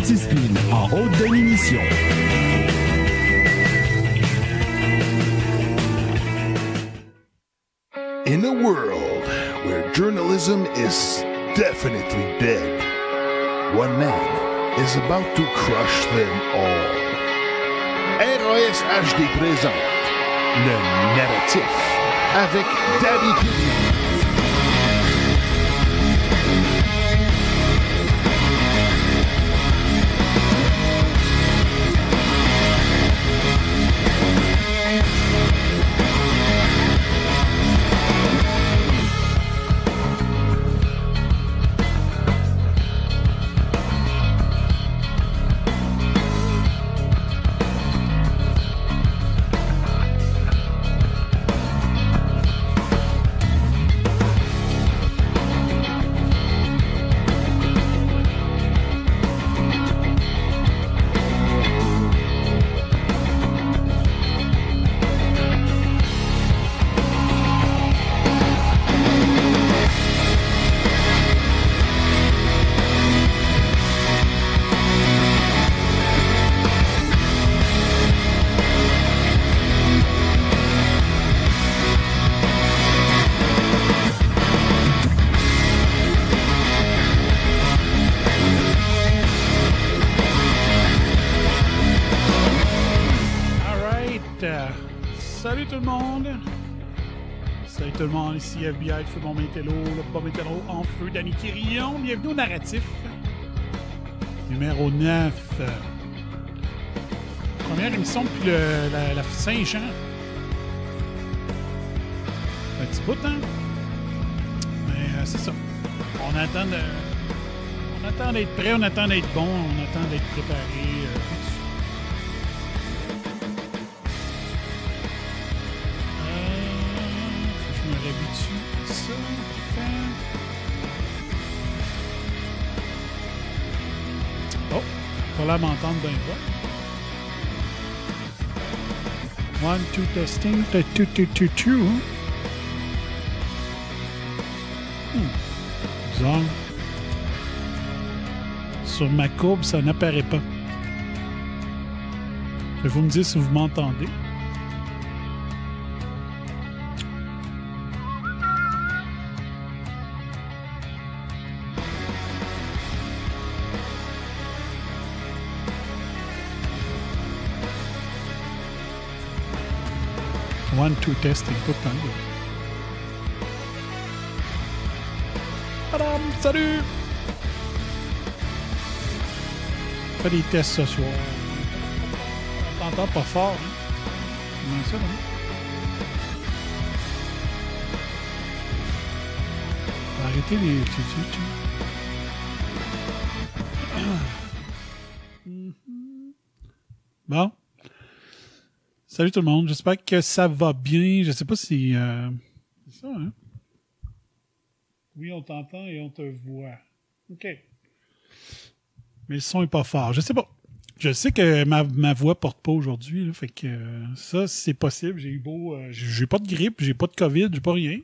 anti-spin en haute définition. In a world where journalism is definitely dead, one man is about to crush them all. ROS HD présente le narratif avec Daddy Killian. En feu, Danny Quirillon. Bienvenue au narratif. Numéro 9. euh, Première émission depuis le- la, la Saint-Jean. Un petit bout, hein? Mais euh, c'est ça. On attend de. On attend d'être prêt, on attend d'être bon, on attend d'être préparé. L'air m'entendre bien bas. One, two, testing, two, two, two, two. Hmm. Bizarre. Sur ma courbe, ça n'apparaît pas. Vous me dire si vous m'entendez. Two, testing, tout le temps. Tadam! Salut! On fait des tests ce soir. On t'entend pas fort, hein? Ça? Arrêtez les... Salut tout le monde, j'espère que ça va bien. Je sais pas si... euh, C'est ça, hein? Oui, on t'entend et on te voit. OK. Mais le son est pas fort. Je sais pas. Je sais que ma, voix porte pas aujourd'hui, fait que euh, ça, c'est possible. J'ai eu beau... euh, j'ai pas de grippe, j'ai pas de COVID, j'ai pas rien.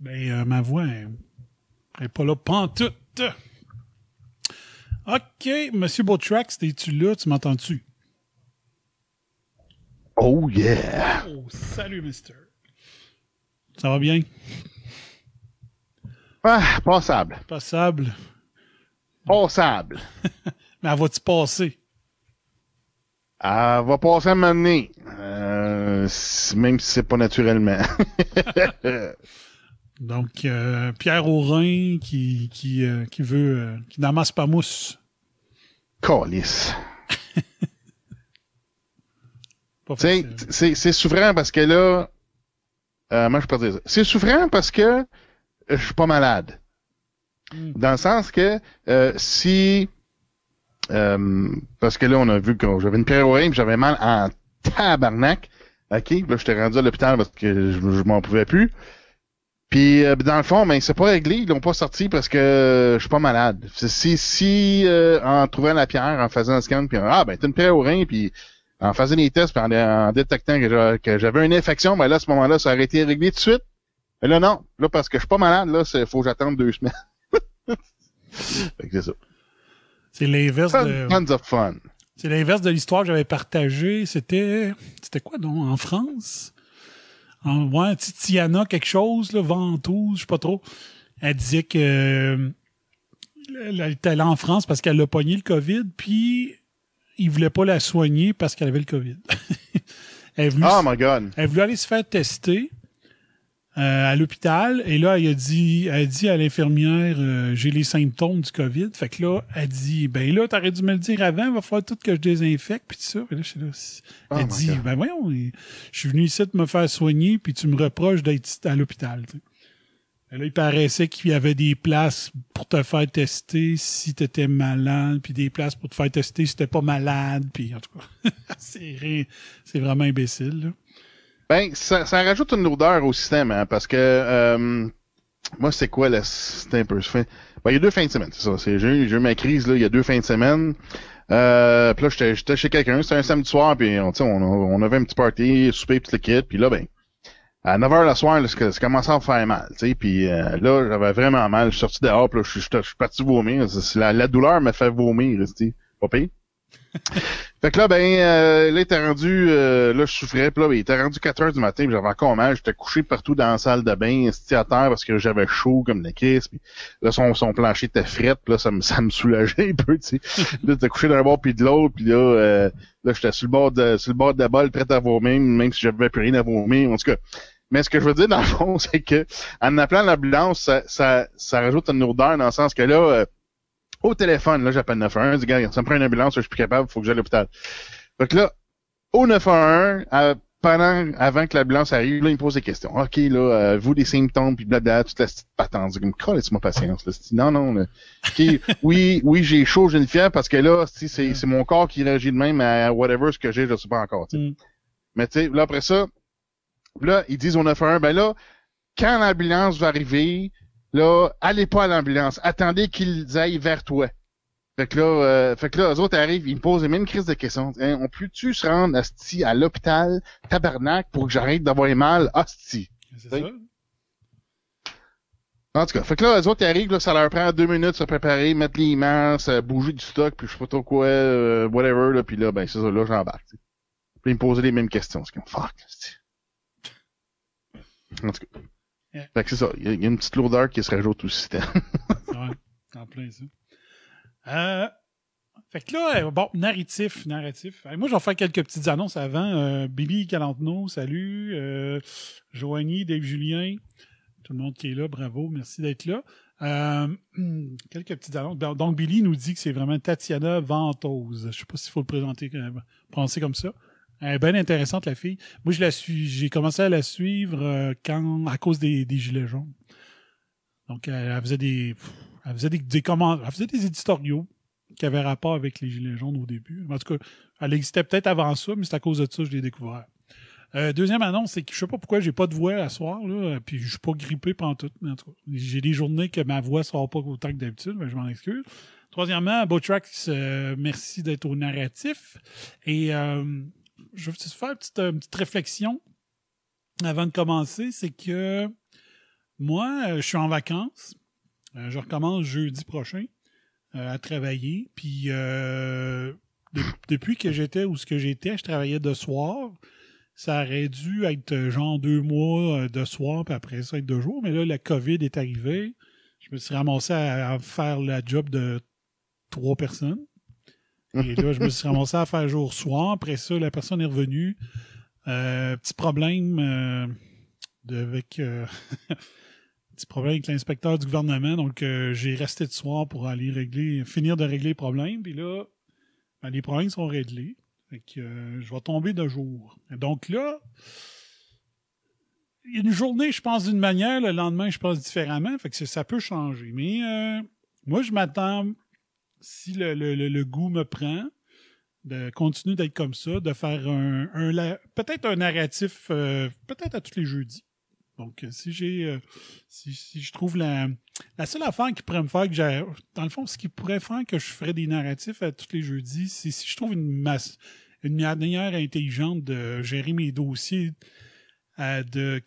Mais ma voix, elle, est pas là pantoute. OK, Monsieur Beautrax, es-tu là? Tu m'entends-tu? Oh yeah! Oh, salut, mister. Ça va bien? Ah, passable. Passable. Passable. Mais elle va-tu passer? Elle va passer à un moment donné. Euh, même si c'est pas naturellement. Donc, euh, Pierre Aurin qui, qui, euh, qui veut... qui n'amasse pas mousse. Calice. Pas Tu sais, facile. C'est c'est souffrant parce que là, euh, moi je peux dire ça. C'est souffrant parce que je suis pas malade. Mm. Dans le sens que euh, si euh, parce que là on a vu que j'avais une pierre au j'avais mal en tabarnak. OK, là j'étais rendu à l'hôpital parce que je, je m'en pouvais plus. Puis euh, dans le fond, ben c'est pas réglé, ils l'ont pas sorti parce que je suis pas malade. Si si euh, en trouvant la pierre, en faisant un scan, puis ah ben t'as une pierre au rein, puis en faisant des tests, puis en, en détectant que j'a- que j'avais une infection, ben là à ce moment-là, ça aurait été réglé tout de suite. Mais là non, là parce que je suis pas malade, là, il faut que j'attende deux semaines. fait que c'est ça. C'est l'inverse de. tons of fun. C'est l'inverse de l'histoire que j'avais partagée. C'était. C'était quoi donc? En France? En, ouais, Titiana, quelque chose, là, Ventouse, je sais pas trop. Elle disait que. euh, Elle était allée en France parce qu'elle a pogné le COVID, puis ils voulaient pas la soigner parce qu'elle avait le COVID. elle, venue, Oh my god. elle voulait aller se faire tester euh, à l'hôpital et là elle a dit elle a dit à l'infirmière euh, j'ai les symptômes du Covid fait que là elle dit ben là t'aurais dû me le dire avant il va falloir tout que je désinfecte puis tout ça là, je suis là, c'est- Oh elle my dit ben voyons je suis venu ici de me faire soigner puis tu me reproches d'être à l'hôpital tu sais. Et là il paraissait qu'il y avait des places pour te faire tester si t'étais malade puis des places pour te faire tester si t'étais pas malade puis en tout cas c'est vraiment imbécile là. Ben, ça, ça rajoute une lourdeur au système, hein, parce que euh, moi, c'est quoi le C'était un peu. fait- Ben, il y a deux fins de semaine, c'est ça. J'ai, eu, ma crise là, il y a deux fins de semaine. Euh, puis là, j'étais, chez quelqu'un, c'était un samedi soir, puis on, tu on, on avait un petit party, souper, le kit, puis là, ben, à 9h le soir, là, ça ça commençait à me faire mal, tu sais, puis euh, là, j'avais vraiment mal. Je suis sorti dehors, puis là, je suis- parti vomir. La, la douleur m'a fait vomir, tu. Pas pire. Fait que là, ben, euh, là, il était rendu, euh, là, je souffrais, puis là, ben, il était rendu 4 heures du matin, puis j'avais encore mal, j'étais couché partout dans la salle de bain, à terre, parce que j'avais chaud comme la crise, puis là, son, son plancher était fret, puis là, ça me, ça me soulageait un peu, tu sais. Là, j'étais couché d'un bord puis de l'autre, puis là, euh, là, j'étais sur le bord de, sur le bord de la balle, prêt à vomir, même si j'avais plus rien à vomir, en tout cas. Mais ce que je veux dire, dans le fond, c'est que, en appelant l'ambulance, ça, ça, ça rajoute une odeur dans le sens que là, euh, au téléphone, là, j'appelle 911, je dis, gars, ça me prend une ambulance, je suis plus capable, faut que j'aille à l'hôpital. Fait que là, au 911, euh, pendant, avant que l'ambulance arrive, là, il me pose des questions. OK, là, euh, vous des symptômes, puis blablabla, toute la petite patente. Je dis, laisse-moi patience, là. Non, non, là. OK, oui, oui, j'ai chaud, j'ai une fièvre, parce que là, c'est, c'est c'est mon corps qui réagit de même à whatever ce que j'ai, je sais pas encore. Mm. Mais tu sais, là, après ça, là, ils disent au 911, ben là, quand l'ambulance va arriver, là, allez pas à l'ambulance. Attendez qu'ils aillent vers toi. Fait que là, euh, fait que là, eux autres arrivent, ils me posent les mêmes crises de questions. Hein, on peut-tu se rendre asti, à l'hôpital, tabarnak, pour que j'arrête d'avoir mal, asti? C'est ça. En tout cas, fait que là, eux autres, arrivent, là, ça leur prend deux minutes de se préparer, mettre les masques, euh, bouger du stock, puis je sais pas trop quoi, euh, whatever, là, puis là, ben, c'est ça, là, j'embarque. Puis ils me posaient les mêmes questions. C'est comme, fuck, asti. En tout cas. Yeah. Fait que c'est ça, il y, a- il y a une petite lourdeur qui se rajoute au système. Ouais, en plein ça. Euh, fait que là, euh, bon, narratif, narratif. Moi, je vais faire quelques petites annonces avant. Euh, Bibi Calantino, salut. Euh, Joanie, Dave Julien, tout le monde qui est là, bravo, merci d'être là. Euh, quelques petites annonces. Donc, Billy nous dit que c'est vraiment Tatiana Ventose. Je sais pas s'il faut le présenter, comme ça. Elle est bien intéressante, la fille. Moi, je la suis, j'ai commencé à la suivre euh, quand, à cause des, des Gilets jaunes. Donc, elle, faisait des, elle faisait des, des elle faisait des éditoriaux qui avaient rapport avec les Gilets jaunes au début. En tout cas, elle existait peut-être avant ça, mais c'est à cause de ça que je l'ai découvert. Euh, deuxième annonce, c'est que je sais pas pourquoi j'ai pas de voix à soir, là, puis je suis pas grippé pendant tout, j'ai des journées que ma voix sort pas autant que d'habitude, mais je m'en excuse. Troisièmement, Botrax, euh, merci d'être au narratif. Et euh, je veux juste faire une petite, une petite réflexion avant de commencer, c'est que moi, euh, je suis en vacances. Euh, je recommence jeudi prochain euh, à travailler. Puis euh, de- depuis que j'étais où ce que j'étais, je travaillais de soir. Ça aurait dû être euh, genre deux mois euh, de soir, puis après ça être deux jours. Mais là, la COVID est arrivée. Je me suis ramassé à, à faire la job de trois personnes. Et là, je me suis ramassé à faire jour-soir. Après ça, la personne est revenue. Euh, petit problème euh, euh, petit problème avec l'inspecteur du gouvernement. Donc, j'ai resté de soir pour aller régler, finir de régler les problèmes. Puis là, ben, les problèmes sont réglés. Fait que je vais tomber de jour. Donc là, une journée, je pense d'une manière, le lendemain, je pense différemment. Fait que ça peut changer. Mais moi, je m'attends, si le, goût me prend, de continuer d'être comme ça, de faire un, peut-être un narratif, euh, peut-être à tous les jeudis. Donc, euh, si j'ai, euh, si, je trouve la, seule affaire qui pourrait me faire que j'ai, dans le fond, ce qui pourrait faire que je ferais des narratifs à tous les jeudis, c'est si je trouve une manière intelligente de gérer mes dossiers de,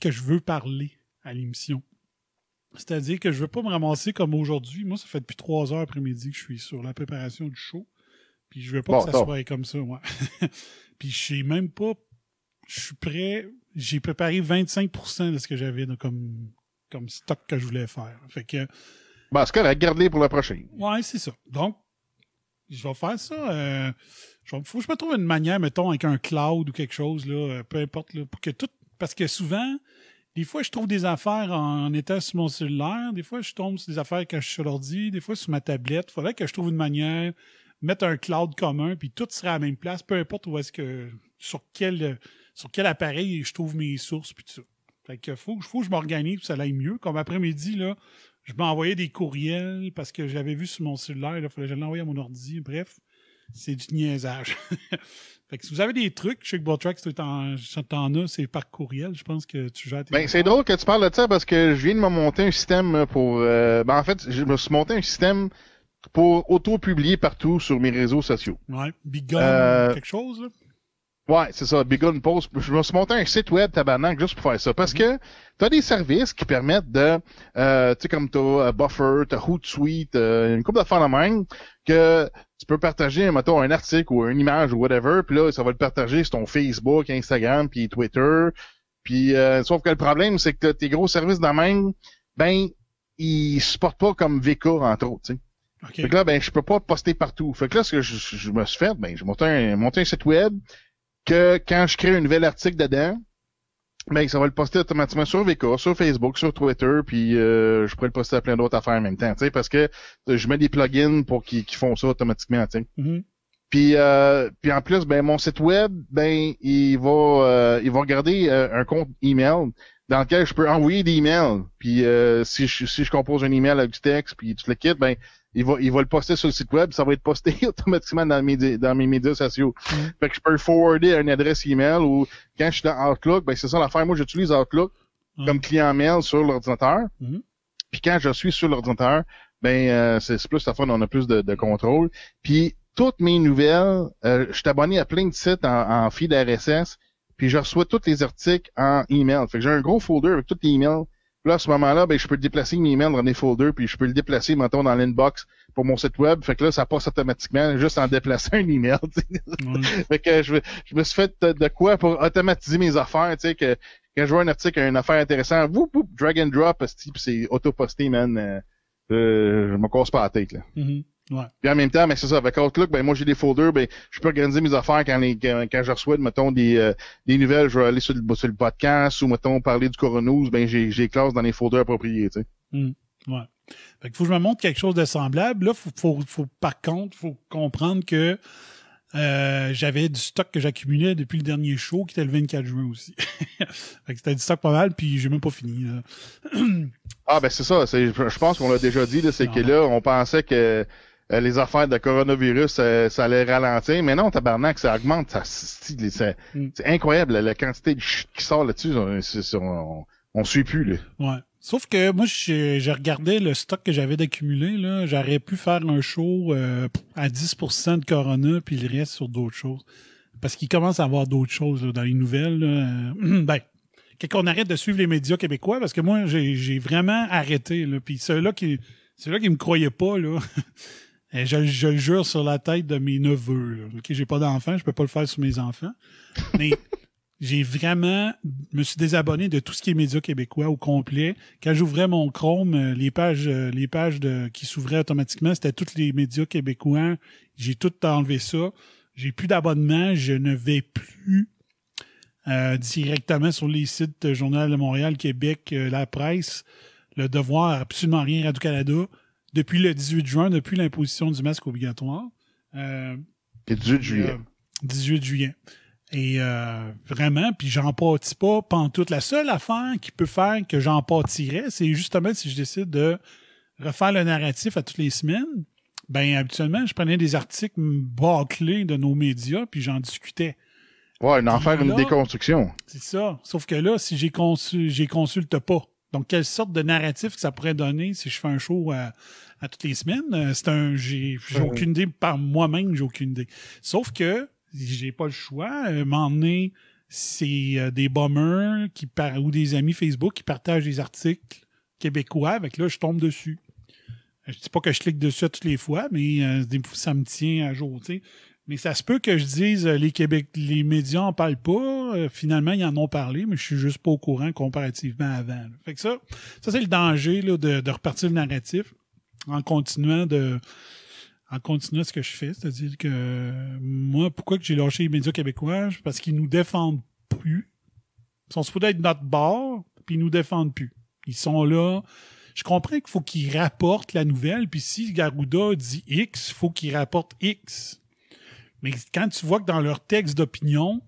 que je veux parler à l'émission. C'est-à-dire que je veux pas me ramasser comme aujourd'hui. Moi, ça fait depuis trois heures après-midi que je suis sur la préparation du show. Puis je veux pas Bon, que ça soit comme ça, moi. Puis je sais même pas. Je suis prêt. J'ai préparé 25% de ce que j'avais comme, comme stock que je voulais faire. Fait que Bon, c'est correct, garde-les pour la prochaine. Ouais, c'est ça. Donc, je vais faire ça. Euh, je vais- faut que je me trouve une manière, mettons, avec un cloud ou quelque chose, là, euh, peu importe, là, pour que tout. Parce que souvent, des fois, je trouve des affaires en étant sur mon cellulaire, des fois, je tombe sur des affaires quand je suis sur l'ordi, des fois sur ma tablette. Il faudrait que je trouve une manière, mettre un cloud commun, puis tout sera à la même place, peu importe où est-ce que. sur quel sur quel appareil je trouve mes sources, puis tout ça. Fait que faut, faut que je m'organise pour que ça aille mieux. Comme après-midi, là, je m'envoyais des courriels parce que je l'avais vu sur mon cellulaire. Il fallait que je l'envoie à mon ordi. Bref, c'est du niaisage. fait que si vous avez des trucs, je sais que Botrax, tu t'en as, c'est par courriel. Je pense que tu gères tes Ben, c'est drôle que tu parles de ça parce que je viens de me monter un système pour. euh, ben, en fait, je me suis monté un système pour auto-publier partout sur mes réseaux sociaux. Ouais. Big Gun, Euh, quelque chose, là? Ouais, c'est ça, Big Gun Post. Je me suis monté un site web tabarnak juste pour faire ça. Parce que t'as des services qui permettent de, euh, tu sais, comme t'as euh, Buffer, t'as Hootsuite, euh, une couple d'affaires de même, que tu peux partager, mettons, un article ou une image ou whatever, puis là, ça va le partager sur ton Facebook, Instagram, puis Twitter. Puis, euh, sauf que le problème, c'est que tes gros services de même, ben, ils supportent pas comme VK, entre autres, tu sais. OK. Fait que là, ben, je peux pas poster partout. Fait que là, ce que je, je me suis fait, ben, j'ai monté un, monté un site web que quand je crée un nouvel article dedans, ben, ça va le poster automatiquement sur VK, sur Facebook, sur Twitter, puis euh, je pourrais le poster à plein d'autres affaires en même temps, tu sais, parce que euh, je mets des plugins pour qu'ils qu'ils font ça automatiquement, tu sais. Mhm. Puis, euh, puis en plus, ben mon site web, ben il va, euh, il va regarder euh, un compte email dans lequel je peux envoyer des emails. Puis euh, si je si je compose un email avec du texte, puis tu le quittes, ben il va il va le poster sur le site web, ça va être posté automatiquement dans mes dans mes médias sociaux. Mhm. Fait que je peux le forwarder à une adresse email ou quand je suis dans Outlook, ben c'est ça l'affaire. Moi, j'utilise Outlook Ouais. comme client mail sur l'ordinateur. Mhm. Puis quand je suis sur l'ordinateur, ben euh, c'est c'est plus la fun, on a plus de, de contrôle. Puis toutes mes nouvelles, euh, je suis abonné à plein de sites en, en feed RSS, puis je reçois tous les articles en email. Fait que j'ai un gros folder avec tous les emails. Là, à ce moment-là, ben, je peux déplacer mes emails dans des folders, puis je peux le déplacer, mettons, dans l'inbox pour mon site web. Fait que là, ça passe automatiquement juste en déplaçant un email. Fait que je, je me suis fait de, quoi pour automatiser mes affaires, tu sais, que quand je vois un article, une affaire intéressante, whoop, drag and drop, c'est auto-posté, man. Euh, euh, je me casse pas la tête, là. Mhm. Ouais. Puis en même temps, ben c'est ça, avec Outlook, ben moi j'ai des folders, ben je peux organiser mes affaires quand, les, quand, quand je reçois, mettons, des, euh, des nouvelles, je vais aller sur le, sur le podcast ou mettons parler du coronews, ben j'ai j'ai classe dans les folders appropriés, tu sais. Ouais. Fait qu'il faut que je me montre quelque chose de semblable. Là, faut, faut, faut- par contre, faut comprendre que euh, j'avais du stock que j'accumulais depuis le dernier show qui était le 24 juin aussi. fait que c'était du stock pas mal, puis j'ai même pas fini. là. Ah ben c'est ça, je pense qu'on l'a déjà dit, c'est Non. que là, on pensait que euh, les affaires de coronavirus, euh, ça allait ralentir, mais non, tabarnak, ça augmente, ça, c'est, Mm. incroyable, la, la quantité de shit qui sort là-dessus, on, on, on suit plus, là. Ouais. Sauf que moi, j'ai regardé le stock que j'avais d'accumulé. là. J'aurais pu faire un show euh, à 10% de Corona, puis le reste sur d'autres choses. Parce qu'il commence à avoir d'autres choses là, dans les nouvelles. là. Euh, ben, qu'on arrête de suivre les médias québécois, parce que moi, j'ai vraiment arrêté. Là. Puis ceux-là qui ceux-là qui me croyaient pas, là, eh, je, je le jure sur la tête de mes neveux. Là. OK, j'ai pas d'enfants, je peux pas le faire sur mes enfants. Mais j'ai vraiment me suis désabonné de tout ce qui est médias québécois au complet. Quand j'ouvrais mon Chrome, euh, les pages euh, les pages de, qui s'ouvraient automatiquement, c'était tous les médias québécois. J'ai tout enlevé ça. J'ai plus d'abonnement, je ne vais plus euh, directement sur les sites de Journal de Montréal, Québec, euh, La Presse, Le Devoir, absolument rien, Radio-Canada, depuis le 18 juin, depuis l'imposition du masque obligatoire. Euh, C'est 18 juillet. euh, 18 juillet. Et euh, vraiment, puis j'en pâtis pas pantoute. La seule affaire qui peut faire que j'en pâtirais, c'est justement si je décide de refaire le narratif à toutes les semaines. Ben habituellement, je prenais des articles bâclés de nos médias, puis j'en discutais. Ouais, en faire une déconstruction. C'est ça. Sauf que là, si j'ai consu, j'ai consulte pas. Donc, quelle sorte de narratif que ça pourrait donner si je fais un show à, à toutes les semaines? Euh, C'est un, j'ai, j'ai aucune idée par moi-même, j'ai aucune idée. Sauf que j'ai pas le choix. Euh, m'en donné, c'est euh, des bombers qui par, ou des amis Facebook qui partagent des articles québécois, avec là, je tombe dessus. Je dis pas que je clique dessus toutes les fois, mais euh, ça me tient à jour, tu sais. Mais ça se peut que je dise euh, les Québec, les médias en parlent pas. Euh, finalement, ils en ont parlé, mais je suis juste pas au courant comparativement avant. Fait que ça, ça c'est le danger là, de, de repartir le narratif en continuant de en continuant ce que je fais. C'est-à-dire que moi, pourquoi que j'ai lâché les médias québécois? Parce qu'ils nous défendent plus. Ils sont supposés être notre bord, puis ils nous défendent plus. Ils sont là. Je comprends qu'il faut qu'ils rapportent la nouvelle, puis si Garuda dit X, il faut qu'ils rapportent X. Mais quand tu vois que dans leur texte d'opinion,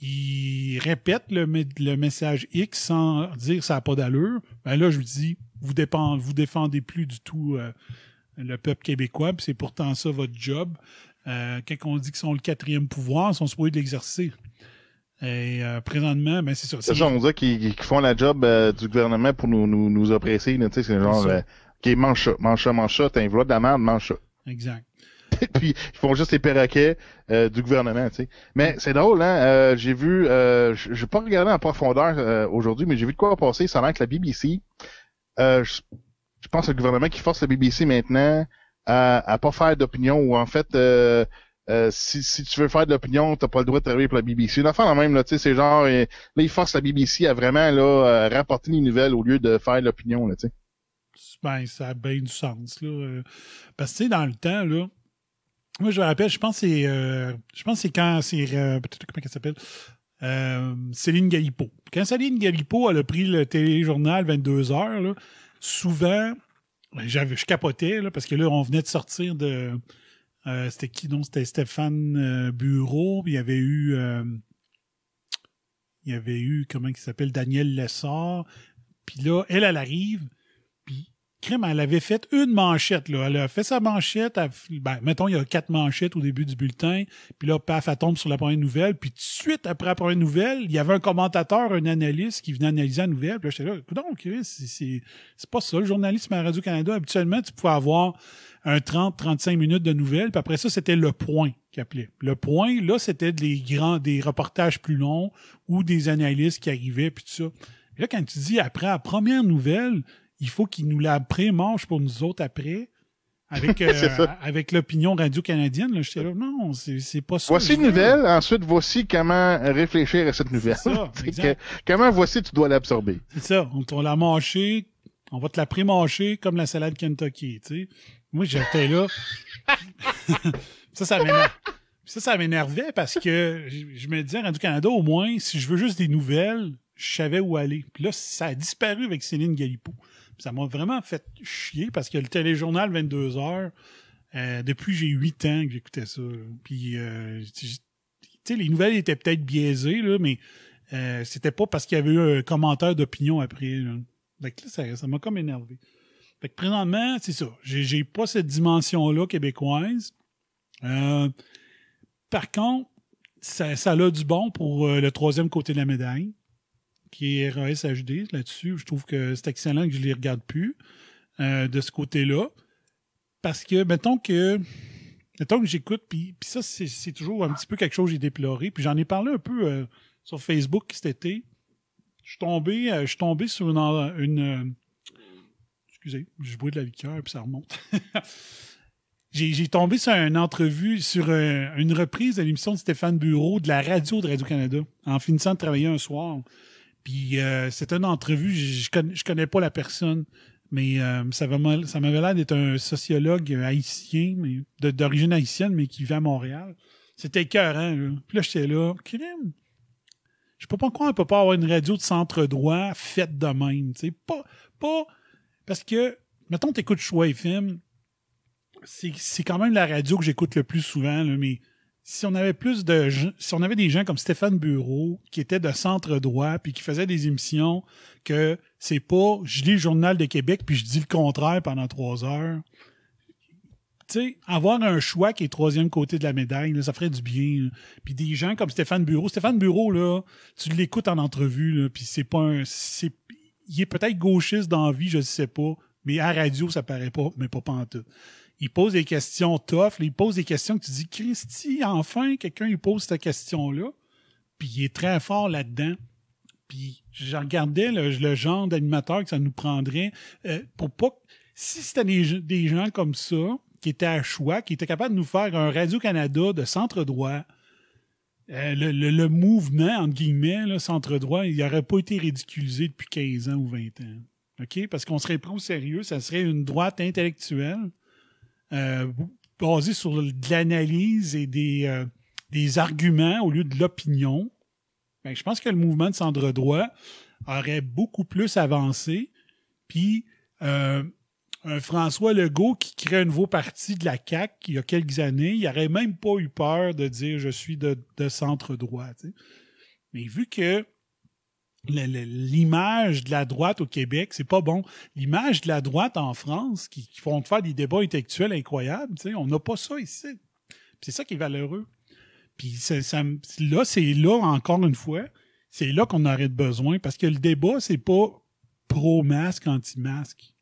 ils répètent le, le, message X sans dire ça n'a pas d'allure, ben là, je vous dis, vous, vous défendez plus du tout euh, le peuple québécois, puis c'est pourtant ça votre job. Euh, quand on dit qu'ils sont le quatrième pouvoir, ils sont supposés de l'exercer. Et euh, présentement, ben c'est ça. C'est ça, on dit qu'ils font la job du gouvernement pour nous, nous, nous oppresser. Tu sais, c'est genre, OK, mange ça, mange ça, mange ça, t'as un de la merde, mange ça. Exact. puis ils font juste les perroquets euh, du gouvernement, tu sais. Mais c'est drôle, hein. Euh, j'ai vu, euh, j'ai pas regardé en profondeur aujourd'hui, mais j'ai vu de quoi passer. Ça a que la BBC, je, je, pense que le gouvernement qui force la BBC maintenant à, à pas faire d'opinion ou en fait. si, si tu veux faire de l'opinion, t'as pas le droit de travailler pour la BBC. Une affaire la même, là, tu sais, c'est genre, là, ils forcent la BBC à vraiment, là, rapporter les nouvelles au lieu de faire de l'opinion, là, tu sais. Ben, ça a bien du sens, là. Parce que, tu sais, dans le temps, là, moi, je me rappelle, je pense que c'est, euh, je pense c'est quand c'est, euh, comment elle s'appelle, euh, Céline Galipo. Quand Céline Galipo a pris le téléjournal 22 heures, là, souvent, j'avais, je capotais là, parce que là, on venait de sortir de, c'était qui donc? C'était Stéphane Bureau. Il y avait eu, il y avait eu comment il s'appelle? Daniel Lessard. Puis là, elle, elle arrive crème, elle avait fait une manchette, là. Elle a fait sa manchette, ben, mettons, il y a quatre manchettes au début du bulletin, puis là, paf, elle tombe sur la première nouvelle, puis tout de suite, après la première nouvelle, il y avait un commentateur, un analyste qui venait analyser la nouvelle, puis là, j'étais là, donc, c'est, c'est pas ça, le journalisme à Radio-Canada. Habituellement, tu pouvais avoir un 30-35 minutes de nouvelles, puis après ça, c'était le point qui appelait. Le point, là, c'était des grands, des reportages plus longs ou des analystes qui arrivaient, puis tout ça. Là, quand tu dis après la première nouvelle, il faut qu'il nous la pré-mange pour nous autres après. Avec, euh, avec l'opinion radio-canadienne, j'étais là, non, c'est pas ça. Voici une nouvelle, ensuite voici comment réfléchir à cette nouvelle. Ça, comment voici tu dois l'absorber? C'est ça, on, on l'a mâché, on va te la pré-mâcher comme la salade Kentucky, tu sais. Moi, j'étais là. ça, ça m'énerve. Ça, ça m'énervait parce que je me disais, Radio-Canada, au moins, si je veux juste des nouvelles, je savais où aller. Puis là, ça a disparu avec Céline Galipo ça m'a vraiment fait chier parce que le téléjournal 22 heures, euh, depuis j'ai 8 ans que j'écoutais ça. Puis, euh, les nouvelles étaient peut-être biaisées, là, mais euh, c'était pas parce qu'il y avait eu un commentaire d'opinion après. Là. là, ça, m'a comme énervé. Fait que présentement, c'est ça. J'ai, pas cette dimension-là québécoise. Euh, par contre, ça, ça a du bon pour le troisième côté de la médaille qui est RAS HD là-dessus. Je trouve que c'est excellent que je ne les regarde plus euh, de ce côté-là. Parce que, mettons que. Mettons que j'écoute, puis, ça, c'est toujours un petit peu quelque chose que j'ai déploré. Puis j'en ai parlé un peu euh, sur Facebook cet été. Je suis tombé, euh, je sur une. une excusez, je bois de la liqueur, puis ça remonte. j'ai tombé sur une entrevue, sur une reprise de l'émission de Stéphane Bureau de la radio de Radio-Canada, en finissant de travailler un soir. Puis euh, c'était une entrevue, je, connais, connais pas la personne, mais euh, ça, m'avait l'air d'être un sociologue haïtien, d'origine haïtienne, mais qui vit à Montréal. C'était écœurant, là. Puis là, j'étais là, crime. Je sais pas pourquoi on peut pas avoir une radio de centre droit faite de même. Pas, pas, parce que, mettons, t'écoutes Choix FM, c'est quand même la radio que j'écoute le plus souvent, là, mais si on avait plus de si on avait des gens comme Stéphane Bureau qui étaient de centre droit puis qui faisaient des émissions que c'est pas je lis le journal de Québec puis je dis le contraire pendant trois heures tu sais, avoir un choix qui est troisième côté de la médaille, ça ferait du bien. Puis des gens comme Stéphane Bureau, Stéphane Bureau tu l'écoutes en entrevue puis c'est pas un, c'est, il est peut-être gauchiste dans la vie, je sais pas, mais à radio ça paraît pas, mais pas pantoute il pose des questions tough, il pose des questions que tu dis, Christy, enfin, quelqu'un il pose cette question-là, puis il est très fort là-dedans. Puis je regardais le, genre d'animateur que ça nous prendrait euh, pour pas... Si c'était des, gens comme ça, qui étaient à choix, qui étaient capables de nous faire un Radio-Canada de centre droit, euh, le, le, mouvement, entre guillemets, là, centre droit, il n'aurait pas été ridiculisé depuis 15 ans ou 20 ans. OK? Parce qu'on serait pris au sérieux, ça serait une droite intellectuelle euh, basée sur de l'analyse et des, euh, des arguments au lieu de l'opinion. Ben, je pense que le mouvement de centre droit aurait beaucoup plus avancé. Puis euh, un François Legault qui crée un nouveau parti de la CAQ il y a quelques années, il n'aurait même pas eu peur de dire je suis de, centre droit. Mais vu que l'image de la droite au Québec, c'est pas bon. L'image de la droite en France, qui, qui font faire des débats intellectuels incroyables, on n'a pas ça ici. C'est ça qui est valeureux. Puis ça, là, c'est là, encore une fois, c'est là qu'on aurait besoin, parce que le débat, c'est pas pro-masque, anti-masque.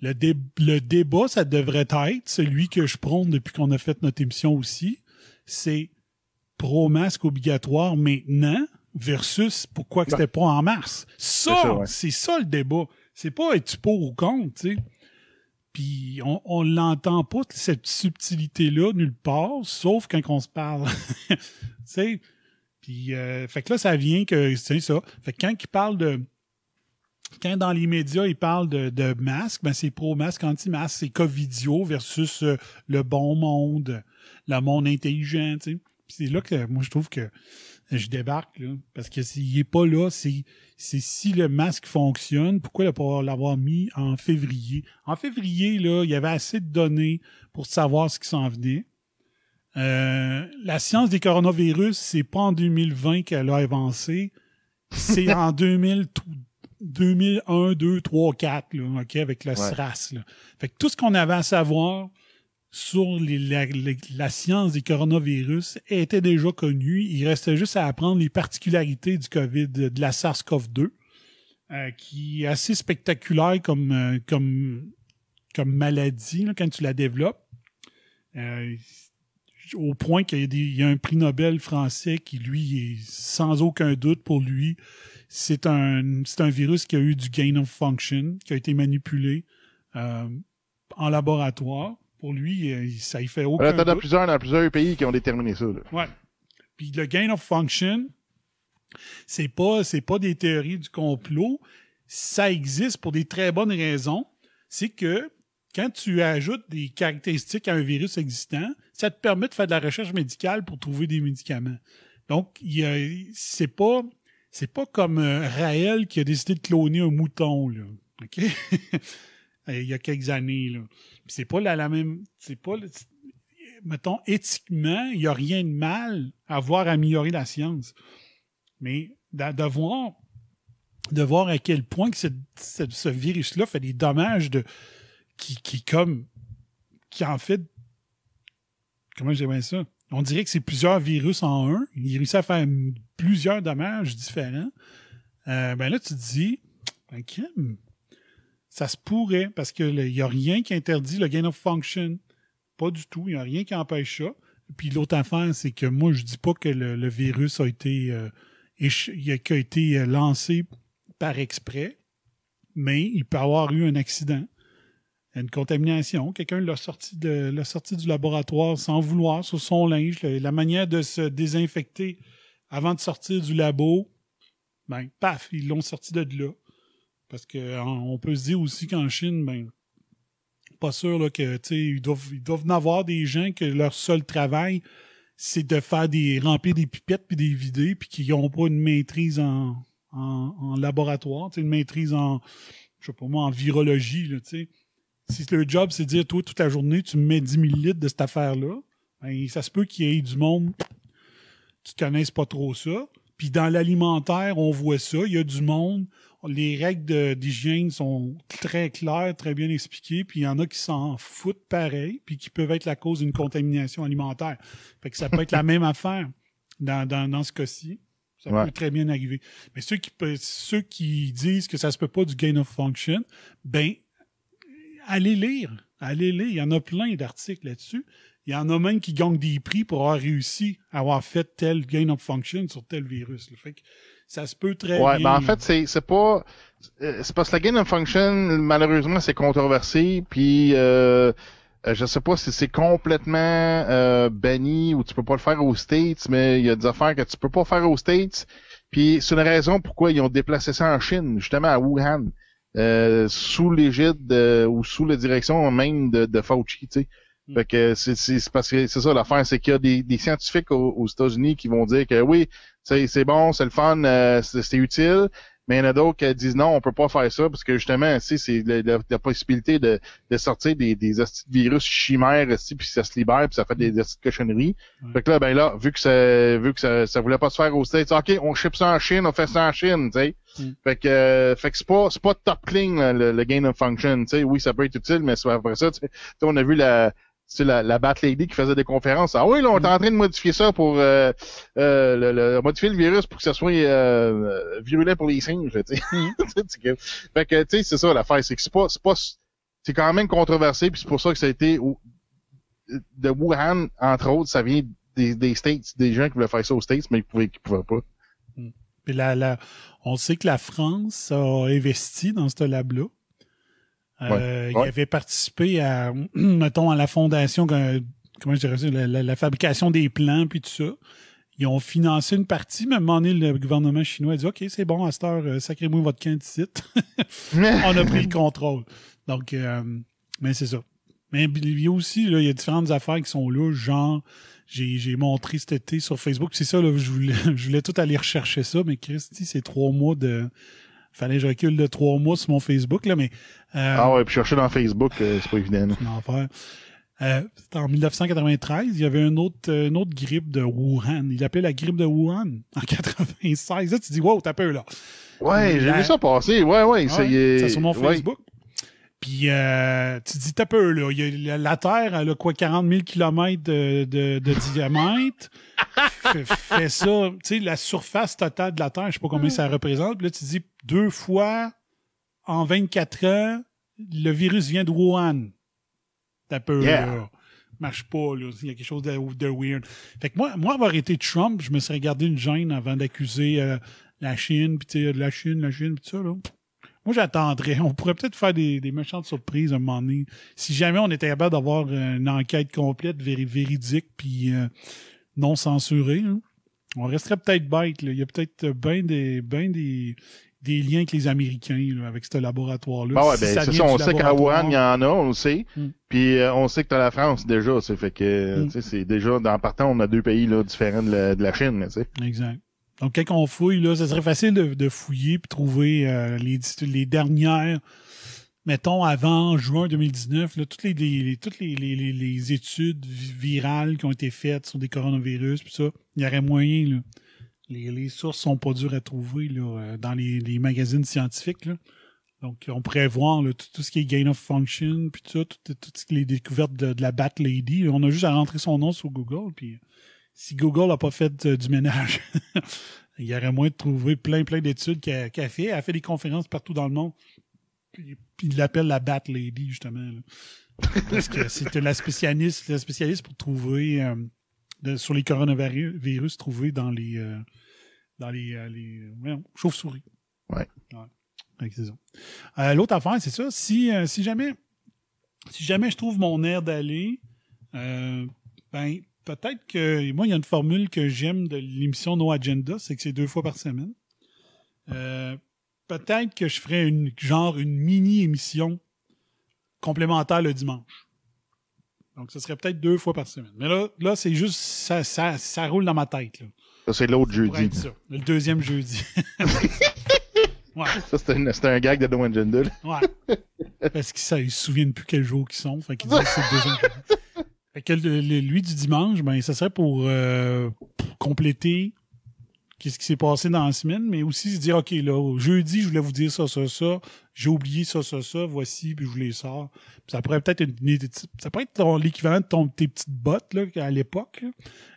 Le, dé- le débat, ça devrait être celui que je prône depuis qu'on a fait notre émission aussi. C'est pro-masque obligatoire maintenant versus pourquoi que c'était pas en mars. Ça, ouais. c'est ça le débat. C'est pas es-tu pour ou contre, tu sais. Puis on, on l'entend pas, cette subtilité-là, nulle part, sauf quand on se parle. tu sais. Puis, euh, fait que là, ça vient que, c'est ça. Fait que quand il parle de, quand dans les médias, ils parlent de, de masque, ben c'est pro-masque, anti-masque. C'est Covidio versus euh, le bon monde, le monde intelligent, tu sais. Puis c'est là que moi, je trouve que je débarque, là. Parce que s'il est pas là, c'est, c'est si le masque fonctionne, pourquoi ne pas l'avoir mis en février? En février, là, il y avait assez de données pour savoir ce qui s'en venait. Euh, la science des coronavirus, c'est pas en 2020 qu'elle a avancé. C'est en 2000, 2001, 2, 3, 4, là, OK, avec le SRAS. Là. Fait que tout ce qu'on avait à savoir sur les- la, la- science des coronavirus était déjà connu. Il restait juste à apprendre les particularités du COVID, de la SARS-CoV-2, euh, qui est assez spectaculaire comme, euh, comme, comme maladie quand tu la développes. Euh, au point qu'il y, a des- un prix Nobel français qui, lui, est sans aucun doute pour lui, c'est un, c'est un virus qui a eu du gain of function, qui a été manipulé en laboratoire. Pour lui, euh, ça y fait aucun Voilà, t'en as plusieurs dans plusieurs pays qui ont déterminé ça. là. Ouais. Puis le gain of function, c'est pas c'est pas des théories du complot, ça existe pour des très bonnes raisons. C'est que quand tu ajoutes des caractéristiques à un virus existant, ça te permet de faire de la recherche médicale pour trouver des médicaments. Donc, c'est pas c'est pas comme euh, Raël qui a décidé de cloner un mouton là. OK? Il y a quelques années là. C'est pas la, même c'est pas mettons, éthiquement, il n'y a rien de mal à voir améliorer la science. Mais de, de voir, de voir à quel point que cette- ce virus-là fait des dommages de qui, qui comme qui en fait comment j'aimerais ça? On dirait que c'est plusieurs virus en un. Il réussit à faire plusieurs dommages différents. Euh, ben là, tu te dis, ben, ça se pourrait, parce qu'il n'y a rien qui interdit le gain of function. Pas du tout. Il n'y a rien qui empêche ça. Puis l'autre affaire, c'est que moi, je dis pas que le, virus a été, euh, a, été euh, lancé par exprès, mais il peut avoir eu un accident, une contamination. Quelqu'un l'a sorti, l'a sorti du laboratoire sans vouloir sur son linge. Le- la manière de se désinfecter avant de sortir du labo, ben, paf, ils l'ont sorti de là. Parce que en- on peut se dire aussi qu'en Chine, ben, pas sûr là, que ils doivent, ils doivent en avoir des gens que leur seul travail, c'est de faire des remplir des pipettes puis des vider, puis qui n'ont pas une maîtrise en, en, laboratoire, une maîtrise en, je sais moi, en virologie, là. Si le job, c'est de dire, toi, toute la journée, tu me mets 10 000 litres de cette affaire-là, ben, ça se peut qu'il y ait du monde qui connaissent pas trop ça. Puis dans l'alimentaire, on voit ça. Il y a du monde. Les règles d'hygiène sont très claires, très bien expliquées. Puis il y en a qui s'en foutent pareil, puis qui peuvent être la cause d'une contamination alimentaire. Fait que ça peut être la même affaire dans, dans, dans ce cas-ci. Ça Ouais. peut très bien arriver. Mais ceux qui, ceux qui disent que ça se peut pas du gain of function, ben, allez lire. Allez lire. Il y en a plein d'articles là-dessus. Il y en a même qui gagnent des prix pour avoir réussi à avoir fait tel gain of function sur tel virus. Fait que Ça se peut très Ouais, bien. ben en fait, c'est c'est pas euh, c'est parce que la gain of function malheureusement c'est controversé puis euh, euh, je sais pas si c'est complètement euh, banni ou tu peux pas le faire aux States, mais il y a des affaires que tu peux pas faire aux States. Puis c'est une raison pourquoi ils ont déplacé ça en Chine, justement à Wuhan, euh, sous l'égide de- ou sous la direction même de, de Fauci, tu sais. Mm. Fait que c'est c'est- c'est parce que c'est ça l'affaire, c'est qu'il y a des, des scientifiques aux, aux États-Unis qui vont dire que oui, c'est c'est bon, c'est le fun, euh, c'est utile, mais il y en a d'autres qui disent non, on peut pas faire ça parce que justement, sais, c'est la, la- la possibilité de, de sortir des, des virus chimères, esti, puis ça se libère, puis ça fait des hosties de cochonneries. Ouais. Fait que là, ben là, vu que ça, vu que ça, ça voulait pas se faire aux States, ok, on ship ça en Chine, on fait ça en Chine, tu sais. Mm. Fait que, euh, fait que c'est pas, c'est pas top clean là, le, le gain of function, tu sais. Oui, ça peut être utile, mais c'est après ça, tu sais, tu sais, on a vu la, sais, la, la Bat Lady qui faisait des conférences. Ah oui, là, on est en train de modifier ça pour euh, euh, le, le- modifier le virus pour que ça soit euh, virulent pour les singes, que- fait que, tu sais, c'est ça l'affaire, c'est que c'est pas, c'est pas, c'est quand même controversé, puis c'est pour ça que ça a été de Wuhan, entre autres, ça vient des, des States, des gens qui voulaient faire ça aux States, mais qui pouvaient, qui pouvaient pas. Puis la, la- on sait que la France a investi dans ce lab-là. Euh, Il ouais. avait participé à, mettons, à la fondation, comment je dirais ça, la, la- la fabrication des plans, puis tout ça. Ils ont financé une partie, mais à un moment donné, le gouvernement chinois a dit OK, c'est bon, à cette heure, euh, sacrez-moi votre site. on a pris le contrôle. Donc, euh, mais c'est ça. Mais il y a aussi, là, il y a différentes affaires qui sont là, genre, j'ai, j'ai montré cet été sur Facebook. C'est ça, là, je voulais, je voulais tout aller rechercher ça, mais Christy, c'est trois mois de. Fallait que je recule de trois mois sur mon Facebook, là, mais. Euh, Ah ouais, puis chercher dans Facebook, euh, c'est pas évident. là. c'est un enfer. Euh, en 1993, il y avait une autre, euh, une autre grippe de Wuhan. Il l'appelait la grippe de Wuhan en 96. Là, tu dis, wow, t'as peur, là. Ouais, j'ai vu ça passer. Ouais, ouais. Ouais, c'est sur mon ouais. Facebook. Puis, euh, tu dis, t'as peu, là. Il y a, la, Terre, elle a quoi, 40 000 km de, de, de diamètre. fait, fait ça, tu sais, la surface totale de la Terre, je sais pas combien ça représente. Puis là, tu dis, deux fois en 24 ans, le virus vient de Wuhan. T'as peu, Yeah. là. Marche pas, là. Il y a quelque chose de, de weird. Fait que moi, moi, avoir été Trump, je me serais gardé une gêne avant d'accuser euh, la Chine, puis la Chine, la Chine, puis tout ça, là. Moi, j'attendrais. On pourrait peut-être faire des, des méchantes surprises à un moment donné. Si jamais on était capable d'avoir euh, une enquête complète, véri- véridique, puis euh, non censurée, hein, on resterait peut-être bête. Là. Il y a peut-être bien des, ben des, des liens avec les Américains, là, avec ce laboratoire-là. Bah ouais, Si ben, c'est vient ça, on sait qu'à Wuhan, il y en a, on le sait. Mm. Puis euh, on sait que t'as la France déjà, c'est fait que, Mm. tu sais, c'est déjà, dans partant, on a deux pays là, différents de la, de la Chine, là, tu sais. Exact. Donc, quand on fouille, là, ça serait facile de, de fouiller puis trouver euh, les, les dernières, mettons, avant juin 2019, là, toutes les, toutes les, les- les- les études vi- virales qui ont été faites sur des coronavirus, puis ça, il y aurait moyen, là. Les, sources sont pas dures à trouver euh, dans les, magazines scientifiques. Donc, on pourrait voir tout, ce qui est gain of function, puis tout toutes les découvertes de, la Bat Lady. On a juste à rentrer son nom sur Google, puis si Google n'a pas fait euh, du ménage, il y aurait moyen de trouver plein, plein d'études qu'elle qu'elle fait. Elle fait des conférences partout dans le monde. Puis, il l'appelle la Bat Lady, justement. Parce que c'est la spécialiste, pour trouver euh, de- sur les coronavirus virus trouvés dans les euh, dans les, euh, les chauves-souris. Ouais. Euh, L'autre affaire, c'est ça. Si, si jamais si jamais je trouve mon air d'aller, ben peut-être que moi, il y a une formule que j'aime de l'émission No Agenda, c'est que c'est deux fois par semaine. Peut-être que je ferais une genre une mini-émission complémentaire le dimanche. Donc, ce serait peut-être deux fois par semaine. Mais là, là c'est juste, ça, ça, ça roule dans ma tête. Là. Ça, c'est l'autre jeudi. ça. Le deuxième jeudi. ouais, Ça, c'était un, gag de No Agenda, ouais. Parce qu'ils ne se souviennent plus quels jours ils sont. Fait qu'ils disent que c'est le deuxième jeudi. Fait que le- le- lui du dimanche, ben, ça serait pour, euh, pour compléter qu'est-ce qui s'est passé dans la semaine, mais aussi se dire, OK, là, jeudi, je voulais vous dire ça, ça, ça. J'ai oublié ça, ça, ça. Voici, puis je vous les sors. Puis ça pourrait peut-être être, une- ça pourrait être l'équivalent de ton, tes petites bottes, là, à l'époque.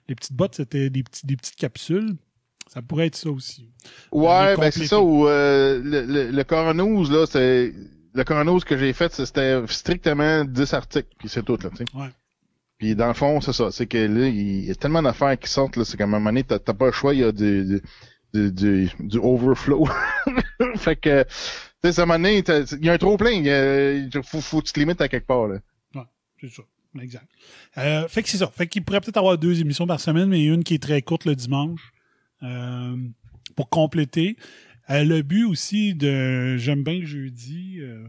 Les petites bottes, c'était des, petits, des petites capsules. Ça pourrait être ça aussi. Ouais, ben c'est ça où euh, le, le, le Coronews, là, c'est. Le Coronews que j'ai fait, c'était strictement 10 articles, puis c'est tout, là, tu sais. Ouais. Puis dans le fond, c'est ça. C'est que là, il y a tellement d'affaires qui sortent, là, c'est qu'à un moment donné, t'as pas le choix, il y a du, du, du, du, overflow. fait que, tu sais, ça m'a donné, il y a un trop plein. Il faut, faut que tu te limites à quelque part, là. C'est ça. Exact. Euh, fait que c'est ça. Fait qu'il pourrait peut-être avoir deux émissions par semaine, mais une qui est très courte le dimanche. euh, pour compléter. Euh, le but aussi de J'aime bien le jeudi euh,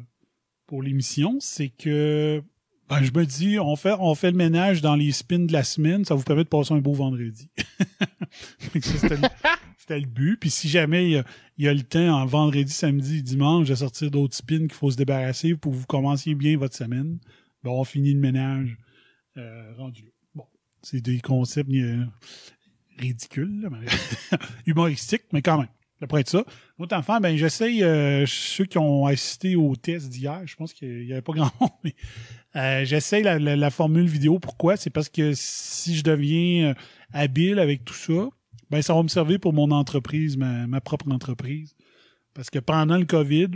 pour l'émission, c'est que ben, je me dis, on fait, on fait le ménage dans les spins de la semaine, ça vous permet de passer un beau vendredi. C'était le, but. Puis si jamais il y, y a le temps en vendredi, samedi, dimanche de sortir d'autres spins qu'il faut se débarrasser pour que vous commenciez bien votre semaine, ben on finit le ménage euh, rendu là. Bon, c'est des concepts euh, ridicules, humoristiques, mais quand même. Après ça, l'autre enfant, ben j'essaye, euh, ceux qui ont assisté au test d'hier, je pense qu'il n'y avait pas grand monde, mais euh, j'essaye la, formule vidéo. Pourquoi? C'est parce que si je deviens euh, habile avec tout ça, ben ça va me servir pour mon entreprise, ma, propre entreprise. Parce que pendant le COVID,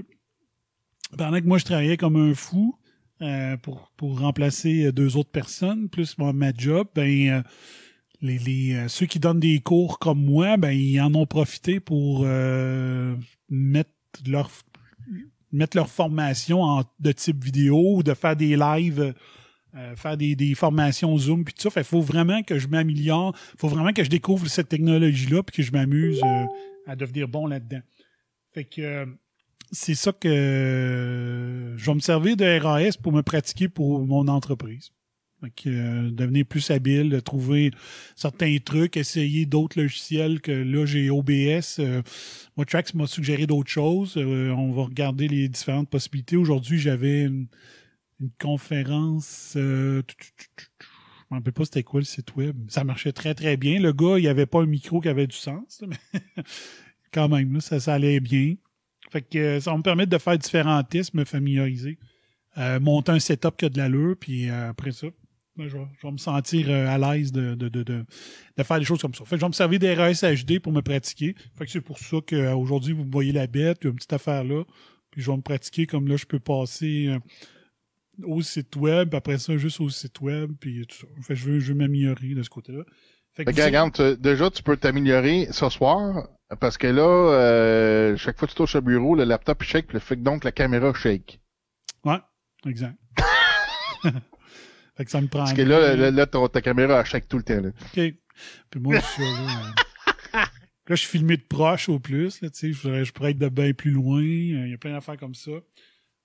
pendant que moi je travaillais comme un fou pour, pour remplacer deux autres personnes, plus moi, ma job, ben les, les, euh, ceux qui donnent des cours comme moi, ben ils en ont profité pour euh, mettre leur mettre leur formation en, de type vidéo ou de faire des lives, euh, faire des, des formations Zoom puis tout ça. Fait faut vraiment que je m'améliore, faut vraiment que je découvre cette technologie-là puis que je m'amuse à devenir bon là-dedans. Fait que c'est ça que je vais me servir de RAS pour me pratiquer pour mon entreprise. Que, euh, devenir plus habile, trouver certains trucs, essayer d'autres logiciels que là j'ai OBS. Euh, moi, Trax m'a suggéré d'autres choses. Euh, on va regarder les différentes possibilités. Aujourd'hui, j'avais une, une conférence. Euh, je me rappelle pas c'était quoi le site web. Ça marchait très très bien. Le gars, il avait pas un micro qui avait du sens, mais quand même, là, ça, ça allait bien. Fait que euh, ça va me permettre de faire différents tests, me familiariser, euh, monter un setup qui a de l'allure, puis après ça, je, vais, je vais me sentir euh, à l'aise de, de, de, de, de faire des choses comme ça. Fait que je vais me servir des RS HD pour me pratiquer. Fait que c'est pour ça qu'aujourd'hui, vous me voyez la bête, une petite affaire là, puis je vais me pratiquer comme là, je peux passer euh, au site web, après ça, juste au site web, puis tout ça. Fait que je veux, je veux m'améliorer de ce côté-là. Fait que Fait que, vous- regarde, tu- déjà, tu peux t'améliorer ce soir, parce que là, euh, chaque fois que tu touches le bureau, le laptop shake, le fait donc la caméra shake. Ouais, exact. fait que ça me prend. Parce que là, là, là, ton- ta caméra elle shake tout le temps. Là. OK. Puis moi, je suis là. euh, Là, je suis filmé de proche au plus. Là, je, pourrais- je pourrais être de bien plus loin. euh, Il y a plein d'affaires comme ça.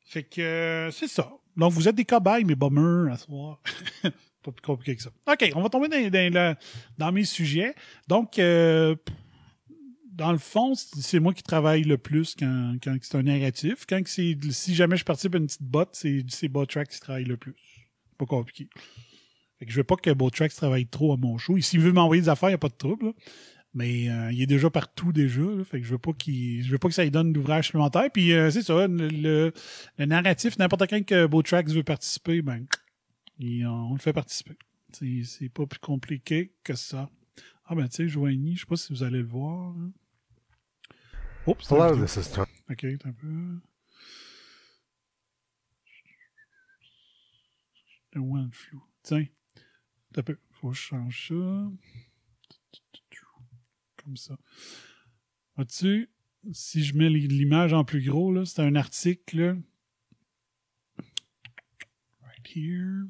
Fait que euh, c'est ça. Donc, vous êtes des cobayes, mes bummers, à soir. Pas plus compliqué que ça. OK, on va tomber dans, dans, mes sujets. Donc, euh, dans le fond, c'est moi qui travaille le plus quand, quand c'est un narratif. Quand c'est si jamais je participe à une petite botte, c'est c'est Botrax qui travaille le plus. Pas compliqué. Fait que je veux pas que Botrax travaille trop à mon show. S'il veut m'envoyer des affaires, il n'y a pas de trouble. là. Mais euh, il est déjà partout déjà. là. fait que je veux pas qu'il. Je veux pas que ça lui donne d'ouvrage supplémentaire. Puis euh, c'est ça, le, le- le narratif, n'importe quand que Botrax veut participer, ben il- on le fait participer. C'est pas plus compliqué que ça. Ah ben tu sais, Joigny, je sais pas si vous allez le voir. hein. Oups, Hello, this is Tony. Ok, un peu. One flou. Tiens. Un peu. Faut que je change ça. Comme ça. Vois-tu? Si je mets l'image en plus gros, là, c'est un article. Right here.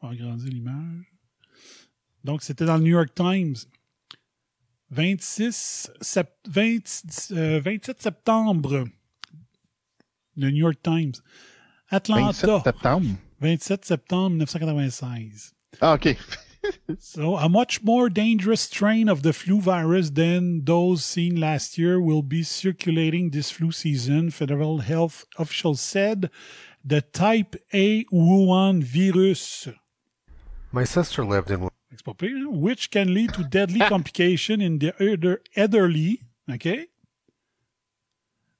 On va agrandir l'image. Donc, c'était dans le New York Times. 26 sept- 20 euh, 27 septembre. Le New York Times. 27 Atlanta. septembre? 27 septembre 1996. Ah, OK. So, a much more dangerous strain of the flu virus than those seen last year will be circulating this flu season, federal health officials said. The type A Wuhan virus, My sister lived in c'est pas pire, hein? which can lead to deadly complication in the elder- elderly. OK?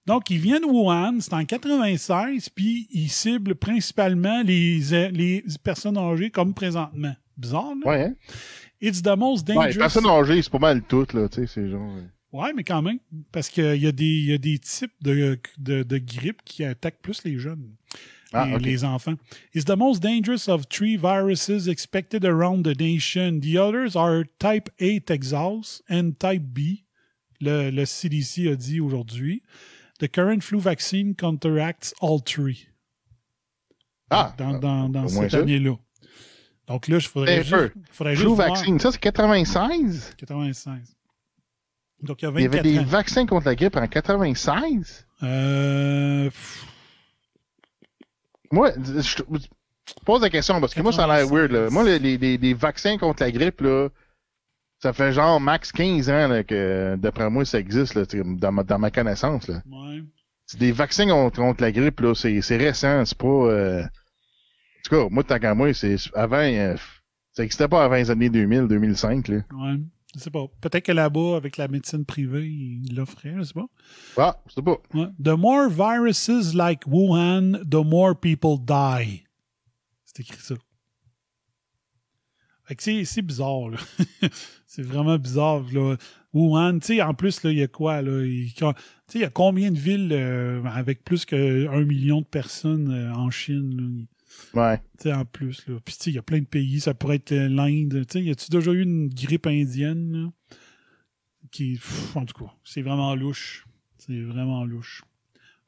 Donc, il vient de Wuhan, c'est en 96, puis il cible principalement les, les personnes âgées comme présentement. Bizarre, là? Ouais, hein? It's the most Ouais, dangerous. personne âgée, c'est pas mal tout, là, tu sais, c'est genre... euh, Ouais, mais quand même. Parce qu'il y, a des- y a des types de, de, de grippe qui attaquent plus les jeunes, Ah, les, les enfants. It's the most dangerous of three viruses expected around the nation. The others are type A Texas and type B le, le CDC a dit aujourd'hui. The current flu vaccine counteracts all three. Ah, dans, dans, dans cette année-là. Donc là, il faudrait Eh, juste, peu. faudrait Flu juste voir- vaccine, ça c'est 96? 96. Donc il y a Il y avait 24 des ans. vaccins contre la grippe en 96? Euh, Moi, je pose la question parce que moi, ça a l'air weird. Là. Moi, les, les- les vaccins contre la grippe, là, ça fait genre max 15 ans là, que, d'après moi, ça existe là, dans, ma, dans ma connaissance. Là. ouais. C'est des vaccins contre, contre la grippe, là, c'est, c'est récent, c'est pas... Euh... En tout cas, moi, tant qu'à moi, c'est avant... euh, ça n'existait pas avant les années 2000, 2005. Là. Ouais, je sais pas. Peut-être que là-bas, avec la médecine privée, ils l'offraient, je sais pas. Ah, je sais pas. Ouais. The more viruses like Wuhan, the more people die. C'est écrit ça. C'est, bizarre, c'est vraiment bizarre, là. Wuhan, tu sais, en plus, là, il y a quoi, là? Il, tu sais, il y a combien de villes euh, avec plus qu'un million de personnes euh, en Chine, là? Ouais. Tu sais, en plus, là. Puis, tu sais, il y a plein de pays. Ça pourrait être euh, l'Inde. Tu sais, y a-tu déjà eu une grippe indienne, là? Qui, pff, en tout cas, c'est vraiment louche. C'est vraiment louche.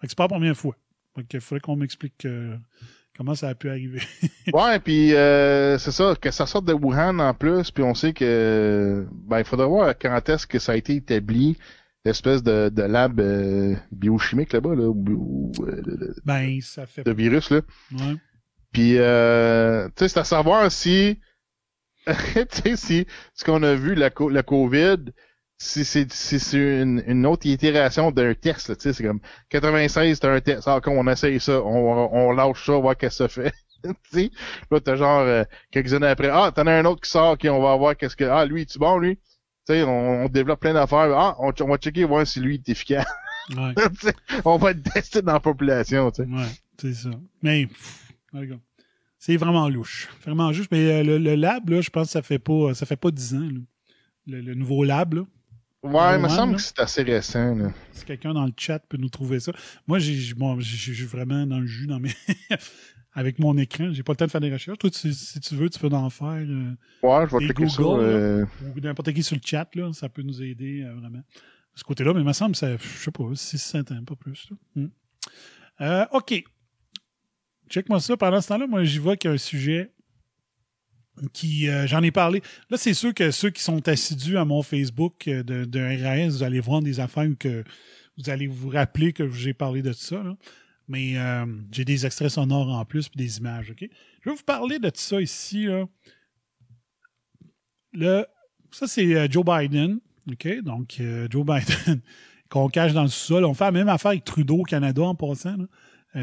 Fait que c'est pas la première fois. Fait que faudrait qu'on m'explique euh, comment ça a pu arriver? Ouais, puis euh, c'est ça, que ça sorte de Wuhan en plus, puis on sait que ben il faudra voir quand est-ce que ça a été établi, l'espèce de, de lab euh, biochimique là-bas, là, ou, euh, de, ben, ça fait de virus là. Ouais. Puis euh, tu sais, c'est à savoir si tu sais si ce qu'on a vu la la COVID c'est si c'est une, une autre itération d'un test, tu sais, c'est comme 96, c'est un test. Ah, quand on essaye ça, on, on lâche ça, voir qu'est-ce que ça fait. tu sais, là, t'as genre euh, quelques années après, ah, t'en as un autre qui sort, ok, on va voir qu'est-ce que. Ah, lui, tu bon, lui? Tu sais, on, on développe plein d'affaires. Ah, on, on va checker voir si lui est efficace. Ouais. On va le tester dans la population, tu sais. Ouais, c'est ça. Mais, c'est vraiment louche. Vraiment juste. Mais euh, le, le lab, là, je pense que ça fait pas, ça fait pas 10 ans, là. Le, le nouveau lab, là. Ouais, il me semble là. que c'est assez récent, là. Si quelqu'un dans le chat peut nous trouver ça. Moi, j'ai j'ai- bon, j'ai vraiment dans le jus dans mes avec mon écran. J'ai pas le temps de faire des recherches. Toi, tu- si tu veux, tu peux en faire. euh, Ouais, je vais cliquer là. euh, ou n'importe qui sur le chat, là, ça peut nous aider euh, vraiment. De ce côté-là, mais il me semble que ça, je sais pas, 6-7 ans, pas plus. là. Euh, OK. Check-moi ça. Pendant ce temps-là, moi, j'y vois qu'il y a un sujet qui, euh, j'en ai parlé. Là, c'est sûr que ceux qui sont assidus à mon Facebook euh, de, RAS, vous allez voir des affaires que vous allez vous rappeler que j'ai parlé de ça. Mais euh, j'ai des extraits sonores en plus puis des images. Je vais vous parler de ça ici. Là. Ça, c'est Joe Biden. Donc, Joe Biden, qu'on cache dans le sous-sol. On fait la même affaire avec Trudeau au Canada en passant.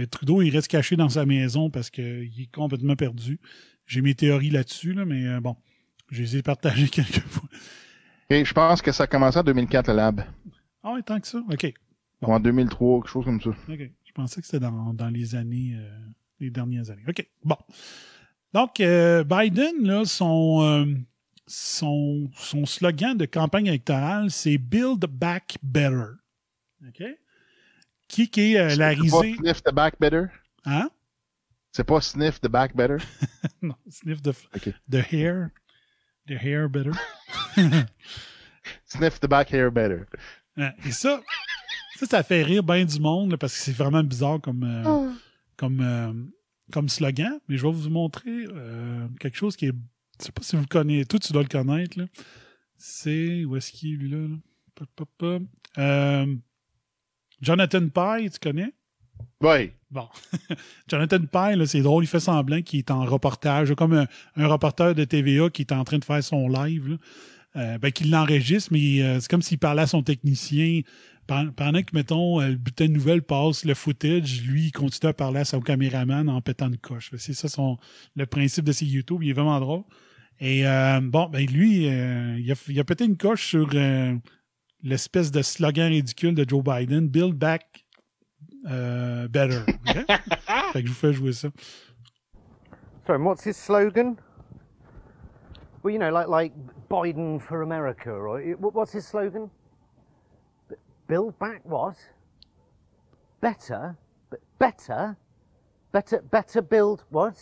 Trudeau, il reste caché dans sa maison parce qu'il est complètement perdu. J'ai mes théories là-dessus, là, mais euh, bon, j'ai essayé de partager quelques fois. ok, je pense que ça a commencé en 2004, le lab. Ah tant que ça? OK. Bon. Ou en 2003, quelque chose comme ça. OK. Je pensais que c'était dans, dans les années, euh, les dernières années. OK. Bon. Donc, euh, Biden, là, son, son, son slogan de campagne électorale, c'est Build Back Better. OK? Qui, qui est la risée? sniff the back better? Hein? C'est pas sniff the back better? non, sniff the, the hair. The hair better. Sniff the back hair better. Et ça, ça, ça fait rire bien du monde là, parce que c'est vraiment bizarre comme, euh, comme, euh, comme slogan. Mais je vais vous montrer euh, quelque chose qui est. Je sais pas si vous le connaissez. Toi, tu dois le connaître. là. C'est. Où est-ce qu'il est, lui, là? là? Pop, pop, pop. Euh, Jonathan Pye, tu connais? Ouais. Bon. Jonathan Pye, c'est drôle, il fait semblant qu'il est en reportage, comme un, reporter de TVA qui est en train de faire son live. Euh, ben, qu'il l'enregistre, mais euh, c'est comme s'il parlait à son technicien. Pen- Pendant que, mettons, euh, le bulletin de nouvelles passe le footage, lui, il continue à parler à son caméraman en pétant une coche. C'est ça son, le principe de ses YouTube. Il est vraiment drôle. Et bon, ben lui, il, a, pété une coche sur l'espèce de slogan ridicule de Joe Biden, Build Back euh, Better. ok? fait que je vous fais jouer ça. So, and what's his slogan? Well, you know, like like Biden for America, right? It- what- What's his slogan? B- Build back what? Better, B- better, better, better build what?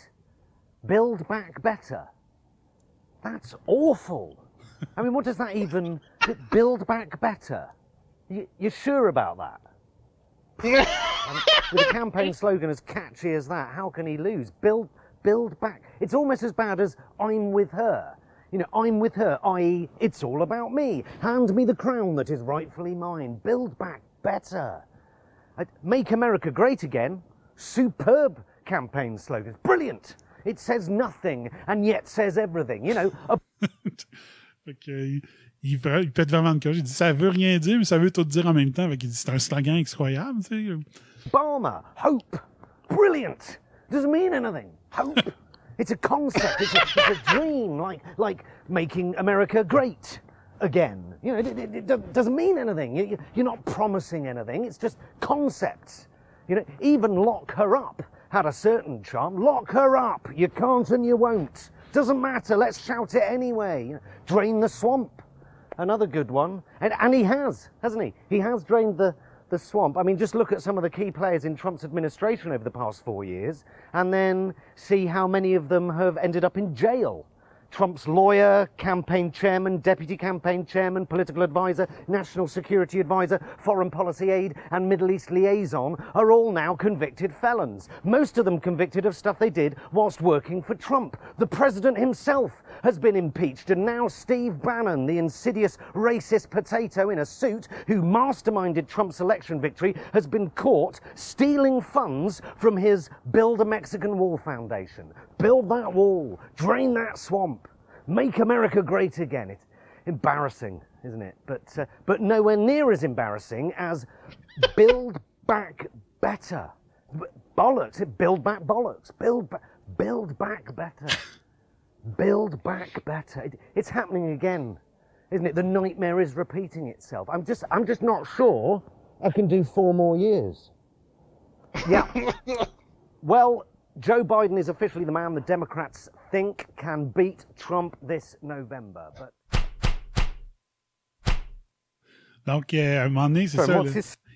Build back better. That's awful. I mean, what does that even b- build back better? You, you're sure about that? With a campaign slogan as catchy as that, how can he lose? Build, build back. It's almost as bad as I'm with her. You know, I'm with her, i.e., it's all about me. Hand me the crown that is rightfully mine. Build back better. Make America great again. Superb campaign slogans. Brilliant. It says nothing and yet says everything. You know, a que, il, il, il pète vraiment de coche. Il dit ça veut rien dire, mais ça veut tout dire en même temps. Fait qu'il dit c'est un slogan incroyable, tu sais. Obama, hope, brilliant. Doesn't mean anything. Hope. it's a concept. It's a, it's a dream, like like making America great again. You know, it, it, it do- doesn't mean anything. You- you're not promising anything. It's just concepts. You know, even lock her up had a certain charm. Lock her up. You can't and you won't. Doesn't matter. Let's shout it anyway. You know, drain the swamp another good one. And, and he has, hasn't he? He has drained the, the swamp. I mean, just look at some of the key players in Trump's administration over the past four years and then see how many of them have ended up in jail. Trump's lawyer, campaign chairman, deputy campaign chairman, political advisor, national security advisor, foreign policy aide, and Middle East liaison are all now convicted felons. Most of them convicted of stuff they did whilst working for Trump. The president himself has been impeached, and now Steve Bannon, the insidious racist potato in a suit who masterminded Trump's election victory, has been caught stealing funds from his Build a Mexican Wall Foundation. Build that wall, drain that swamp, make America great again. It's embarrassing, isn't it? But, uh, but nowhere near as embarrassing as build back better. B- bollocks, build back bollocks, build, ba- build back better. build back better. It- it's happening again, isn't it? The nightmare is repeating itself. I'm just, I'm just not sure I can do four more years. Yeah. well, Joe Biden is officially the man the Democrats think can beat Trump this November. But Donc, euh, à un moment donné, c'est ça.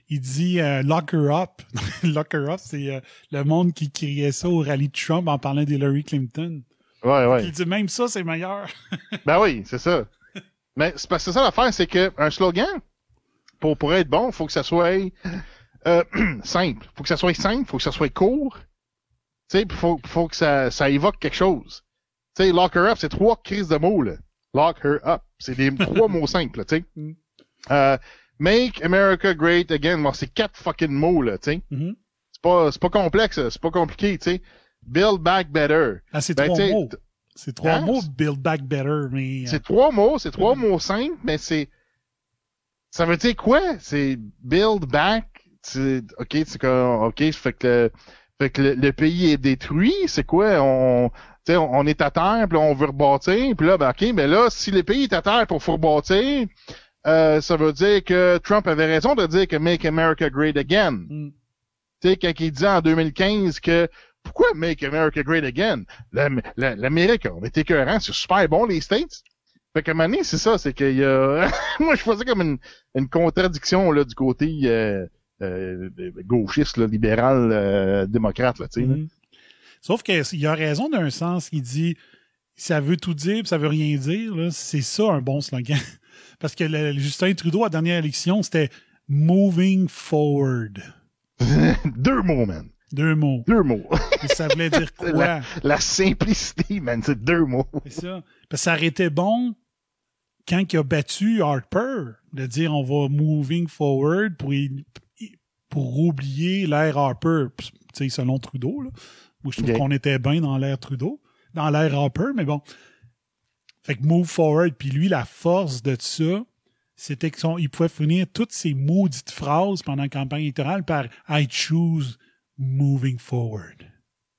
Il dit euh, lock her up. lock her up, c'est euh, le monde qui criait ça au rallye de Trump en parlant d'Hillary Clinton. Ouais, ouais. Il dit même ça, c'est meilleur. Ben oui, c'est ça. Mais c'est parce que ça l'affaire, c'est que un slogan, pour, pour être bon, faut que ça soit euh, simple. Faut que ça soit simple, faut que ça soit court. Tu sais, faut, faut que ça, ça évoque quelque chose. Tu sais, lock her up, c'est trois crises de mots, là. Lock her up. C'est des trois mots simples, là, tu sais. Mm. Euh, Make America Great Again, bon, c'est quatre fucking mots, là, tu sais. Mhm. C'est pas, c'est pas complexe, c'est pas compliqué, tu sais. Build back better. Ah, c'est Ben, trois mots. C'est trois Hein? mots, Build Back Better, mais... euh, C'est trois mots, c'est trois mots simples, mais c'est. Ça veut dire quoi? C'est build back. OK, c'est comme. OK, fait que le, fait que le, le pays est détruit. C'est quoi? On, sais, on, on est à terre, puis on veut rebâtir. Puis là, ben OK, mais là, si le pays est à terre pour faut rebâtir, euh, ça veut dire que Trump avait raison de dire que Make America Great Again. Mm. Tu sais, quand il disait en 2015 que pourquoi Make America Great Again? L'Am- la- L'Amérique, on est écœurant, c'est super bon, les States. Fait que Mané, c'est ça, c'est qu'il y a. Moi, je faisais comme une, une contradiction là, du côté euh, euh, gauchiste, là, libéral, euh, démocrate, là, tu sais. Mhm. Sauf qu'il a raison d'un sens. Il dit ça veut tout dire puis ça veut rien dire. C'est ça un bon slogan. Parce que le- Justin Trudeau, à la dernière élection, c'était Moving Forward. Deux mots, man. Deux mots. Deux mots. Et ça voulait dire quoi? la, la simplicité, man, c'est deux mots. C'est ça. Parce que ça aurait été bon quand il a battu Harper de dire on va moving forward pour, pour oublier l'ère Harper. Selon Trudeau, là. Je trouve qu'on était bien dans l'ère Trudeau, dans l'ère Harper, mais bon. Fait que move forward. Puis lui, la force de ça, c'était qu'il pouvait finir toutes ces maudites phrases pendant la campagne électorale par I choose moving forward.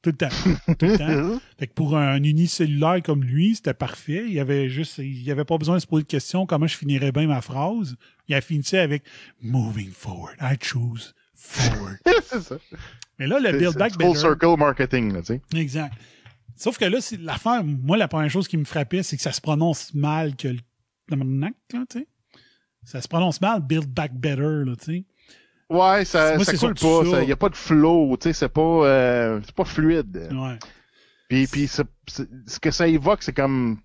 Tout le temps. Tout le temps. Fait que pour un unicellulaire comme lui, c'était parfait. Il avait juste, il avait pas besoin de se poser de questions comment je finirais bien ma phrase. Il a fini ça avec moving forward. I choose forward. c'est ça. Mais là, le build back Full better. circle marketing, là, tu sais. Exact. Sauf que là, l'affaire. Moi, la première chose qui me frappait, c'est que ça se prononce mal que le là, tu sais. Ça se prononce mal, build back better, là, tu sais. Ouais, ça, Moi, ça coule pas, il y a pas de flow, tu sais, c'est pas, euh, c'est pas fluide. Ouais. Puis, puis ce que ça évoque, c'est comme,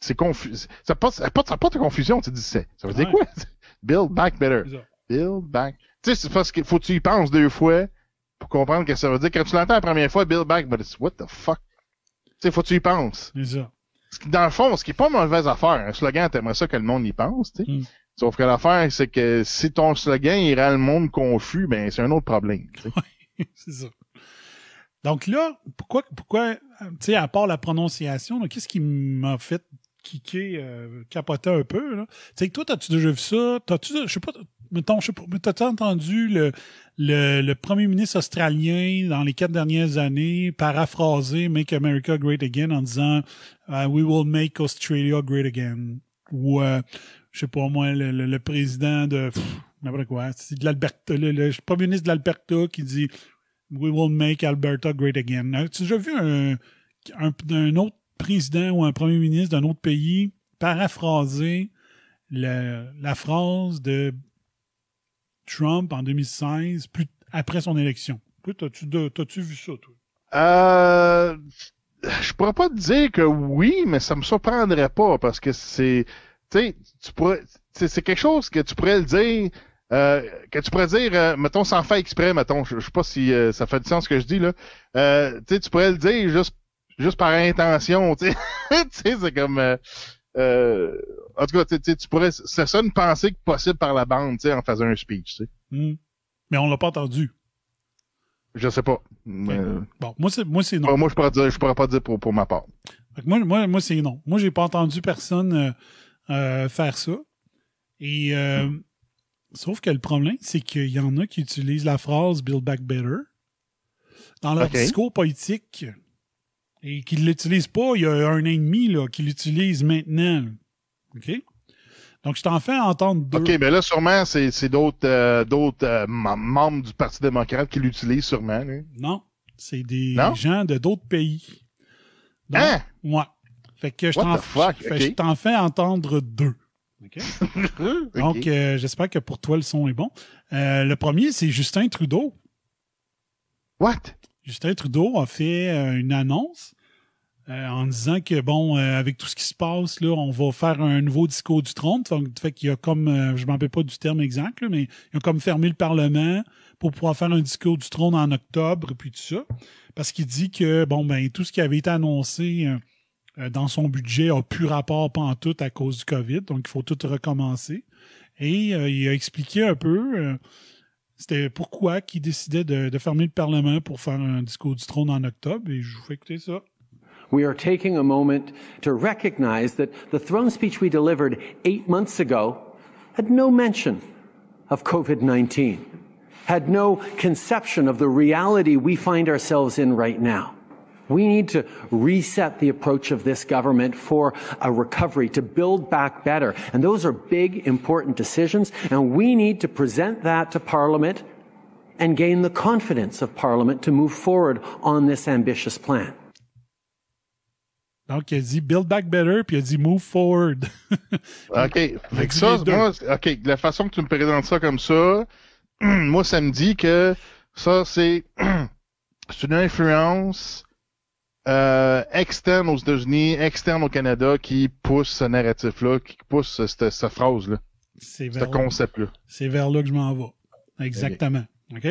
c'est confus, ça porte, ça porte, ça porte à confusion, tu dis, ça veut dire quoi? Build back better. Build back. Tu sais, c'est parce qu'il faut que tu y penses deux fois pour comprendre ce que ça veut dire. Quand tu l'entends la première fois, build back, but it's what the fuck. Tu sais, faut que tu y penses. C'est ça. Dans le fond, ce qui est pas une mauvaise affaire, un slogan, t'aimerais ça que le monde y pense, tu sais. Mm. Sauf que l'affaire, c'est que si ton slogan il rend le monde confus, ben c'est un autre problème. c'est ça. Donc là, pourquoi, pourquoi, euh, tu sais, à part la prononciation, qu'est-ce qui m'a fait kicker, euh, capoter un peu, là? Tu sais, toi, t'as-tu déjà vu ça? T'as-tu, je sais pas, mettons, je t'as-tu entendu le, le, premier ministre australien dans les quatre dernières années paraphraser Make America Great Again en disant euh, We will make Australia great again? Ou, euh, je sais pas moi, le, le- président de, n'importe quoi, de le, premier ministre de l'Alberta qui dit We will make Alberta great again. As-tu déjà vu un, un, un autre président ou un premier ministre d'un autre pays paraphraser la phrase de Trump en 2016, plus, après son élection? T'as-tu vu ça, toi? Euh, je pourrais pas te dire que oui, mais ça me surprendrait pas parce que c'est, tu sais, pourrais, c'est quelque chose que tu pourrais le dire, euh, que tu pourrais dire, euh, mettons sans faire exprès, mettons, je, sais pas si euh, ça fait du sens ce que je dis là, euh, tu sais, tu pourrais le dire juste, juste par intention, tu sais, tu sais, c'est comme, euh, euh, en tout cas, tu sais, tu pourrais, c'est ça une pensée possible par la bande, tu sais, en faisant un speech, tu sais, Hmm. Mais on l'a pas entendu. je sais pas. Mais, euh, Bon, moi, c'est, moi, c'est non. moi, je pourrais dire, je pourrais pas dire pour, pour ma part. Moi, moi, moi c'est non. Moi, j'ai pas entendu personne euh, euh, faire ça. Et euh, sauf que le problème, c'est qu'il y en a qui utilisent la phrase Build Back Better dans leur discours politique et qui ne l'utilisent pas il y a un an et demi, là, qui l'utilisent maintenant. OK? Donc, je t'en fais entendre deux. OK, mais là, sûrement, c'est, d'autres, euh, d'autres euh, mem- membres du Parti démocrate qui l'utilisent sûrement. là. Non, c'est des Non? gens de d'autres pays. Donc, Hein? Ouais. Fait que je t'en, fais entendre deux. Donc, euh, j'espère que pour toi, le son est bon. Le premier, c'est Justin Trudeau. What? Justin Trudeau a fait une annonce euh, en disant que, bon, euh, avec tout ce qui se passe, là, on va faire un nouveau discours du trône. Fait, fait qu'il y a comme, euh, je m'en rappelle pas du terme exact, là, mais il a comme fermé le Parlement pour pouvoir faire un discours du trône en octobre, puis tout ça. Parce qu'il dit que, bon, ben, tout ce qui avait été annoncé euh, euh, dans son budget a plus rapport tout à cause du COVID, donc il faut tout recommencer. Et euh, il a expliqué un peu c'était pourquoi qu'il décidait de, de fermer le Parlement pour faire un discours du trône en octobre, et je vous fais écouter ça. We are taking a moment to recognize that the throne speech we delivered eight months ago had no mention of COVID-19, had no conception of the reality we find ourselves in right now. We need to reset the approach of this government for a recovery, to build back better. And those are big, important decisions. And we need to present that to Parliament and gain the confidence of Parliament to move forward on this ambitious plan. Donc, il a dit Build Back Better, puis il a dit Move Forward. OK. Que ça, moi, OK, la façon que tu me présentes ça comme ça, moi, ça me dit que ça, c'est, c'est une influence euh, externe aux États-Unis, externe au Canada qui pousse ce narratif-là, qui pousse cette, cette phrase-là, C'est ce vers, concept-là. c'est vers là que je m'en vais. Exactement. OK?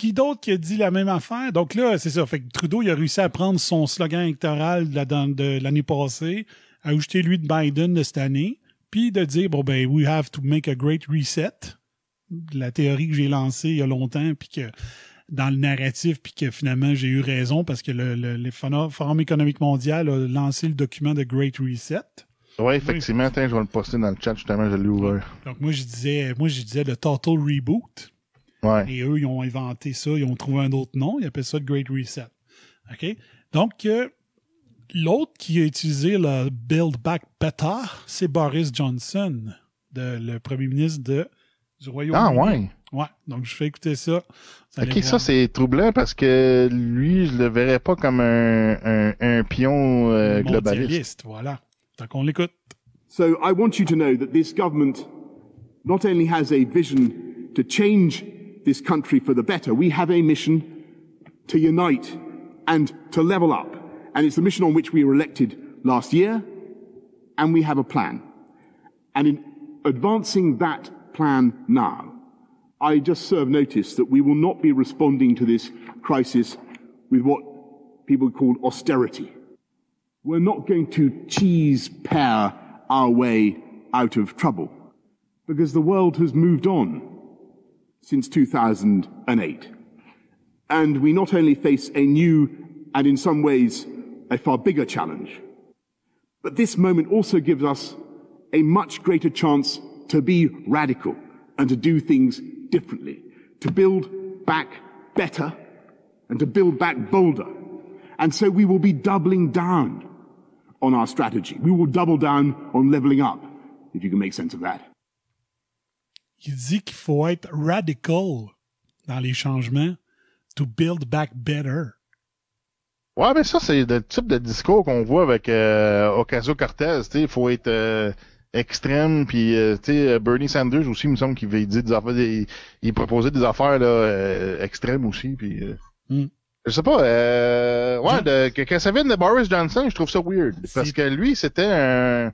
Qui d'autre qui a dit la même affaire? Donc là, c'est ça. Fait que Trudeau, il a réussi à prendre son slogan électoral de la- de l'année passée, à ajouter lui de Biden de cette année, puis de dire, bon, ben, we have to make a great reset. La théorie que j'ai lancée il y a longtemps, puis que dans le narratif, puis que finalement j'ai eu raison parce que le, le, le Forum économique mondial a lancé le document de Great Reset. Ouais, effectivement, attends, je vais le poster dans le chat, justement, je l'ai ouvert. Donc moi je disais, moi je disais le Total Reboot. Ouais. Et eux, ils ont inventé ça, ils ont trouvé un autre nom, ils appellent ça le Great Reset. OK? Donc, euh, l'autre qui a utilisé le Build Back Better, c'est Boris Johnson, de, le premier ministre de, du Royaume-Uni. Ah, ouais. Ouais, donc je fais écouter ça. Allez Ok, ça c'est troublant parce que lui, je le verrais pas comme un, un, un pion euh, globaliste. Voilà. Donc on l'écoute. So I want you to know that this government not only has a vision to change this country for the better, we have a mission to unite and to level up. And it's the mission on which we were elected last year, and we have a plan. And in advancing that plan now, I just serve notice that we will not be responding to this crisis with what people call austerity. We're not going to cheese pair our way out of trouble because the world has moved on since 2008. And we not only face a new and in some ways a far bigger challenge, but this moment also gives us a much greater chance to be radical and to do things differently, to build back better and to build back bolder. And so we will be doubling down on our strategy. We will double down on leveling up, if you can make sense of that. Il dit qu'il faut être radical dans les changements to build back better. Ouais, mais ça, c'est le type de discours qu'on voit avec euh, Ocasio-Cortez. Il faut être euh, extrême, puis euh, tu sais, Bernie Sanders aussi, il me semble qu'il dit des affaires, il proposait des affaires là, euh, extrêmes aussi, puis... Euh, Mm. Je sais pas, euh, ouais, de, que, que ça vienne de Boris Johnson, je trouve ça weird. Parce que lui, c'était un,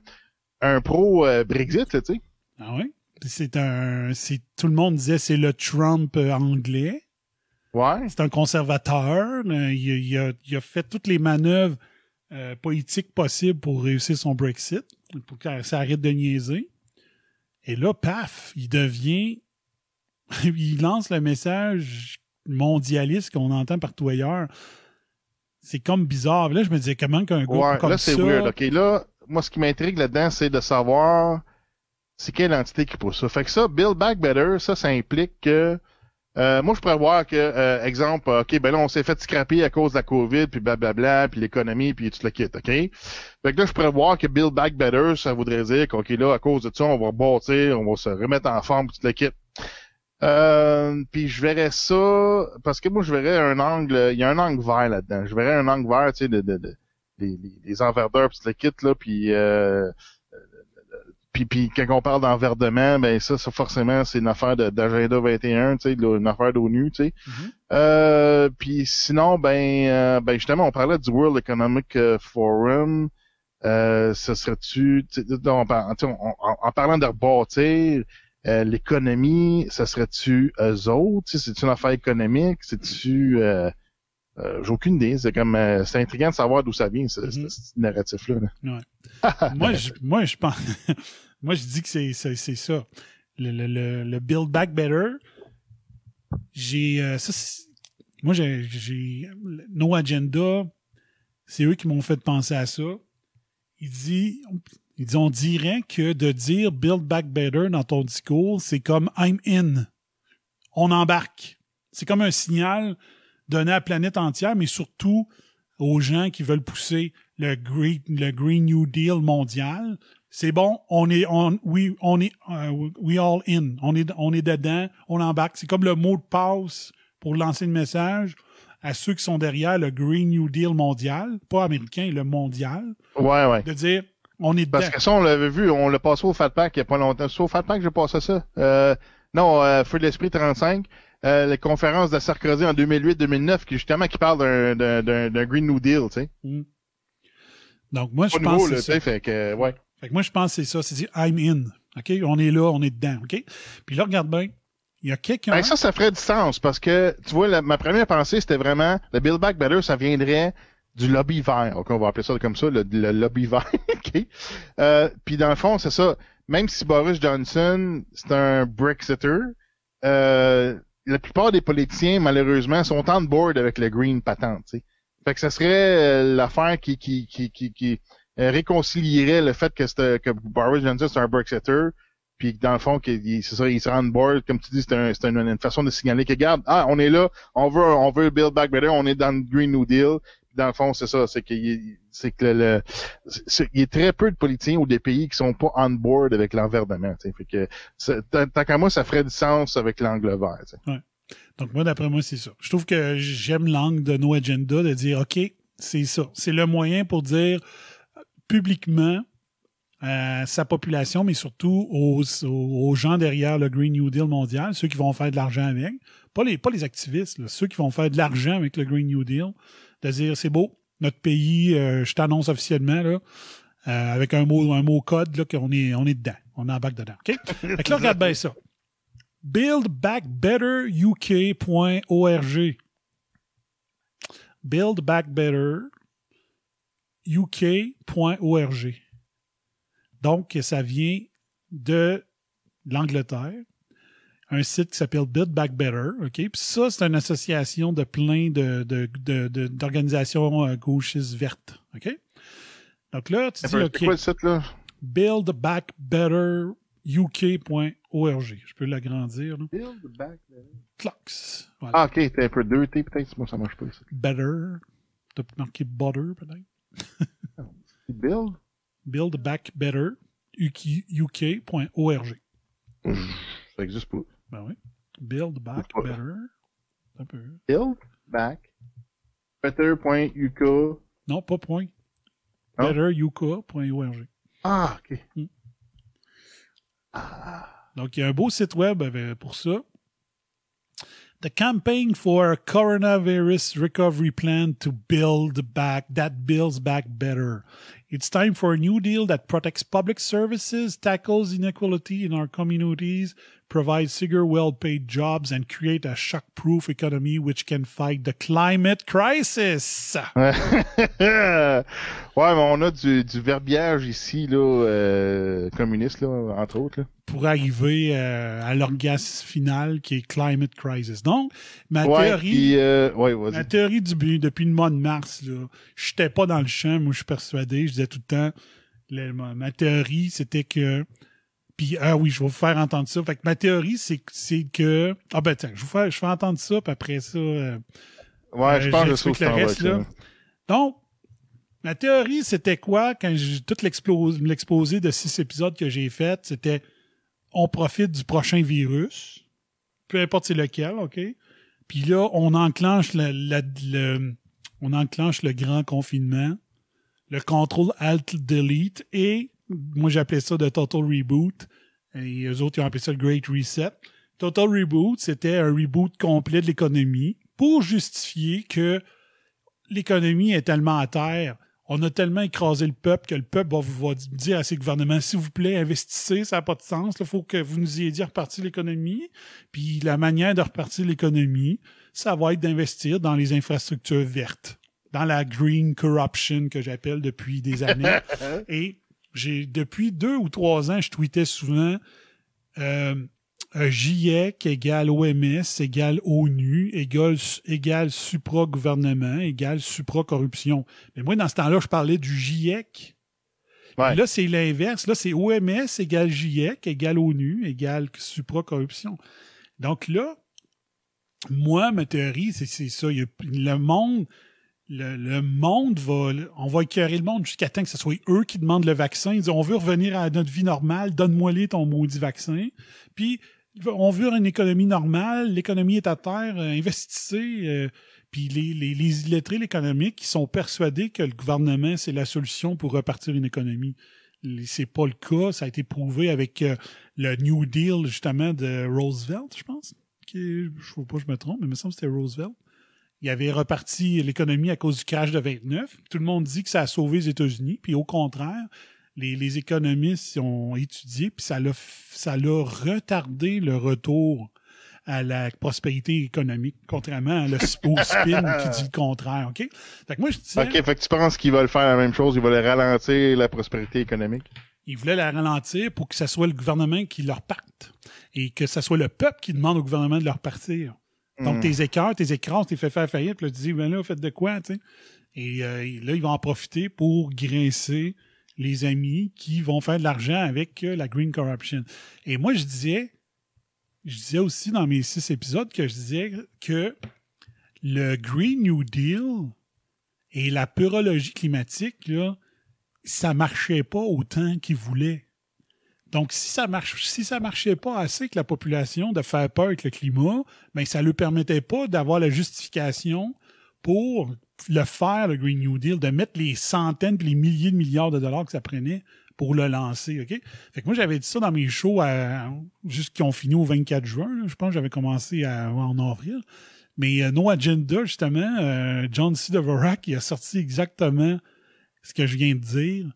un pro-Brexit, tu sais. Ah oui? C'est un. c'est- Tout le monde disait c'est le Trump euh, anglais. Ouais. C'est un conservateur. Il, a- il a, il a fait toutes les manœuvres euh, politiques possibles pour réussir son Brexit, pour que ça arrête de niaiser. Et là, paf, il devient. il lance le message mondialiste qu'on entend partout ailleurs. C'est comme bizarre. Là, je me disais, comment qu'un gars Ouais, comme là, c'est weird. OK, là, moi, ce qui m'intrigue là-dedans, c'est de savoir c'est quelle entité qui pousse ça? Fait que ça, Build Back Better, ça, ça implique que euh, moi, je pourrais voir que, euh, exemple, OK, ben là, on s'est fait scraper à cause de la COVID, puis blablabla, puis l'économie, puis tout le kit, OK? Fait que là, je pourrais voir que Build Back Better, ça voudrait dire qu'OK, là, à cause de ça, on va bâtir, on va se remettre en forme, tout le kit. Euh, puis je verrais ça, parce que moi, je verrais un angle, il y a un angle vert là-dedans. Je verrais un angle vert, tu sais, de, de, de les enverdeurs puis tout le kit là puis euh, puis puis quand on parle d'enverdement ben ça, ça forcément c'est une affaire d'agenda 21 tu sais une affaire d'ONU tu sais Mhm. euh, puis sinon ben euh, ben justement on parlait du World Economic euh, Forum euh, ce serait-tu tu sais, en, en- parlant de rebâtir euh, l'économie, ça serait-tu eux autres? Tu sais, C'est-tu une affaire économique? C'est-tu... Euh, J'ai aucune idée. C'est comme euh, c'est intriguant de savoir d'où ça vient, ce, Mhm. ce narratif-là. là. moi, je, moi, je pense. moi, je dis que c'est, ça. Le, le, le, le Build Back Better, j'ai. euh, moi, j'ai. No Agenda, c'est eux qui m'ont fait penser à ça. Il dit. Il dit, on dirait que de dire Build Back Better dans ton discours, c'est comme I'm in. On embarque. C'est comme un signal donné à la planète entière, mais surtout aux gens qui veulent pousser le Green, le Green New Deal mondial. C'est bon, on est, on, oui, on est, euh, we all in. On est, on est dedans, on embarque. C'est comme le mot de passe pour lancer le message à ceux qui sont derrière le Green New Deal mondial, pas américain, le mondial, Ouais, ouais. de dire, on est dedans. Parce que ça, on l'avait vu, on l'a passé au Fat Pack il y a pas longtemps. C'est au Fat Pack que j'ai passé ça. Euh, non, euh, Feu de l'Esprit 35, euh, la conférence de Sarkozy en 2008-2009, qui justement qui parle d'un- Green New Deal, tu sais. Donc, moi, je pense que c'est tu ça. sais, fait que, ouais. Fait que moi, je pense que c'est ça. C'est dire, I'm in. OK? On est là, on est dedans. OK? Puis là, regarde bien. Il y a quelqu'un. Ben, ça, ça ferait du sens parce que, tu vois, la- ma première pensée, c'était vraiment, le Build Back Better, ça viendrait du lobby vert. OK, on va appeler ça comme ça, le, le lobby vert. OK? Euh, puis dans le fond, c'est ça. Même si Boris Johnson, c'est un Brexiter, euh, la plupart des politiciens, malheureusement, sont on board avec le Green Patent, tu sais. Fait que ça serait euh, l'affaire qui, qui, qui, qui, qui euh, réconcilierait le fait que, c'était- que Boris Johnson, c'est un Brexiter, puis dans le fond, qu'il- il- c'est ça, il se rend board, comme tu dis, c'est un, une, une façon de signaler que, regarde, ah, on est là, on veut, on veut Build Back Better, on est dans le Green New Deal. Dans le fond, c'est ça, c'est qu'il c'est que le, il y a très peu de politiciens ou des pays qui sont pas on board avec l'environnement. Fait que, tant qu'à moi, ça ferait du sens avec l'angle vert. Donc, moi, d'après moi, c'est ça. Je trouve que j'aime l'angle de No Agenda de dire, OK, c'est ça. C'est le moyen pour dire publiquement à sa population, mais surtout aux, aux gens derrière le Green New Deal mondial, ceux qui vont faire de l'argent avec, pas les, pas les activistes, ceux qui vont faire de l'argent avec le Green New Deal, de dire, c'est beau, notre pays, euh, je t'annonce officiellement, là, euh, avec un mot, un mot code, là, qu'on est, on est dedans. On embarque dedans. OK? Fait que là, regarde bien ça. buildbackbetteruk.org. buildbackbetteruk.org. Donc, ça vient de l'Angleterre. Un site qui s'appelle Build Back Better. OK? Puis ça, c'est une association de plein de, de, de- de- d'organisations euh, gauchistes vertes. OK? Donc là, tu dis, C'est OK, quoi le site, là? buildbackbetteruk.org. Je peux l'agrandir. là. Build back. Clocks. Voilà. Ah, ok, t'es un peu deux T, peut-être. Moi, ça marche pas, ça. Better. T'as marqué butter, peut-être? Build? Buildbackbetter. UK.org. Ça existe pas. Ben oui. Build Back Better. Un peu. Build back. Better.uk. Non, pas point. Ah. BetterUK.org. Ah, ok. Donc, il y a un beau site web pour ça. The campaign for a coronavirus recovery plan to build back, that builds back better. It's time for a new deal that protects public services, tackles inequality in our communities, provides secure, well-paid jobs, and create a shock-proof economy which can fight the climate crisis. ouais, mais on a du, du verbiage ici, là, euh, communiste, là, entre autres. Là. pour arriver euh, à l'orgasme final qui est climate crisis. Donc, ma ouais, théorie, puis, euh, ouais, ma théorie du depuis le mois de mars, là, j'étais pas dans le champ, moi je suis persuadé, je disais tout le temps, le- ma, ma théorie c'était que, puis ah oui, je vais vous faire entendre ça. Fait que ma théorie c'est que- c'est que, ah ben tiens, je vous fais, je fais entendre ça, puis après ça. euh, Ouais, je euh, pense que le reste, là. donc, ma théorie, c'était quoi? Quand j'ai tout l'exposé de six épisodes que j'ai fait? C'était on profite du prochain virus, peu importe c'est lequel, OK? Puis là, on enclenche la- le- on enclenche le grand confinement, le contrôle Alt Delete et moi j'appelais ça de Total Reboot et eux autres ils ont appelé ça le Great Reset. Total Reboot, c'était un reboot complet de l'économie pour justifier que l'économie est tellement à terre, on a tellement écrasé le peuple que le peuple va, va dire à ses gouvernements, s'il vous plaît, investissez, ça n'a pas de sens, il faut que vous nous aidiez à repartir l'économie. Puis la manière de repartir l'économie, ça va être d'investir dans les infrastructures vertes, dans la green corruption que j'appelle depuis des années. Et j'ai depuis deux ou trois ans, je tweetais souvent euh, un GIEC égale OMS égale ONU égale, égale supra-gouvernement égale supra-corruption. Mais moi, dans ce temps-là, je parlais du GIEC. Ouais. Là, c'est l'inverse. Là, c'est OMS égale GIEC égale ONU égale supra-corruption. Donc là, moi, ma théorie, c'est c'est ça. Il y a- le monde, le, monde va, on va écœurer le monde jusqu'à temps que ce soit eux qui demandent le vaccin. Ils disent, on veut revenir à notre vie normale, donne-moi-les ton maudit vaccin. Puis, on veut une économie normale, l'économie est à terre, euh, investissez. euh, puis les, les, les illettrés l'économique qui sont persuadés que le gouvernement, c'est la solution pour repartir une économie. C'est pas le cas. Ça a été prouvé avec euh, le New Deal, justement, de Roosevelt, je pense. Je ne sais pas, je me trompe, mais il me semble que c'était Roosevelt. Il avait reparti l'économie à cause du crash de 29. Tout le monde dit que ça a sauvé les États-Unis. Puis au contraire, les, les économistes ont étudié, puis ça l'a f- ça l'a retardé le retour à la prospérité économique, contrairement à le au spin qui dit le contraire. OK? Fait que moi, je disais, Ok, fait que tu penses qu'ils veulent faire la même chose, ils veulent ralentir la prospérité économique? ils voulaient la ralentir pour que ce soit le gouvernement qui leur parte et que ce soit le peuple qui demande au gouvernement de leur partir. Donc, Hmm. tes écarts, tes écrans, t'es fait faire faillite, puis là, tu dis, ben là, faites de quoi, tu sais? Et euh, là, ils vont en profiter pour grincer les amis qui vont faire de l'argent avec euh, la green corruption. Et moi, je disais, je disais aussi dans mes six épisodes que je disais que le Green New Deal et la purologie climatique, là, ça marchait pas autant qu'ils voulaient. Donc, si ça marche, si ça marchait pas assez avec la population de faire peur avec le climat, ben, ça ne lui permettait pas d'avoir la justification pour le faire, le Green New Deal, de mettre les centaines puis les milliers de milliards de dollars que ça prenait pour le lancer, OK? Fait que moi, j'avais dit ça dans mes shows juste qui ont fini au 24 juin. Je pense que j'avais commencé en avril. Mais euh, No Agenda, justement, euh, John C. Devorak, il a sorti exactement ce que je viens de dire,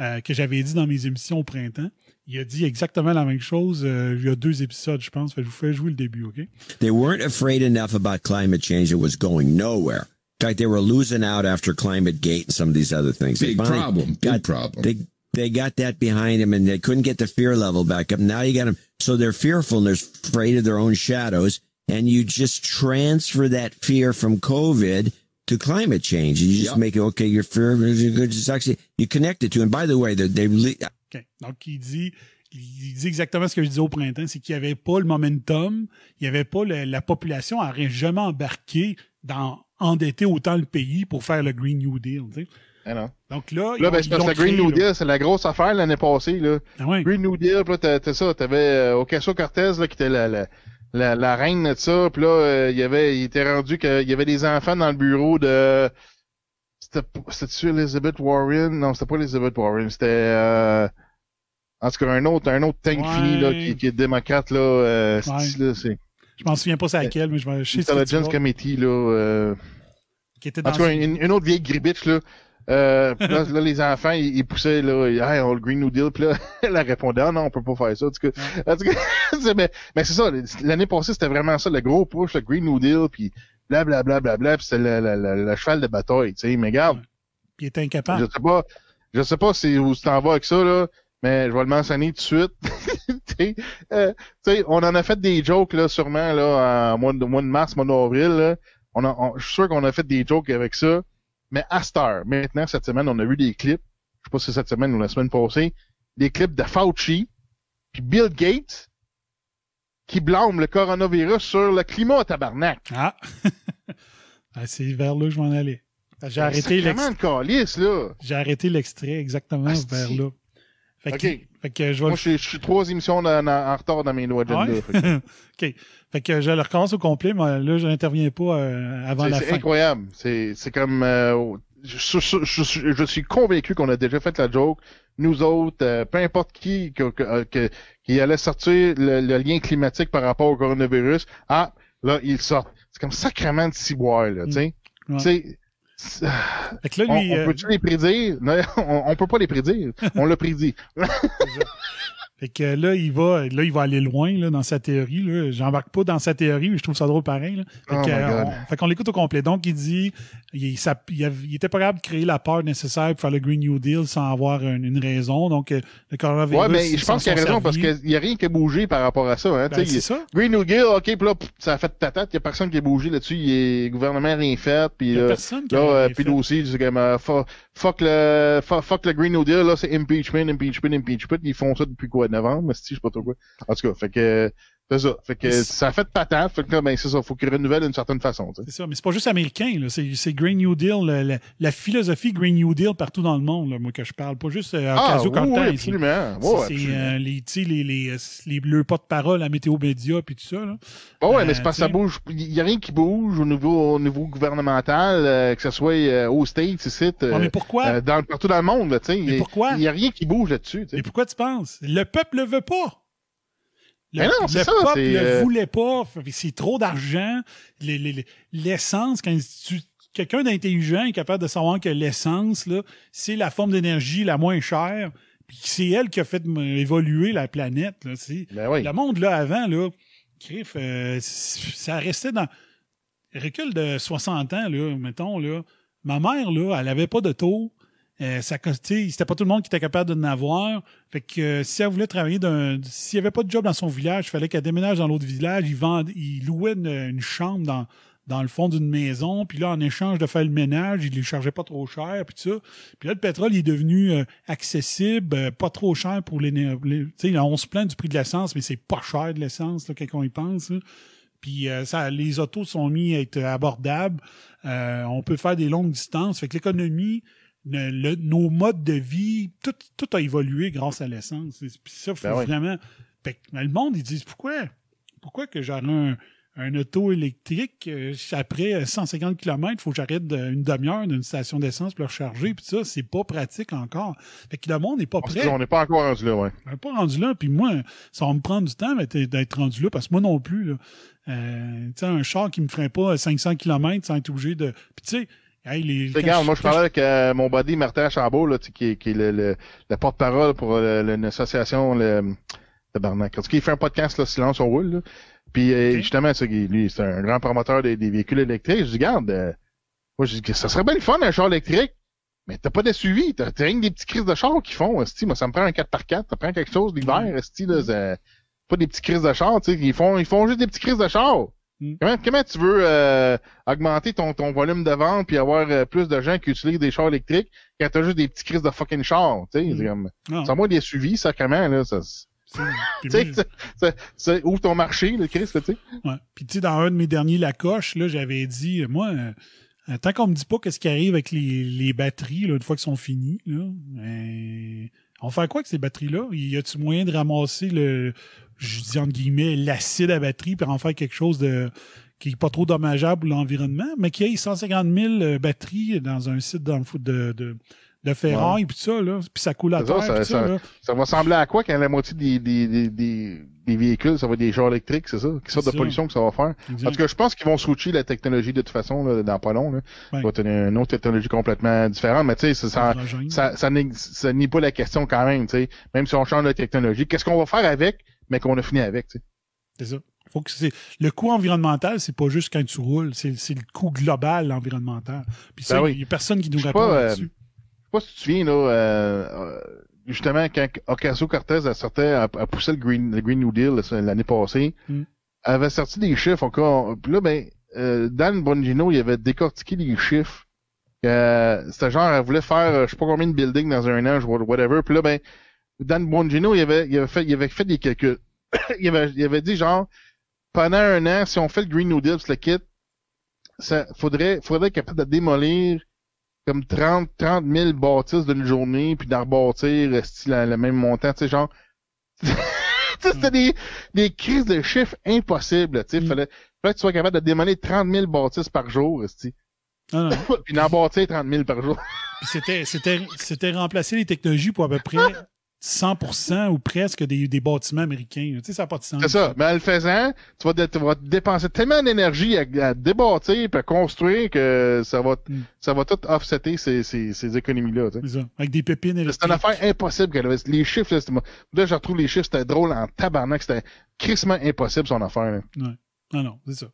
euh, que j'avais dit dans mes émissions au printemps. Il a dit exactement la même chose euh, il y a deux épisodes, je pense. Fait je vous fais jouer le début, OK? They weren't afraid enough about climate change. It was going nowhere. In fact, they were losing out after Climate Gate and some of these other things. They Big finally problem. Big got- problem. They they got that behind them, and they couldn't get the fear level back up. Now you got them, so they're fearful and they're afraid of their own shadows, and you just transfer that fear from COVID to climate change. You just Yep. make it okay. Your fear is actually you connect it to. And by the way, they, they le- OK. Donc, il dit, il dit exactement ce que je disais au printemps, c'est qu'il n'y avait pas le momentum, il n'y avait pas le- la population n'aurait jamais embarqué dans endetter autant le pays pour faire le Green New Deal. tu sais. Non. Donc là, Là, ben, c'est ils parce que le Green New. Deal, c'est la grosse affaire l'année passée, là. Ah ouais. Green New Deal, puis là, t'as- ça, t'avais euh, Ocasio-Cortez, là, qui était la, la, la, la reine de ça, puis là, euh, il y avait, il était rendu qu'il y avait des enfants dans le bureau de... C'était c'était-tu Elizabeth Warren? Non, c'était pas Elizabeth Warren, c'était... Euh... En tout cas, un autre, un autre tank Ouais. fini, là, qui, qui est démocrate, là, euh, Ouais. c'est-. Je m'en souviens pas c'est laquelle, mais je, me- je sais Intelligence Committee, là, euh... qui était En dans tout cas, une, une autre vieille gribitch, là. Euh, là, là, les enfants, ils, ils poussaient, là, ils, hey, on a le Green New Deal, puis là, elle a répondu, ah non, on peut pas faire ça, en tout cas. En tout cas, mais, mais c'est ça, l'année passée, c'était vraiment ça, le gros push, le Green New Deal, puis blablabla, bla, bla, bla, puis c'était le, le, le, le cheval de bataille, tu sais, mais regarde, Puis il était je incapable. sais pas, je sais pas si, où tu t'en vas avec ça, là, mais je vais le mentionner tout de suite. euh, on en a fait des jokes, là, sûrement, là, en mois de, mois de mars, mois d'avril. On je suis sûr qu'on a fait des jokes avec ça. Mais à cette heure, maintenant, cette semaine, on a vu des clips, je sais pas si c'est cette semaine ou la semaine passée, des clips de Fauci, puis Bill Gates, qui blâment le coronavirus sur le climat, tabarnak. Ah! Ah, c'est vers là que je m'en allais. J'ai arrêté Sacrément l'extrait. là. J'ai arrêté l'extrait exactement vers là. Fait que, Ok. fait que je vais Moi, le je suis- je suis trois émissions en, en- en retard dans mes lois agenda. ouais? fait que- OK. Fait que je le recommence au complet, mais là, je n'interviens pas euh, avant C'est la c'est fin. incroyable. C'est c'est comme euh, je, je- je- suis convaincu qu'on a déjà fait la joke. Nous autres, euh, peu importe qui que- que- euh, que- qui allait sortir le, le lien climatique par rapport au coronavirus, ah là il sort. C'est comme sacrément de ciboire là, tu sais. Mm. Ouais. On, on euh, les prédire? Non, on, on peut pas les prédire. On l'a prédit. fait que là, il va, là, il va aller loin là, dans sa théorie. Là. J'embarque pas dans sa théorie, mais je trouve ça drôle pareil. Là. Fait Oh que, euh, on- fait qu'on l'écoute au complet. Donc, il dit il, ça- il, av- il était pas capable de créer la peur nécessaire pour faire le Green New Deal sans avoir une, une raison. Donc, euh, le coronavirus. Ouais, mais ils je pense qu'il a raison parce qu'il y a rien qui a bougé par rapport à ça. Hein, Ben, c'est il- ça. Green New Deal, ok, puis là, ça a fait tatate, il y a personne qui a bougé là-dessus, il est le gouvernement rien fait, puis Il y a là, personne qui là, a euh, rien puis fait. aussi, c'est comme euh, fuck, fuck le fuck, fuck le Green New Deal, là, c'est impeachment, impeachment, impeachment, ils font ça depuis quoi, novembre, si je sais pas trop quoi. En tout cas, fait que c'est ça, fait que ça a fait patate, fait que là, ben c'est ça, faut qu'ils renouvellent d'une certaine façon. tu sais. C'est ça, mais c'est pas juste américain. là. C'est c'est Green New Deal, la, la- la philosophie Green New Deal partout dans le monde, là, moi que je parle. Pas juste euh, Ah, oui, oui, absolument. Ouais, c'est euh, les, tu sais, les, les, euh, les, le porte-parole à Météo Média puis tout ça. Là. Bon, ouais, Euh, mais c'est parce que ça bouge. Il y a rien qui bouge au niveau, au niveau gouvernemental, euh, que ce soit euh, aux States, ici, euh, Ouais, mais pourquoi? euh, dans, partout dans le monde, tu sais. Mais Il- pourquoi? Il y a rien qui bouge là-dessus, tu sais. Et pourquoi tu penses? Le peuple le veut pas. Le, Mais non, le ça, peuple le euh, voulait pas. C'est trop d'argent. Les- les- les- L'essence, quand quelqu'un d'intelligent est capable de savoir que l'essence, c'est la forme d'énergie la moins chère, puis c'est elle qui a fait évoluer la planète. Là, Ben oui. Le monde, là, avant, là, euh, ça restait dans. Recul de 60 ans, là, mettons, là. Ma mère, là, elle avait pas de taux. Euh, ça, c'était pas tout le monde qui était capable de n'avoir. Fait que euh, si elle voulait travailler d'un. S'il n'y avait pas de job dans son village, il fallait qu'elle déménage dans l'autre village. Il, vendait, il louait une, chambre dans, dans le fond d'une maison. Puis là, en échange de faire le ménage, il ne chargeait pas trop cher. Puis tout ça. Puis là, le pétrole il est devenu euh, accessible, euh, pas trop cher pour les. les- tu sais, on se plaint du prix de l'essence, mais c'est pas cher de l'essence, là, y pense. là. Puis euh, ça, les autos sont mis à être abordables. Euh, on peut faire des longues distances. Fait que l'économie, le- le- nos modes de vie, tout, tout a évolué grâce à l'essence. Puis ça, faut Ben oui. vraiment. Fait que, mais le monde, ils disent pourquoi? Pourquoi que j'aurais un, un auto électrique euh, après 150 km, il faut que j'arrête une demi-heure d'une station d'essence pour le recharger. Puis ça, c'est pas pratique encore. Fait que le monde n'est pas Parce prêt. On n'est pas encore rendu là, ouais. Je suis pas rendu là, puis moi, ça va me prendre du temps d'être d'être rendu là, parce que moi non plus, là, euh, tu sais, un char qui me ferait pas 500 km sans être obligé de... Puis tu sais, Hey, les, quand Regarde, je- moi, je parlais avec euh, mon buddy Martin Chambault, là, tu sais, qui, est- qui est le, le, le porte-parole pour euh, le- l'association le, Tabarnak. En tout cas, il fait un podcast, là, Silence on roule, là. Puis, euh, justement, ça, lui, c'est un grand promoteur des, des véhicules électriques. Je dis, regarde, euh, moi, je dis que ça serait bien le fun, un char électrique, mais t'as pas de suivi. T'as rien que des petits crises de char qui font, esti. Moi, ça me prend un 4x4, ça prend quelque chose l'hiver, esti, là, c'est pas des petits crises de char, tu sais. Ils font, ils font juste des petits crises de char. Mm. Comment, comment tu veux euh, augmenter ton, ton volume de vente puis avoir euh, plus de gens qui utilisent des chars électriques quand t'as juste des petits crises de fucking char, tu sais. Mm. c'est comme- Sans moi des suivis, là, ça, tu sais, moi, ça- ça ouvre ton marché, le Chris, là, tu sais. Ouais. Puis tu sais, dans un de mes derniers Lacoche, là, j'avais dit, euh, moi, euh, tant qu'on me dit pas qu'est-ce qui arrive avec les, les batteries, là, une fois qu'elles sont finies, là, euh, on fait quoi avec ces batteries-là? Y a-tu moyen de ramasser le, je dis entre guillemets, l'acide à batterie pour en faire quelque chose de qui est pas trop dommageable pour l'environnement, mais qui ait 150 000 euh, batteries dans un site dans le foot de, de, de ferraille, puis ça, là, puis ça coule à terre, ça- puis ça, ça- là. Ça va ressembler à quoi quand la moitié des, des, des, des, des véhicules, ça va être des chars électriques, c'est ça? Quelle sorte de pollution que ça va faire? Exact. En tout cas, je pense qu'ils vont switcher la technologie de toute façon, là, dans pas long, là. Ouais. Ça va être une, une autre technologie complètement différente, mais tu sais, ça, ça, ça, ça, n'est- ça nie pas la question quand même, tu sais. Même si on change de technologie, qu'est-ce qu'on va faire avec, mais qu'on a fini avec, tu sais. C'est ça. Faut que c'est le coût environnemental, c'est pas juste quand tu roules, c'est c'est le coût global environnemental. Puis ça, Ben il oui. y a personne qui nous répond pas, euh, là-dessus. Je sais pas si tu te souviens, là, euh, euh, justement, quand Ocasio-Cortez a, sorti, a, a poussé le Green, le Green New Deal l'année passée, Mm. elle avait sorti des chiffres encore. Puis là, ben, euh, Dan Bongino, il avait décortiqué les chiffres. Euh, C'était genre, elle voulait faire, je sais pas combien de buildings dans un an, je vois- whatever. Puis là, ben, Dan Bongino, il avait, il avait fait, il avait fait des calculs. il, avait, il avait dit genre, pendant un an, si on fait le Green New Deal, le kit, ça faudrait, faudrait être capable de démolir comme 30, 30 000 bâtisses d'une journée, puis d'en rebâtir style à le même montant, tu sais, genre. Tu C'était des, des crises de chiffres impossibles, tu sais. Mm. Fallait, fallait que tu sois capable de démolir 30 000 bâtisses par jour. Non, non. puis d'en bâtir 30 000 par jour. Puis c'était, c'était, c'était remplacer les technologies pour à peu près 100% ou presque des, des bâtiments américains. Tu sais, ça n'a pas de sens. C'est ça. Mais en le faisant, tu vas, dé- tu vas dépenser tellement d'énergie à, à débâtir puis à construire que ça va, Mm. ça va tout offsetter ces, ces, ces économies-là, tu sais. C'est ça. Avec des pépines C'est électriques. une affaire impossible qu'elle avait. Les chiffres, là, là, je retrouve les chiffres, c'était drôle en tabarnak, c'était crissement impossible son affaire, là. Non, non, c'est ça.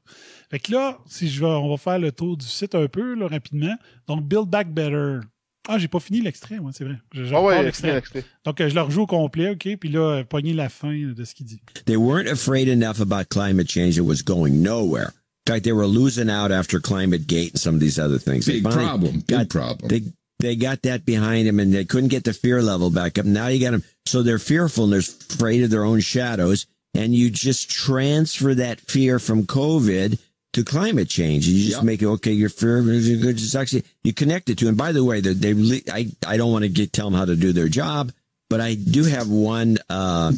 Fait que là, si je vais, on va faire le tour du site un peu, là, rapidement. Donc, Build Back Better. Ah, j'ai pas fini l'extrait, moi, c'est vrai. Je, je Ah ouais, l'extrait. l'extrait. Donc, euh, je le rejoue au complet, OK? Puis là, euh, pogner la fin de ce qu'il dit. They weren't afraid enough about climate change. It was going nowhere. In fact, they were losing out after Climate Gate and some of these other things. Big finally problem. Big got- problem. They they got that behind them, and they couldn't get the fear level back up. Now you got them, so they're fearful and they're afraid of their own shadows, and you just transfer that fear from COVID to climate change. You just Yep. make it okay. Your fear is actually you connect it to. And by the way, they, they I I don't want to get tell them how to do their job, but I do have one. uh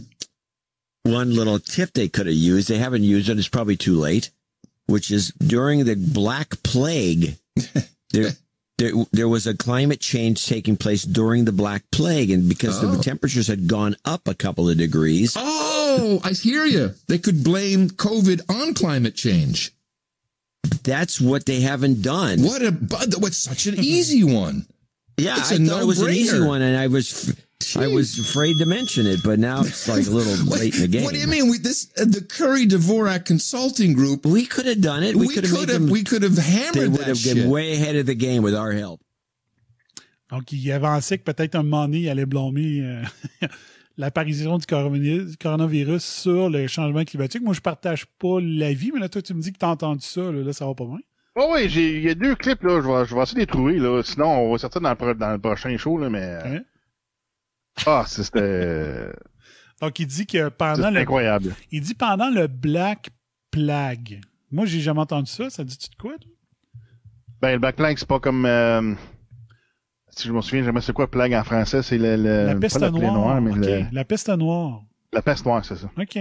one little tip they could have used. They haven't used it. It's probably too late. Which is during the Black Plague, there, there, there was a climate change taking place during the Black Plague, and because Oh. the temperatures had gone up a couple of degrees, Oh, I hear you. They could blame COVID on climate change. That's what they haven't done. What a but what's such an easy one. Yeah, It's I a thought it was an easy one, and I was I was afraid to mention it, but now it's like a little What, late in the game. what do you mean? We this uh, the Curry Dvorak Consulting Group. We could have done it. We, We could have made could have them. we could have they hammered would that have shit. been way ahead of the game with our help. Donc, il avançait que peut-être un moment donné, il allait blâmer euh, l'apparition du coronavirus, sur le changement climatique. Moi, je partage pas l'avis, mais là, toi, tu me dis que t'as entendu ça. Là, là, ça va pas bien. Oh oui, il y a deux clips, là, je vais, je vais essayer de les trouver, là. Sinon, on va sortir dans le, dans le prochain show, là, mais. euh. Ah, c'était, Donc, il dit que pendant le, incroyable. il dit pendant le Black Plague. Moi, j'ai jamais entendu ça. Ça dit-tu de quoi? toi? Ben, le backplank, c'est pas comme, euh, si je me souviens jamais c'est quoi plague en français, c'est le, le la peste noire. mais OK. le- La peste noire. la peste noire, c'est ça. OK.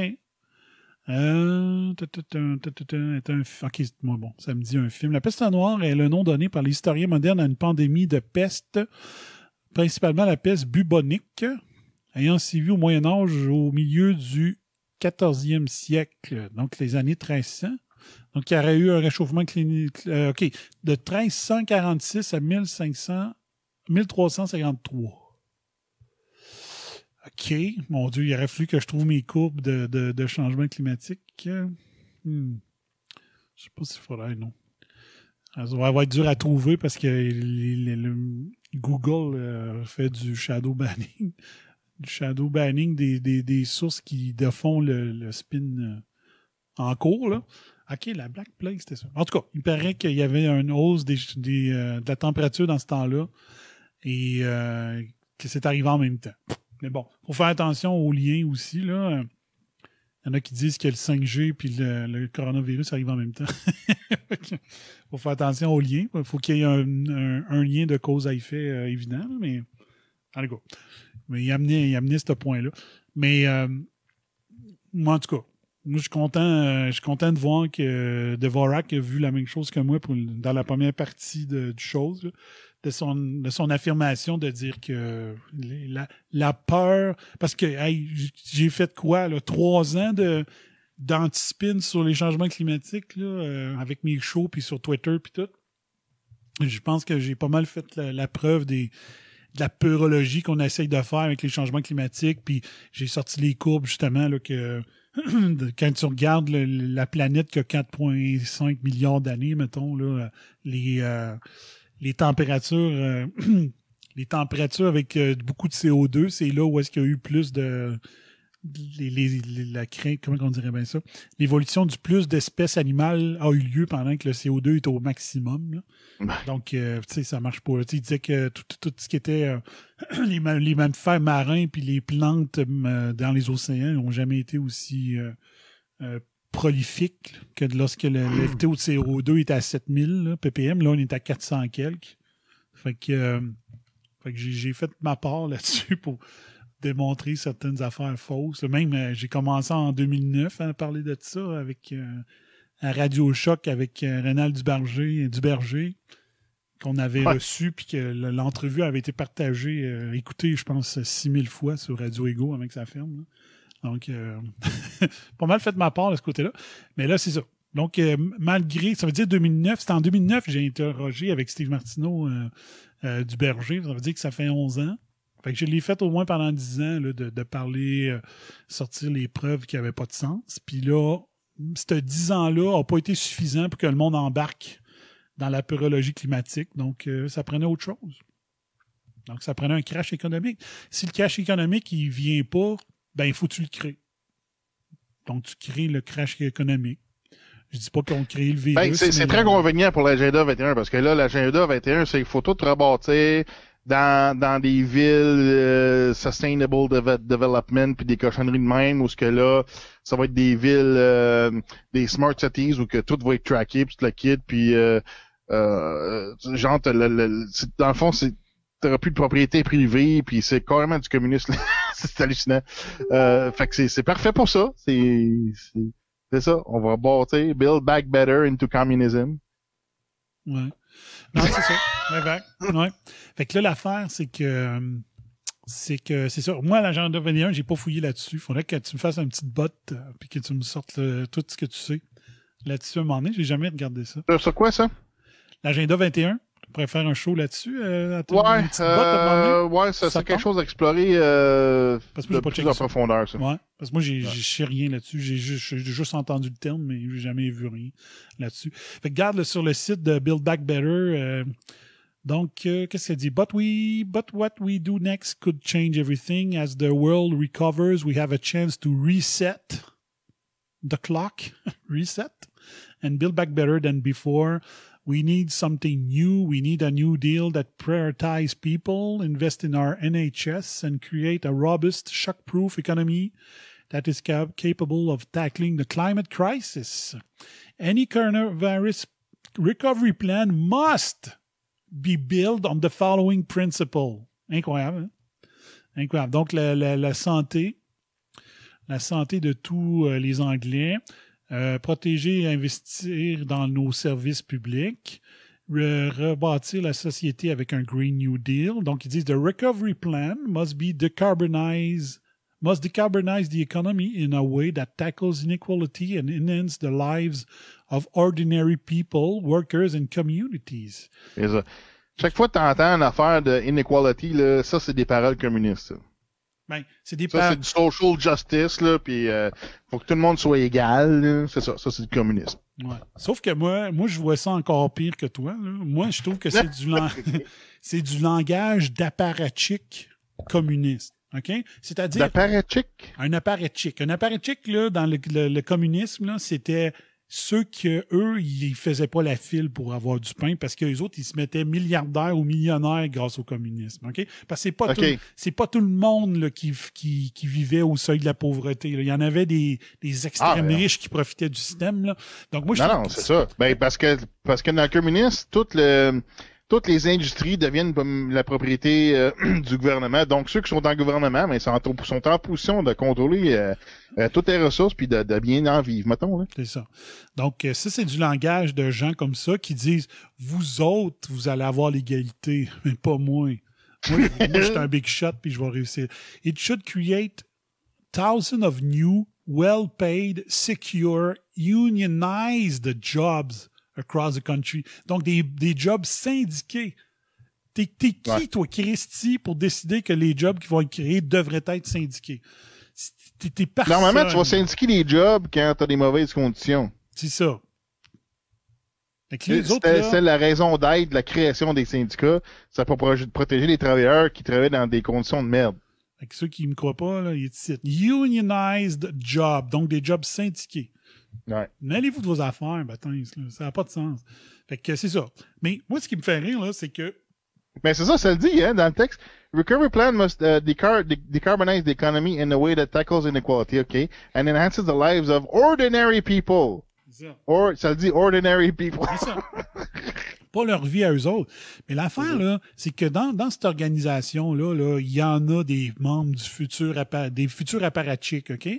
Euh, est un OK, c'est- moi, bon, ça me dit un film. La peste noire est le nom donné par les historiens modernes à une pandémie de peste, principalement la peste bubonique, ayant sévi au Moyen Âge au milieu du 14e siècle, donc les années 1300. Donc, il y aurait eu un réchauffement clinique. euh, OK. De 1346 à 1500, 1353. OK. Mon Dieu, il aurait fallu que je trouve mes courbes de, de, changement climatique. Hmm. Je sais pas s'il faudrait, non. Ça va être dur à trouver parce que Google euh, fait du shadow banning. Du shadow banning des, des, des sources qui defont le, le spin euh, en cours. Là. OK, la Black Plague, c'était ça. En tout cas, il paraît qu'il y avait une hausse des, euh, de la température dans ce temps-là et euh, que c'est arrivé en même temps. Mais bon, faut faire attention aux liens aussi. Là. Il y en a qui disent que le 5G puis le, coronavirus arrivent en même temps. faut faire attention aux liens. Il faut qu'il y ait un, lien de cause à effet euh, évident, mais allez go. Mais il amenait, il amenait ce point-là. Mais euh, moi, en tout cas, moi, je suis content, je suis content de voir que Devorak a vu la même chose que moi pour, dans la première partie du chose, de, son, de son affirmation de dire que la, peur. Parce que j'ai fait quoi? Là, trois ans de d'antispin sur les changements climatiques là, euh, avec mes shows puis sur Twitter puis tout. Je pense que j'ai pas mal fait la, preuve des de la peurologie qu'on essaye de faire avec les changements climatiques. Puis j'ai sorti les courbes justement là, que quand tu regardes la planète qui a 4,5 milliards d'années, mettons, là, les, euh, les températures. euh, les températures avec euh, beaucoup de CO2, c'est là où est-ce qu'il y a eu plus de. Les, les- les- la crainte, comment on dirait bien ça? L'évolution du plus d'espèces animales a eu lieu pendant que le CO2 est au maximum. là. Donc, euh, tu sais, ça marche pas. il disait que tout, tout- tout ce qui était euh, les, les mammifères marins puis les plantes euh, dans les océans n'ont jamais été aussi prolifiques là, que lorsque le, le taux de CO2 était à 7000 là, ppm. Là, on est à 400 quelques. Fait que, euh, fait que j'ai fait ma part là-dessus pour démontrer certaines affaires fausses. Même, euh, j'ai commencé en 2009 à parler de ça avec euh, à Radio Choc avec euh, Rénal Duberger, Duberger qu'on avait Ouais. reçu, puis que le- l'entrevue avait été partagée, écoutée, je pense, 6000 fois sur Radio Ego avec sa ferme. là. Donc, euh, pas mal fait de ma part de ce côté-là. Mais là, c'est ça. Donc, euh, malgré, ça veut dire 2009, c'était en 2009 que j'ai interrogé avec Steve Martineau euh, du Berger. Ça veut dire que ça fait 11 ans. Fait que je l'ai fait au moins pendant 10 ans là, de, parler, sortir les preuves qui n'avaient pas de sens. Puis là, ce 10 ans-là n'a pas été suffisant pour que le monde embarque dans la pyrologie climatique. Donc, ça prenait autre chose. Donc, ça prenait un crash économique. Si le crash économique, il vient pas, ben, il faut que tu le crées. Donc, tu crées le crash économique. Je dis pas qu'on crée le virus. Ben, c'est très convenient pour l'agenda 21 parce que là, l'agenda 21, c'est qu'il faut tout rebâtir dans, dans des villes euh, sustainable Deve- development puis des cochonneries de même où ce que là, ça va être des villes, euh, des smart cities où que tout va être tracké puis tout le kit puis euh, euh, genre le- le- dans le fond c'est t'auras plus de propriété privée puis c'est carrément du communisme c'est hallucinant euh, fait que c'est parfait pour ça c'est ça on va bâtir build back better into communism Ouais. Non, c'est ça. Ouais. Ouais. Fait que là, l'affaire, c'est que. euh, C'est que, c'est ça. Moi, l'agenda 21, j'ai pas fouillé là-dessus. Faudrait que tu me fasses un petit bot, euh, puis que tu me sortes le- tout ce que tu sais là-dessus à un moment donné. J'ai jamais regardé ça. Sur quoi ça? L'agenda 21, tu pourrais faire un show là-dessus. Euh, Ouais, euh, ouais, ça, c'est quelque chose à explorer euh, Parce que de pas plus en profondeur, ça. Ouais. Parce que moi, j'ai, j'ai- je sais rien là-dessus. J'ai juste, entendu le terme, mais j'ai jamais vu rien là-dessus. Fait que garde sur le site de Build Back Better. euh, donc, euh, qu'est-ce qu'elle dit? But we, but what we do next could change everything. As the world recovers, we have a chance to reset the clock, reset, and build back better than before. We need something new. We need a new deal that prioritizes people, invest in our NHS, and create a robust, shock-proof economy that is cap- capable of tackling the climate crisis. Any coronavirus recovery plan must be built on the following principle. Incroyable, hein? Incroyable. Donc, la, la- la santé, la santé de tous euh, les Anglais, euh, protéger et investir dans nos services publics, re- rebâtir la société avec un Green New Deal. Donc, ils disent The recovery plan must be decarbonize, must decarbonize the economy in a way that tackles inequality and enhance the lives of ordinary people, workers and communities. Ça. Chaque fois que tu entends une affaire de ça, c'est des paroles communistes. Ben, c'est des Ça, c'est du social justice, là, puis euh, faut que tout le monde soit égal. C'est ça, ça, c'est du communisme. Ouais. Sauf que moi, moi, je vois ça encore pire que toi. là. Moi, je trouve que c'est du, lan- c'est du langage d'apparatchik communiste. OK? C'est-à-dire. D'apparatchik? Un apparatchik. Un apparatchik, là, dans le, le- le communisme, là, c'était ceux que eux, ils faisaient pas la file pour avoir du pain parce que les autres, ils se mettaient milliardaires ou millionnaires grâce au communisme. OK? Parce que c'est pas, tout, c'est pas tout le monde là, qui, qui, qui vivait au seuil de la pauvreté. là. Il y en avait des, des extrêmes Ah, ouais. riches qui profitaient du système. Là. Donc, moi, je Non, non, c'est ça. Ben, parce que, parce que dans le communisme, tout le, toutes les industries deviennent la propriété euh, du gouvernement. Donc, ceux qui sont dans le gouvernement, mais sont, en- sont en position de contrôler euh, euh, toutes les ressources puis de, de bien en vivre, mettons. C'est ça. Donc, ça, c'est du langage de gens comme ça qui disent Vous autres, vous allez avoir l'égalité, mais pas moi. Moi, moi, je suis un big shot puis je vais réussir. It should create thousands of new, well-paid, secure, unionized jobs across the country. Donc, des, des jobs syndiqués. T'es qui, Ouais. toi, Christy, pour décider que les jobs qui vont être créés devraient être syndiqués? T'es t'es personne. Normalement, tu vas syndiquer les jobs quand tu as des mauvaises conditions. C'est ça. Là, c'est la raison d'être de la création des syndicats. C'est pour protéger les travailleurs qui travaillent dans des conditions de merde. que ceux qui me croient pas, là, ils citent Unionized job, donc des jobs syndiqués. Ouais. Mêlez-vous de vos affaires, bâtins, là, ça n'a pas de sens. Fait que c'est ça. Mais moi, ce qui me fait rire, là, c'est que Mais c'est ça, ça le dit hein, dans le texte. Recovery plan must uh, decar de- decarbonize the economy in a way that tackles inequality, okay, and enhances the lives of ordinary people. ça. Or, ça le dit ordinary people. C'est ça. pas leur vie à eux autres. Mais l'affaire, là, c'est que dans, dans cette organisation-là, là, il y en a des membres du futur des futurs apparatchiks, OK?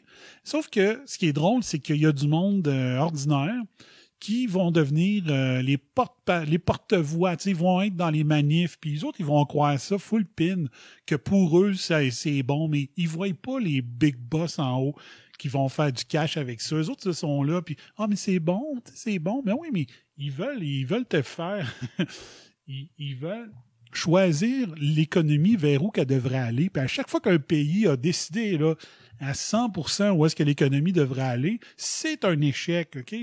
Sauf que ce qui est drôle, c'est qu'il y a du monde euh, ordinaire qui vont devenir euh, les porte les porte-voix, tu sais, ils vont être dans les manifs, puis les autres, ils vont croire ça full pin, que pour eux, ça- c'est bon, mais ils voient pas les big boss en haut qui vont faire du cash avec ça. Les autres, ils sont là, puis « Ah, mais c'est bon, c'est bon. » Mais oui, mais ils veulent, ils veulent te faire... ils, ils veulent choisir l'économie vers où qu'elle devrait aller. Puis à chaque fois qu'un pays a décidé là, à 100% où est-ce que l'économie devrait aller, c'est un échec. OK?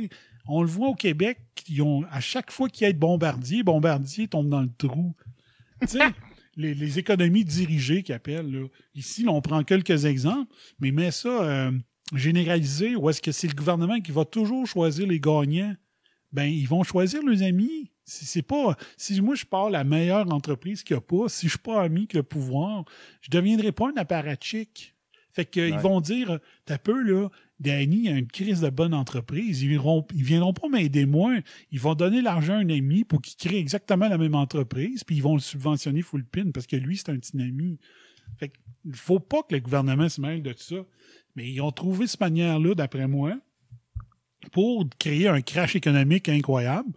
On le voit au Québec, ils ont, à chaque fois qu'il y a de bombardier, bombardier tombe dans le trou. Tu sais, les, les économies dirigées qu'ils appellent. Là. Ici, là, on prend quelques exemples, mais met ça euh, généralisé, où est-ce que c'est le gouvernement qui va toujours choisir les gagnants? Ben, ils vont choisir leurs amis. Si c'est pas, si moi je pars la meilleure entreprise qu'il n'y a pas, si je suis pas ami que le pouvoir, je deviendrai pas un apparatchik. Fait que ils Ouais. vont dire, t'as peu là, Danny a une crise de bonne entreprise, ils ils viendront pas m'aider moi, ils vont donner l'argent à un ami pour qu'il crée exactement la même entreprise, puis ils vont le subventionner full pin parce que lui c'est un petit ami. Fait que, il faut pas que le gouvernement se mêle de ça. Mais ils ont trouvé cette manière-là, d'après moi, pour créer un crash économique incroyable,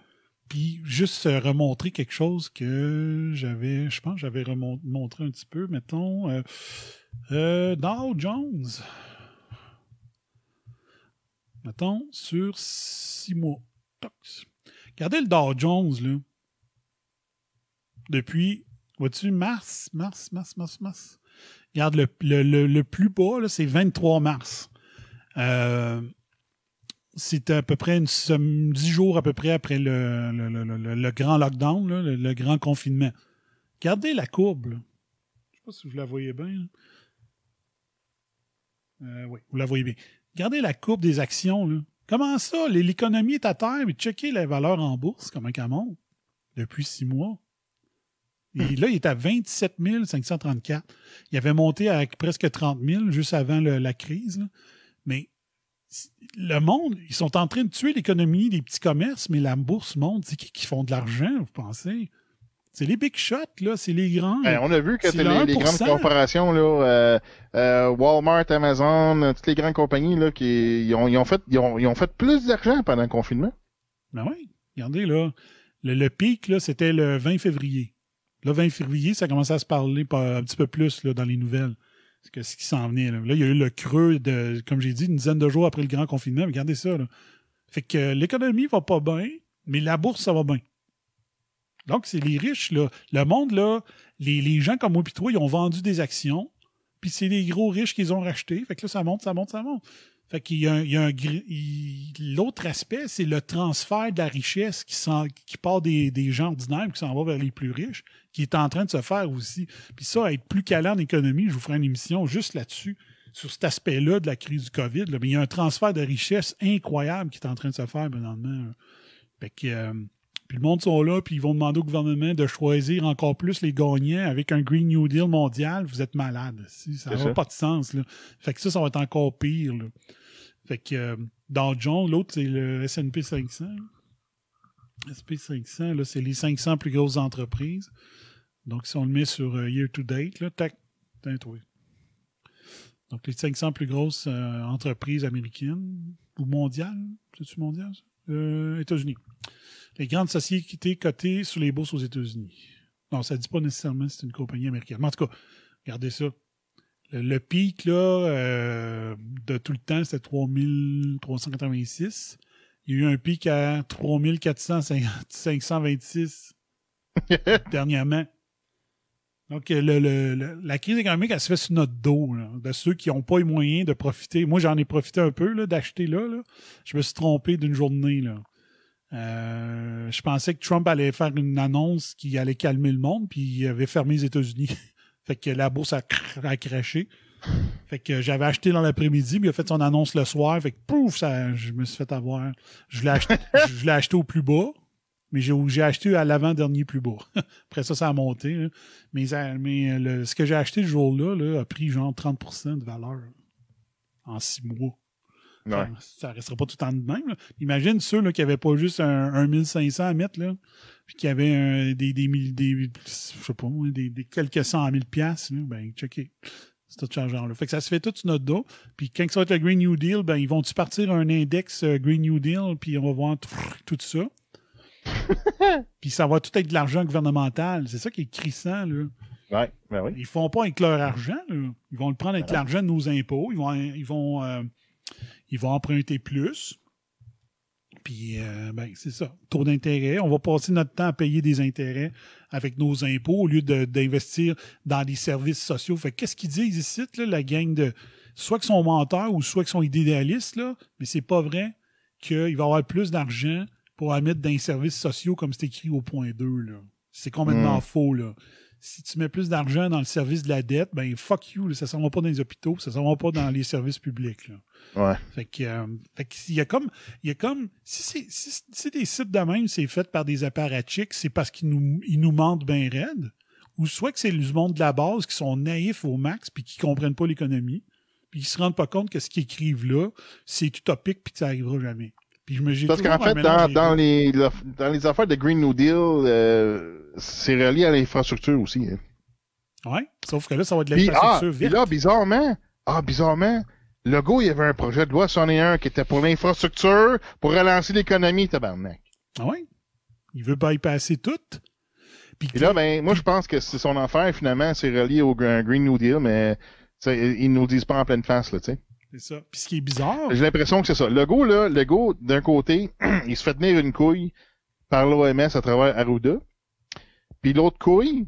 puis juste remontrer quelque chose que j'avais, je pense, j'avais montré un petit peu, mettons, euh, euh, Dow Jones. Mettons, sur six mois. Tox. Regardez le Dow Jones, là. Depuis, vois-tu, mars, mars, mars, mars, mars. Regarde, le plus bas, là, c'est 23 mars. Euh, c'était à peu près une, 10 jours à peu près après le, grand lockdown, le, grand confinement. Regardez la courbe. Je sais pas si vous la voyez bien. Euh, oui, vous la voyez bien. Regardez la courbe des actions. Là. Comment ça? L'économie est à terre, mais checkez la valeur en bourse, comment elle monte depuis six mois. Et là, il est à 27 534. Il avait monté à presque 30 000 juste avant la crise. Mais le monde, ils sont en train de tuer l'économie des petits commerces, mais la bourse monte. C'est qui qui font de l'argent, vous pensez? C'est les big shots, là. C'est les grands. Ben, on a vu que C'est les, le les grandes 1%. corporations, là, euh, euh, Walmart, Amazon, euh, toutes les grandes compagnies, là, qui ils ont, ils ont fait, ils ont, ils ont fait plus d'argent pendant le confinement. Ben oui, regardez là. Le, le pic, là, c'était le 20 février. Le 20 février, ça commençait à se parler un petit peu plus là, dans les nouvelles. Que- ce qui s'en venait. Là. Il y a eu le creux de, comme j'ai dit, une dizaine de jours après le grand confinement. Regardez ça. Fait que l'économie va pas bien, mais la bourse, ça va bien. Donc, c'est les riches, là. Le monde, là, les, les gens comme moi et toi, ils ont vendu des actions, puis c'est les gros riches qu'ils ont racheté. Fait que là, ça monte, ça monte, ça monte. Fait qu'il y a un, il y a un l'autre aspect, c'est le transfert de la richesse qui, s'en- qui part des, des gens ordinaires qui s'en va vers les plus riches, qui est en train de se faire aussi. Puis ça, être plus calé en économie, je vous ferai une émission juste là-dessus, sur cet aspect-là de la crise du COVID. Mais il y a un transfert de richesse incroyable qui est en train de se faire présentement. Fait que, euh, puis le monde sont là, puis ils vont demander au gouvernement de choisir encore plus les gagnants avec un Green New Deal mondial. Vous êtes malade. Si, ça n'a pas de sens. Là. Fait que ça, ça va être encore pire. là. Fait que euh, Dow Jones, l'autre, c'est le S&P 500. S&P 500, là, c'est les 500 plus grosses entreprises. Donc, si on le met sur euh, year to date, là, tac, trouvé. Donc, les 500 plus grosses euh, entreprises américaines ou mondiales, c'est-tu mondial, ça? Euh, États-Unis. Les grandes sociétés cotées sur les bourses aux États-Unis. Non, ça ne dit pas nécessairement que c'est une compagnie américaine. Mais en tout cas, regardez ça. Le, le pic là, euh, de tout le temps, c'était 3386. Il y a eu un pic à 3426 dernièrement. Donc, le- la crise économique, elle se fait sur notre dos, là, de ceux qui n'ont pas les moyens de profiter. Moi, j'en ai profité un peu d'acheter là, là. Je me suis trompé d'une journée. Là. Euh, je pensais que Trump allait faire une annonce qui allait calmer le monde, puis il avait fermé les États-Unis. fait que la bourse a, cr- a craché. Fait que j'avais acheté dans l'après-midi, puis il a fait son annonce le soir. Fait que pouf, ça, je me suis fait avoir. Je l'ai acheté, je l'ai acheté au plus bas, mais j'ai, acheté à l'avant-dernier plus bas. Après ça, ça a monté. là. Mais, ça- mais le- ce que j'ai acheté le jour-là là, a pris genre 30% de valeur en six mois. Ouais. Ça ne restera pas tout le temps de même. là. Imagine ceux là, qui n'avaient pas juste un, un 1500 à mettre, là, puis qui avaient un- des, des, des, je sais pas, des, des quelques cent mille piastres, ben, checker. C'est tout ce genre-là. Fait que ça se fait tout sur notre dos. Puis quand ça va être le Green New Deal, ben, ils vont-tu partir un index euh, Green New Deal, puis on va voir tout, tout ça? puis ça va tout être de l'argent gouvernemental. C'est ça qui est crissant, là. Ouais, ben oui. Ils font pas avec leur argent. là. Ils vont le prendre avec Voilà. l'argent de nos impôts. Ils vont, ils vont, euh, ils vont emprunter plus. Puis, euh, ben, c'est ça. Taux d'intérêt. On va passer notre temps à payer des intérêts avec nos impôts au lieu de- d'investir dans des services sociaux. Fait que qu'est-ce qu'ils disent ici, là, la gang de. Soit qu'ils sont menteurs ou soit qu'ils sont idéalistes, là, mais c'est pas vrai qu'il va y avoir plus d'argent pour la mettre dans les services sociaux comme c'est écrit au point 2. Là. C'est complètement Mm. faux. Là. Si tu mets plus d'argent dans le service de la dette, ben fuck you, là, ça ne s'en va pas dans les hôpitaux, ça ne s'en va pas dans les services publics. Là. Ouais. Fait que, euh, fait que y a comme, il y a comme, si c'est si, si des sites de même, c'est fait par des apparatchiks, c'est parce qu'ils nous, ils nous mentent bien raide, ou soit que c'est le monde de la base qui sont naïfs au max puis qui comprennent pas l'économie, puis qui se rendent pas compte que ce qu'ils écrivent là, c'est utopique puis que ça arrivera jamais. Puis je me j'ai Parce qu'en fait, dans, dans, les, le- dans les affaires de Green New Deal, euh, c'est relié à l'infrastructure aussi. hein. Ouais, sauf que là, ça va être de ah, l'infrastructure puis vite. là, bizarrement, ah, bizarrement, le gars, il y avait un projet de loi 101 qui était pour l'infrastructure, pour relancer l'économie, tabarnak. Ah ouais? Il veut bypasser tout. Puis Puis là, ben, moi, je pense que c'est son affaire, finalement, c'est relié au Gr- Green New Deal, mais, ils nous disent pas en pleine face, là, tu sais. C'est ça. Puis ce qui est bizarre, J'ai l'impression que c'est ça. Le gars, là, le gars, d'un côté, il se fait tenir une couille par l'OMS à travers Arruda. Puis l'autre couille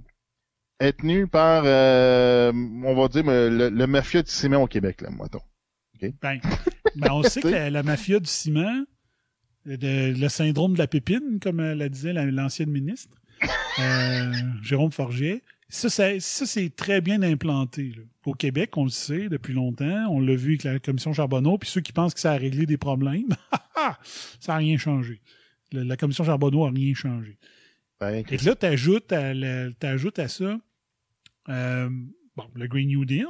est tenue par, euh, on va dire, le, le mafia du ciment au Québec, là, mettons. Ben, ben, on sait que la, la mafia du ciment, de- le syndrome de la pépine, comme euh, la disait la- l'ancienne ministre, euh, Jérôme Forget, ça, ça, ça, c'est très bien implanté. là. Au Québec, on le sait depuis longtemps. On l'a vu avec la commission Charbonneau. Puis ceux qui pensent que ça a réglé des problèmes, ça n'a rien changé. Le- la commission Charbonneau n'a rien changé. Ben, Et là, tu ajoutes à ça euh, bon, le Green New Deal.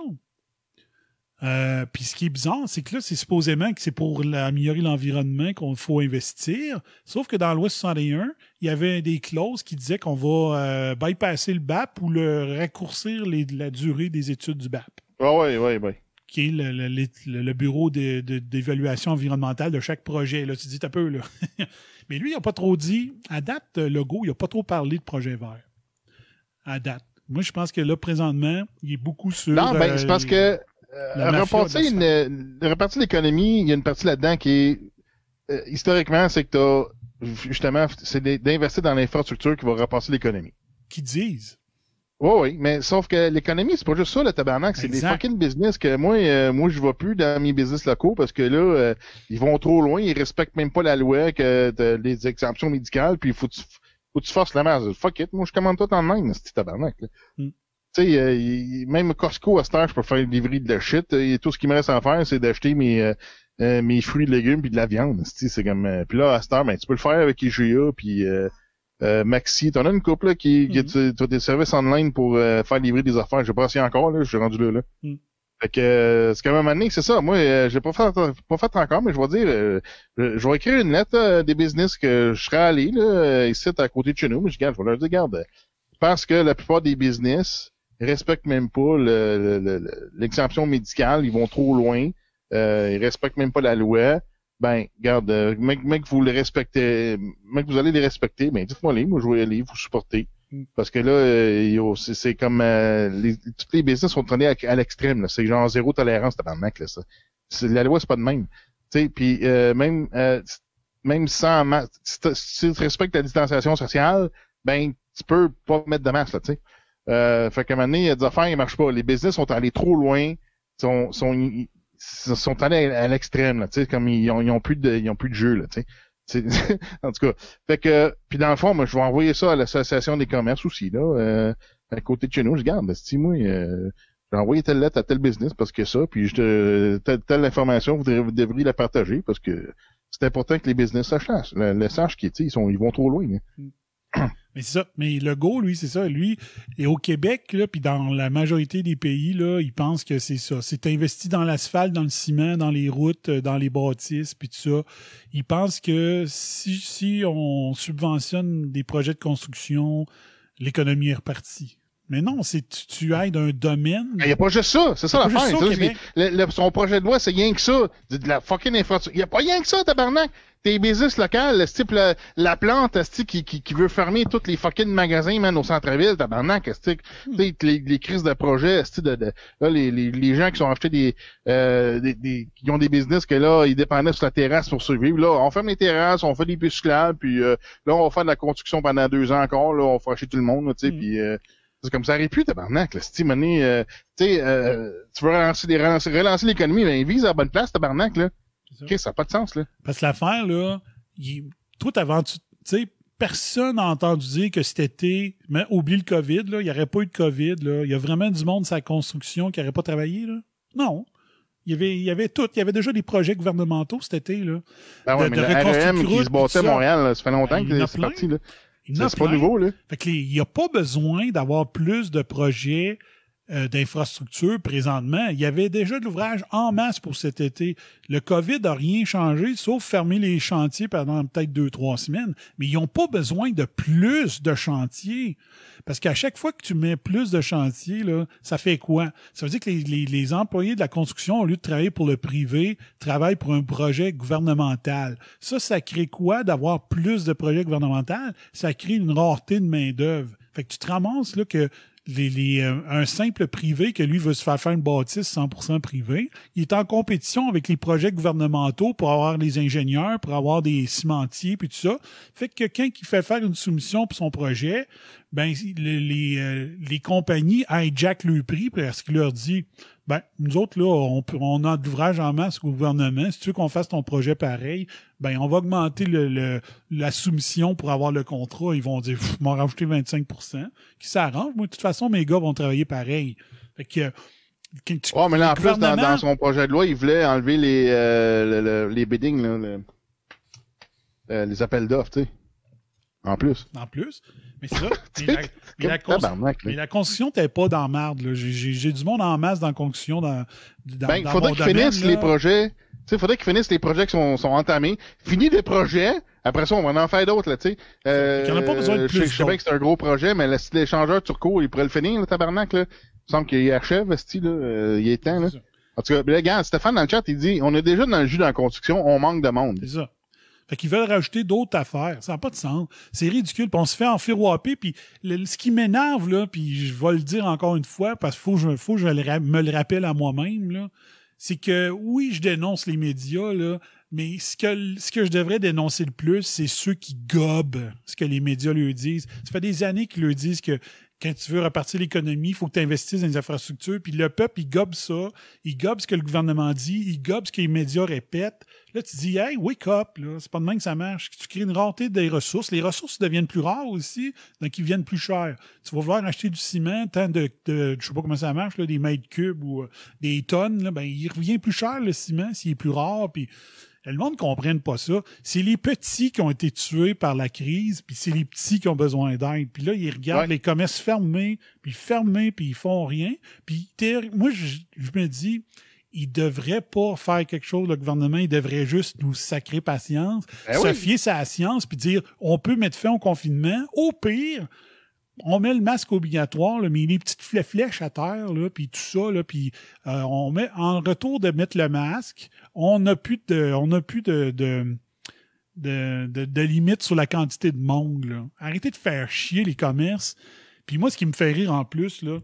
Euh, Puis ce qui est bizarre, c'est que là, c'est supposément que c'est pour améliorer l'environnement qu'il faut investir. Sauf que dans l'Ouest 61, il y avait des clauses qui disaient qu'on va euh, bypasser le BAP ou le raccourcir les- la durée des études du BAP Ah ouais, ouais, ouais. qui est le, le- le- le bureau d'évaluation environnementale de chaque projet. Là, tu dis un peu, là. Mais lui, il n'a pas trop dit. À date, le logo, il n'a pas trop parlé de projet vert. À date. Moi, je pense que là, présentement, il est beaucoup sur. Non, ben, euh, c'est parce que euh, repartir de une, repartir l'économie, il y a une partie là-dedans qui est euh, historiquement, c'est que t'as justement, c'est d'investir dans l'infrastructure qui va repartir l'économie. qui disent. Oui, oui, mais sauf que l'économie, c'est pas juste ça, le tabarnak, c'est des fucking business que moi, euh, moi, je vois plus dans mes business locaux parce que là, euh, ils vont trop loin, ils respectent même pas la loi, que les exemptions médicales, puis il faut que tu, faut que tu forces la masse. Fuck it, moi, je commande tout en même, c'est tabarnak, là. Mm. Tu sais, euh, même Costco, à cette heure, je peux faire livrer de la shit, et tout ce qui me reste à faire, c'est d'acheter mes, euh, euh, mes fruits et légumes puis de la viande, c'est c'est comme, euh, puis là, à cette heure, ben, tu peux le faire avec IGA, puis Maxi, t'en as une couple là, qui, Mhm. as des services online pour euh, faire livrer des affaires. J'ai pas essayé encore, là, je suis rendu là. là. Mhm. Fait que c'est quand même année, c'est ça. Moi, euh, j'ai pas fait pas fait encore, mais je vais dire, euh, je, je vais écrire une lettre des business que je serais allé là, ici à côté de chez nous, mais je, garde, je vais leur dire, garde, parce que la plupart des business respectent même pas le- le- le- le- l'exemption médicale, ils vont trop loin, euh, ils respectent même pas la loi ben, garde, euh, mec, mec, vous les respectez, mec, vous allez les respecter, ben, dites-moi les, moi, je vais aller, vous supporter. Mm. Parce que là, euh, yo, c'est, c'est comme, euh, les, toutes les business sont tournés à, à l'extrême, là. C'est genre zéro tolérance, tabarnak, là, ça. C'est, la loi, c'est pas de même. Tu sais, puis euh, même, euh, même sans, si tu respectes la distanciation sociale, ben, tu peux pas mettre de masque, là, tu sais. Euh, fait qu'à un moment donné, il y a des affaires, ils marchent pas. Les business sont allés trop loin, sont, sont, sont allés à l'extrême, là, tu sais, comme ils ont, ils ont plus de, ils ont plus de jeu, là, tu sais. En tout cas, fait que, puis dans le fond, moi, je vais envoyer ça à l'association des commerces aussi, là, euh, à côté de chez nous. Je garde, si moi, euh, j'ai envoyé telle lettre à tel business parce que ça, puis je te, telle, telle information, vous, devriez la partager parce que c'est important que les business sachent, le, le sachent qu'ils, ils sont, ils vont trop loin. là. Mais c'est ça. Mais le go, lui, c'est ça. Lui, et au Québec, puis dans la majorité des pays, là, il pense que c'est ça. C'est investi dans l'asphalte, dans le ciment, dans les routes, euh, dans les bâtisses, puis tout ça. Il pense que si, si on subventionne des projets de construction, l'économie est repartie. Mais non, c'est tu, tu aides un domaine. Il n'y a pas juste ça, c'est ça l'affaire. son projet de loi, c'est rien que ça. De la fucking infrastructure. Il n'y a pas rien que ça, tabarnak. Tes business locales, le type la, la plante, esti, qui, qui, qui veut fermer tous les fucking magasins, man, au centre-ville, tabarnak, esti, Hmm. tu sais, les, les crises de projets, esti, de, de, là, les, les, les gens qui sont achetés des, euh, des, des- qui ont des business que là, ils dépendaient sur la terrasse pour survivre. Là, on ferme les terrasses, on fait des pistes cyclables, puis euh, là, on va faire de la construction pendant deux ans encore, là, on va faire chier tout le monde, tu sais, Mm. puis euh, c'est comme ça arrive plus, tabarnak, là, mané, euh, euh, tu veux relancer, les, relancer, relancer l'économie, ben, vise à la bonne place, tabarnak, là. Ça. Ok, ça n'a pas de sens, là. Parce que l'affaire, là, il, toi, t'avais, tu sais, personne n'a entendu dire que cet été, mais oublie le COVID, là, il n'y aurait pas eu de COVID, là. Il y a vraiment du monde de sa construction qui n'aurait pas travaillé, là. Non. Il y avait, il y avait tout. Il y avait déjà des projets gouvernementaux cet été, là. Ben ouais, De- mais de le reconstruire REM qui se tout bâtait à. Montréal, là, ça fait longtemps Ben, que c'est parti, là. C'est pas nouveau, là. Fait que il n'y a pas besoin d'avoir plus de projets euh, d'infrastructures présentement. Il y avait déjà de l'ouvrage en masse pour cet été. Le COVID n'a rien changé, sauf fermer les chantiers pendant peut-être deux, trois semaines. Mais ils n'ont pas besoin de plus de chantiers. Parce qu'à chaque fois que tu mets plus de chantiers, là, ça fait quoi? Ça veut dire que les, les- les employés de la construction, au lieu de travailler pour le privé, travaillent pour un projet gouvernemental. Ça, ça crée quoi d'avoir plus de projets gouvernementaux? Ça crée une rareté de main-d'œuvre. Fait que tu te ramasses là que les, les, euh, un simple privé que lui veut se faire faire une bâtisse 100% privé, il est en compétition avec les projets gouvernementaux pour avoir des ingénieurs, pour avoir des cimentiers puis tout ça. Fait que quelqu'un qui fait faire une soumission pour son projet, ben le- les, euh, les compagnies hijack le prix parce qu'il leur dit ben nous autres là on, on a de l'ouvrage en masse au gouvernement. Si tu veux qu'on fasse ton projet pareil ben on va augmenter le, le- la soumission pour avoir le contrat. Ils vont dire m'en rajouter 25% qui s'arrange moi de toute façon mes gars vont travailler pareil. Fait que tu- Oh, mais là, en plus, dans, dans son projet de loi, il voulait enlever les, euh, le- le- les biddings, là, le- euh, les appels d'offres, tu sais. En plus. en plus mais c'est ça mais la, mais la cons- là. mais la t'es pas dans marde là. J'ai- du monde en masse dans la construction dans dans, Ben, dans faudrait qu'ils finissent là. les projets. Il faudrait qu'ils finissent les projets qui sont, sont entamés. Fini les projets. Après ça, on va en faire d'autres, là, tu sais. Euh, en a pas besoin de je sais- plus Je sais bien que c'est un gros projet, mais le style échangeur turco, il pourrait le finir, le tabarnak, là. Il me semble qu'il achève, style, là. Euh, il est temps, là. En tout cas, ben, regarde, Stéphane dans le chat, il dit, on est déjà dans le jus dans la construction, on manque de monde. C'est ça. Fait qu'ils veulent rajouter d'autres affaires. Ça n'a pas de sens. C'est ridicule. Puis on se fait enfiroiper. Puis le- ce qui m'énerve, là, puis je vais le dire encore une fois, parce qu'il faut, que je- faut je me le rappelle à moi-même, là, c'est que oui, je dénonce les médias, là, mais ce que, ce que je devrais dénoncer le plus, c'est ceux qui gobent ce que les médias leur disent. Ça fait des années qu'ils leur disent que quand tu veux repartir l'économie, il faut que tu investisses dans les infrastructures. Puis le peuple, il gobe ça. Il gobe ce que le gouvernement dit. Il gobe ce que les médias répètent. Là, tu dis, hey, wake up, là. C'est pas de même que ça marche. Tu crées une rareté des ressources. Les ressources deviennent plus rares aussi, donc ils viennent plus chers. Tu vas vouloir acheter du ciment, tant de, de je sais pas comment ça marche, là, des mètres cubes ou euh, des tonnes, là, ben, il revient plus cher, le ciment, s'il est plus rare. Puis le monde ne comprenne pas ça. C'est les petits qui ont été tués par la crise, puis c'est les petits qui ont besoin d'aide. Puis là, ils regardent Ouais. les commerces fermés, puis fermés, puis ils font rien. Puis moi, je, je me dis, il devrait pas faire quelque chose, le gouvernement, il devrait juste nous sacrer patience, Ben se oui. fier sa science, puis dire, on peut mettre fin au confinement. Au pire, on met le masque obligatoire, là, mais les petites flè- flèches à terre, là, puis tout ça, là, puis euh, on met en retour de mettre le masque, on n'a plus de, on n'a plus de, de, de, de- de limite sur la quantité de monde. Là. Arrêtez de faire chier les commerces. Puis moi, ce qui me fait rire en plus, là,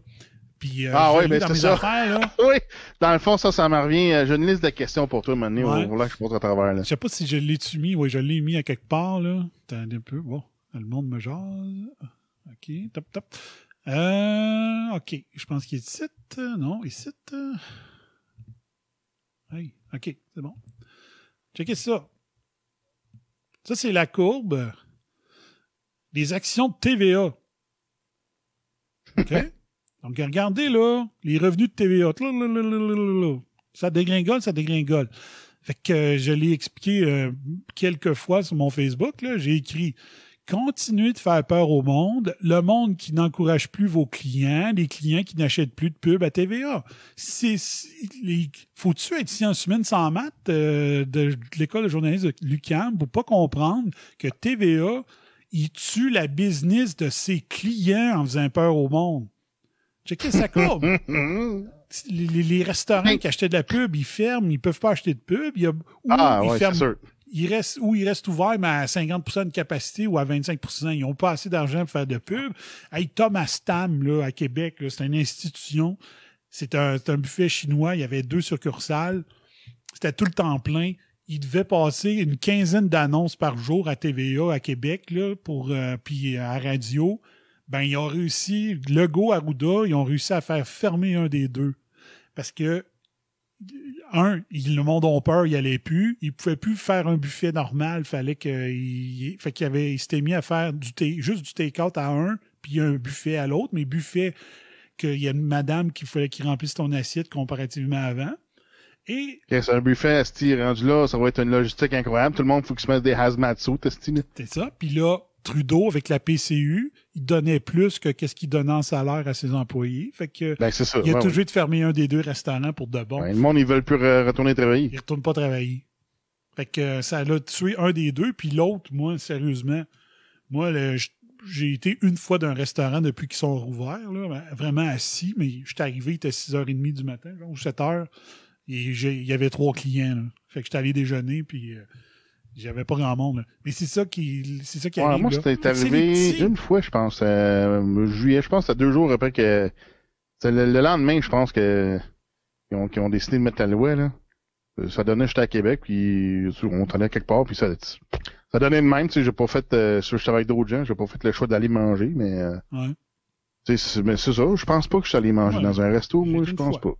puis euh, Ah l'ai ben dans mes ça. affaires, là, oui, dans le fond, ça, ça m'en revient. Euh, J'ai une liste de questions pour toi, maintenant. Ouais. Voilà, je passe à travers. Là. Je sais pas si je l'ai-tu mis. Oui, je l'ai mis à quelque part, là. Attendez un peu. Bon, le monde me jase. OK, top, top. Euh, OK, je pense qu'il est ici. Non, ici. euh. Hey, OK, c'est bon. Checkez ça. Ça, c'est la courbe des actions de TVA. OK? Donc, regardez, là, les revenus de TVA. Ça dégringole, ça dégringole. Fait que euh, je l'ai expliqué euh, quelques fois sur mon Facebook. là. J'ai écrit Continuez de faire peur au monde, le monde qui n'encourage plus vos clients, les clients qui n'achètent plus de pub à TVA. Faut-tu être sciences humaines sans maths euh, de, l'école de journalisme de l'UQAM pour pas comprendre que TVA, il tue la business de ses clients en faisant peur au monde? Checkez sa courbe les, les- les restaurants qui achetaient de la pub, ils ferment, ils peuvent pas acheter de pub. Il y a, ou Ah, ils ouais, ferment- c'est sûr. Ils restent, ou ils restent ouverts, mais à 50% de capacité ou à 25% Ils n'ont pas assez d'argent pour faire de pub. Hey, Thomas Tam, là, à Québec, c'est une institution. C'est un, c'est un buffet chinois. Il y avait deux succursales. C'était tout le temps plein. Il devait passer une quinzaine d'annonces par jour à TVA à Québec, là, pour, euh, puis à radio. Ben, ils ont réussi, Legault, Arruda, ils ont réussi à faire fermer un des deux. Parce que, un, le monde a peur, il allait plus. Il pouvait plus faire un buffet normal. Fallait qu'il, fait qu'il avait, il s'était mis à faire du juste du take-out à un, puis un buffet à l'autre. Mais buffet, qu'il y a une madame qui fallait qu'il remplisse ton assiette comparativement avant. Et Ok, c'est un buffet, Esti, rendu là, ça va être une logistique incroyable. Tout le monde, faut qu'il se mette des hazmat suits, Esti. C'est ça. Puis là, Trudeau, avec la PCU, il donnait plus que qu'est-ce qu'il donnait en salaire à ses employés. Fait que, Ben, ça. il a ouais, toujours été de fermer un des deux restaurants pour de bon. ouais. Ouais, le monde, ils veulent plus re- retourner travailler. Il retourne pas travailler. Fait que ça l'a tué un des deux, puis l'autre, moi, sérieusement, moi, j'ai été une fois d'un restaurant depuis qu'ils sont rouverts, là, ben, vraiment assis, mais je suis arrivé, il était 6h30 du matin, genre, ou 7h, et il y avait trois clients. là. Fait que j'étais allé déjeuner, puis euh, j'avais pas grand monde. là. Mais c'est ça qui, c'est ça qui Ouais, arrive. moi, c'était arrivé une fois, je pense, euh, juillet, je pense, c'était deux jours après que. c'est le, le lendemain, je pense que. Ils ont, qu'ils ont décidé de mettre la loi, là. Euh, Ça donnait, j'étais à Québec, puis on allait quelque part, puis ça, ça donnait de même, tu sais, j'ai pas fait, euh, j'étais avec d'autres gens, j'ai pas fait le choix d'aller manger, mais, euh, Ouais. C'est- mais c'est ça, je pense pas que je suis allé manger Ouais. dans un resto, moi, je pense fois. pas.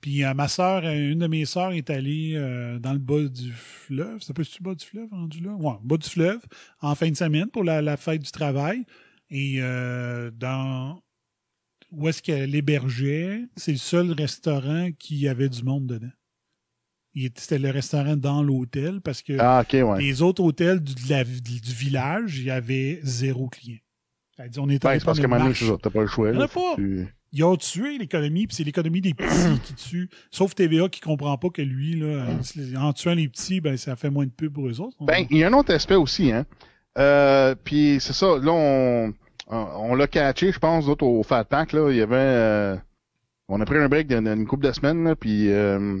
Puis euh, ma soeur, une de mes sœurs est allée euh, dans le bas du fleuve. Ça peut être le bas du fleuve rendu là? Ouais, bas du fleuve, en fin de semaine pour la, la fête du travail. Et euh, dans où est-ce qu'elle hébergeait, c'est le seul restaurant qui avait du monde dedans. C'était le restaurant dans l'hôtel parce que Ah, ouais. les autres hôtels du, de la- du village, il y avait zéro client. Elle dit, on était Ben, allé c'est parce qu'à un moment donné, t'as pas le choix. Il y en a pas. faut que tu- Ils ont tué l'économie, puis c'est l'économie des petits qui tue. Sauf TVA qui comprend pas que lui, là, euh, en tuant les petits, ben, ça fait moins de pub pour eux autres. Ben, il y a un autre aspect aussi, hein. Euh, puis c'est ça, là, on, on, l'a catché, je pense, d'autres au Fat Pack, là, il y avait... euh, on a pris un break d'une une couple de semaines, là, puis euh,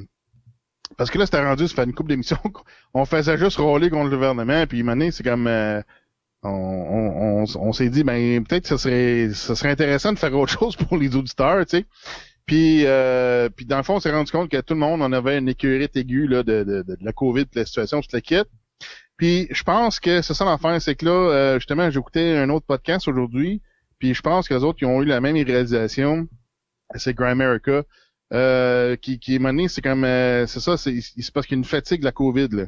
Parce que là, c'était rendu, ça fait une couple d'émissions, on faisait juste rôler contre le gouvernement, puis une c'est comme... on, on, on, s'est dit, ben peut-être que ça serait, ça serait intéressant de faire autre chose pour les auditeurs, tu sais. Puis, euh, puis dans le fond, on s'est rendu compte que tout le monde en avait une écurite aiguë là, de, de, de, la COVID, de la situation, toute la kit. Puis je pense que c'est ça l'affaire, c'est que là, euh, justement, j'écoutais un autre podcast aujourd'hui, puis je pense que les autres qui ont eu la même réalisation, c'est Grimerica, euh, qui, qui est mené, c'est comme euh, c'est ça, c'est c'est parce qu'il y a une fatigue de la COVID là.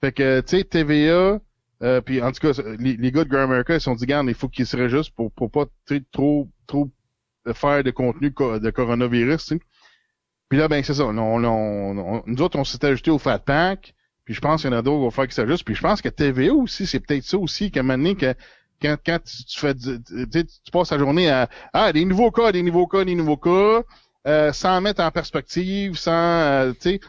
Fait que tu sais, TVA, euh, puis en tout cas, les, les gars de Grimerica, ils se sont dit, garde, il faut qu'ils se réajustent pour, pour pas trop trop faire de contenu co- de coronavirus, tu sais. Puis là, ben c'est ça. On, on- on- nous autres, on s'est ajouté au Fat Pack. Puis je pense qu'il y en a d'autres qui vont faire qui s'ajustent. Puis je pense que TVA aussi, c'est peut-être ça aussi, qu'à un moment donné, que quand, quand tu, fais tu, tu passes la journée à Ah, des nouveaux cas, des nouveaux cas, des nouveaux cas, euh, sans mettre en perspective, sans euh, tu sais,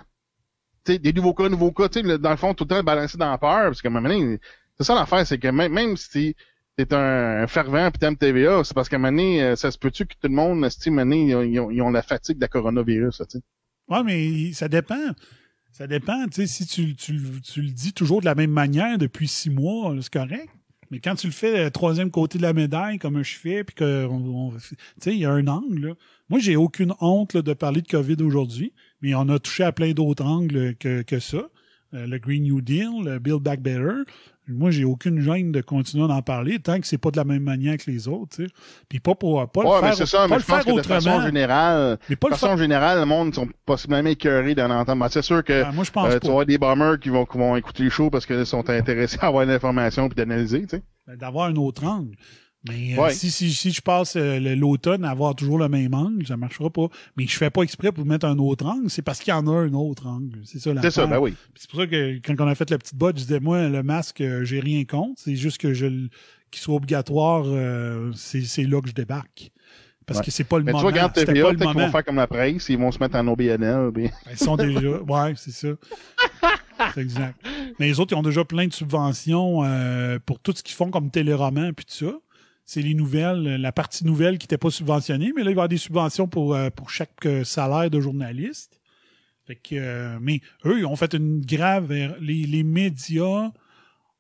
des nouveaux cas, nouveaux cas, dans le fond, tout le temps balancer dans la peur, parce moment donné, c'est ça l'affaire, c'est que même, même si t'es un, un fervent pis t'aimes TVA, c'est parce qu'à un moment donné, euh, ça se peut-tu que tout le monde, à donné, ils ont, ils ont- la fatigue de la coronavirus, tu. Ouais, mais ça dépend. Ça dépend. Tu sais, si tu, tu, le dis toujours de la même manière depuis six mois, c'est correct. Mais quand tu le fais le troisième côté de la médaille, comme je fais, puis que tu sais, il y a un angle. là. Moi, j'ai aucune honte de parler de COVID aujourd'hui, mais on a touché à plein d'autres angles que, que ça. Euh, le Green New Deal, le Build Back Better. Moi, j'ai aucune gêne de continuer d'en parler tant que c'est pas de la même manière que les autres. tu sais. Puis pas pour pas ouais, le mais faire, c'est ça, pas mais le je pense faire que de façon générale, Mais pas de le façon générale, le monde sont possiblement écœurés d'en entendre. Ben, c'est sûr que moi, je pense euh, tu vas avoir des bombers qui vont, qui vont écouter le show parce qu'ils sont intéressés à avoir l'information puis d'analyser. Ben, d'avoir un autre angle. Mais euh, si, si, si je passe euh, l'automne à avoir toujours le même angle, ça marchera pas. Mais je fais pas exprès pour mettre un autre angle, c'est parce qu'il y en a un autre angle. C'est ça C'est ça, ben oui. C'est pour ça que quand on a fait la petite botte, je disais, moi, le masque, euh, j'ai rien contre. C'est juste que je qu'il soit obligatoire, euh, c'est là que je débarque. Parce Ouais. que c'est pas le Mais tu moment. vois, regarde C'était TVA, peut-être qu'ils vont faire comme la presse, ils vont se mettre en OBNL. Ben, Ils sont déjà. Ouais, c'est ça. C'est exact. Mais les autres, ils ont déjà plein de subventions euh, pour tout ce qu'ils font comme téléroman puis tout ça. C'est les nouvelles, la partie nouvelle qui n'était pas subventionnée, mais là, il va y avoir des subventions pour, euh, pour chaque euh, salaire de journaliste. Fait que, euh, mais eux, ils ont fait une grave erreur. Les, les médias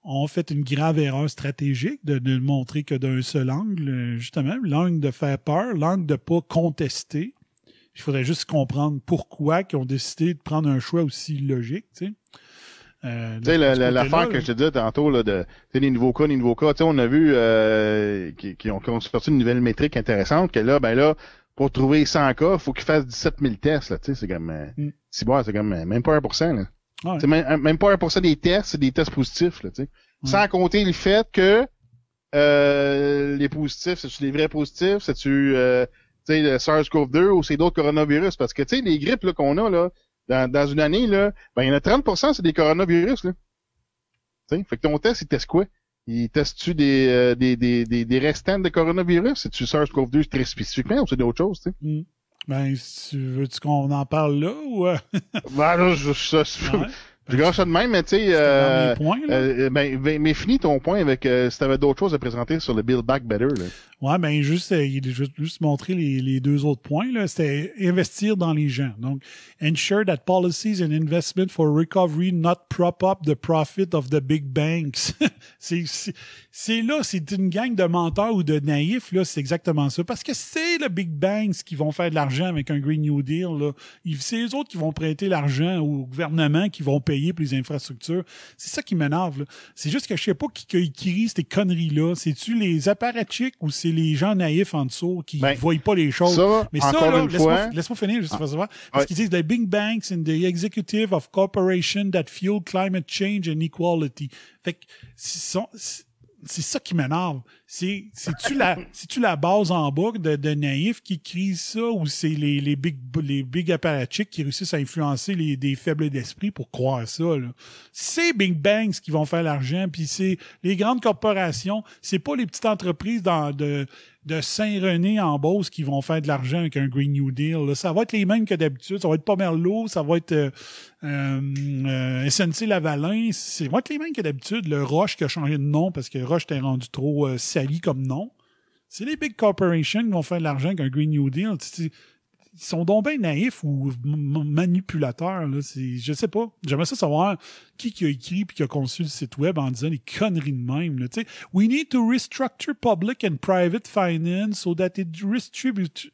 ont fait une grave erreur stratégique de ne montrer que d'un seul angle, justement, l'angle de faire peur, l'angle de pas contester. Il faudrait juste comprendre pourquoi ils ont décidé de prendre un choix aussi logique. Euh, Tu sais, l'affaire que je te disais tantôt, là, de, les nouveaux cas, les nouveaux cas, tu sais, on a vu, euh, qui, qui ont, qui ont sorti une nouvelle métrique intéressante, que là, ben là, pour trouver 100 cas, il faut qu'ils fassent 17 000 tests, là, tu sais, c'est comme, euh, Mm. si bon, c'est comme, euh, même pas 1%, là. Ouais. C'est même, même pas 1% des tests, c'est des tests positifs, là, tu sais. Ouais. Sans compter le fait que, euh, les positifs, c'est-tu les vrais positifs, c'est-tu, euh, tu sais, le SARS-CoV-2 ou c'est d'autres coronavirus, parce que, tu sais, les grippes, là, qu'on a, là, dans, dans une année, là, ben, il y en a 30%, c'est des coronavirus, là. Tu sais, fait que ton test, il teste quoi? Il teste-tu des, euh, des, des, des, des restants de coronavirus? C'est-tu SARS-CoV-2 très spécifiquement ou c'est d'autres choses, tu sais? Mm. Ben, si tu veux-tu qu'on en parle là ou. euh, Ben, là, je, je, je, ouais. Je gâche ça de même, mais tu sais, euh, euh, ben, ben, mais finis ton point avec, euh, si t'avais d'autres choses à présenter sur le Build Back Better, là. Ouais, ben juste, euh, il juste, juste montrer les, les deux autres points. C'était investir dans les gens. Donc, ensure that policies and investment for recovery not prop up the profit of the big banks. c'est, là, c'est une gang de menteurs ou de naïfs, là, c'est exactement ça. Parce que c'est le big banks qui vont faire de l'argent avec un Green New Deal. C'est les autres qui vont prêter l'argent au gouvernement qui vont payer pour les infrastructures. C'est ça qui m'énerve. C'est juste que je sais pas qui, qui écrit ces conneries-là. C'est-tu les apparatchiks ou c'est les gens naïfs en dessous qui Ben, voient pas les choses? ça, Mais ça, laisse-moi, laisse-moi finir, juste Ah, pour savoir. Parce qu'ils disent the big banks and the executive of corporation that fuel climate change and equality. Fait que c'est ça qui m'énerve. C'est, c'est-tu la, c'est-tu la base en bas de, de naïfs qui crient ça ou c'est les, les big, les big apparatchiks qui réussissent à influencer les, des faibles d'esprit pour croire ça, là? C'est Big Banks qui vont faire l'argent puis c'est les grandes corporations. C'est pas les petites entreprises dans, de, de Saint-René en Beauce qui vont faire de l'argent avec un Green New Deal. là. Ça va être les mêmes que d'habitude. Ça va être Pomerleau, ça va être euh, euh, euh, SNC Lavalin. C'est va être les mêmes que d'habitude. Le Roche qui a changé de nom parce que Roche était rendu trop euh, comme nom. C'est les big corporations qui vont faire de l'argent avec un Green New Deal. Ils sont donc bien naïfs ou manipulateurs. Là. Je sais pas. J'aimerais ça savoir qui, qui a écrit puis qui a conçu le site web en disant des conneries de même. We need to restructure public and private finance so that it redistribute,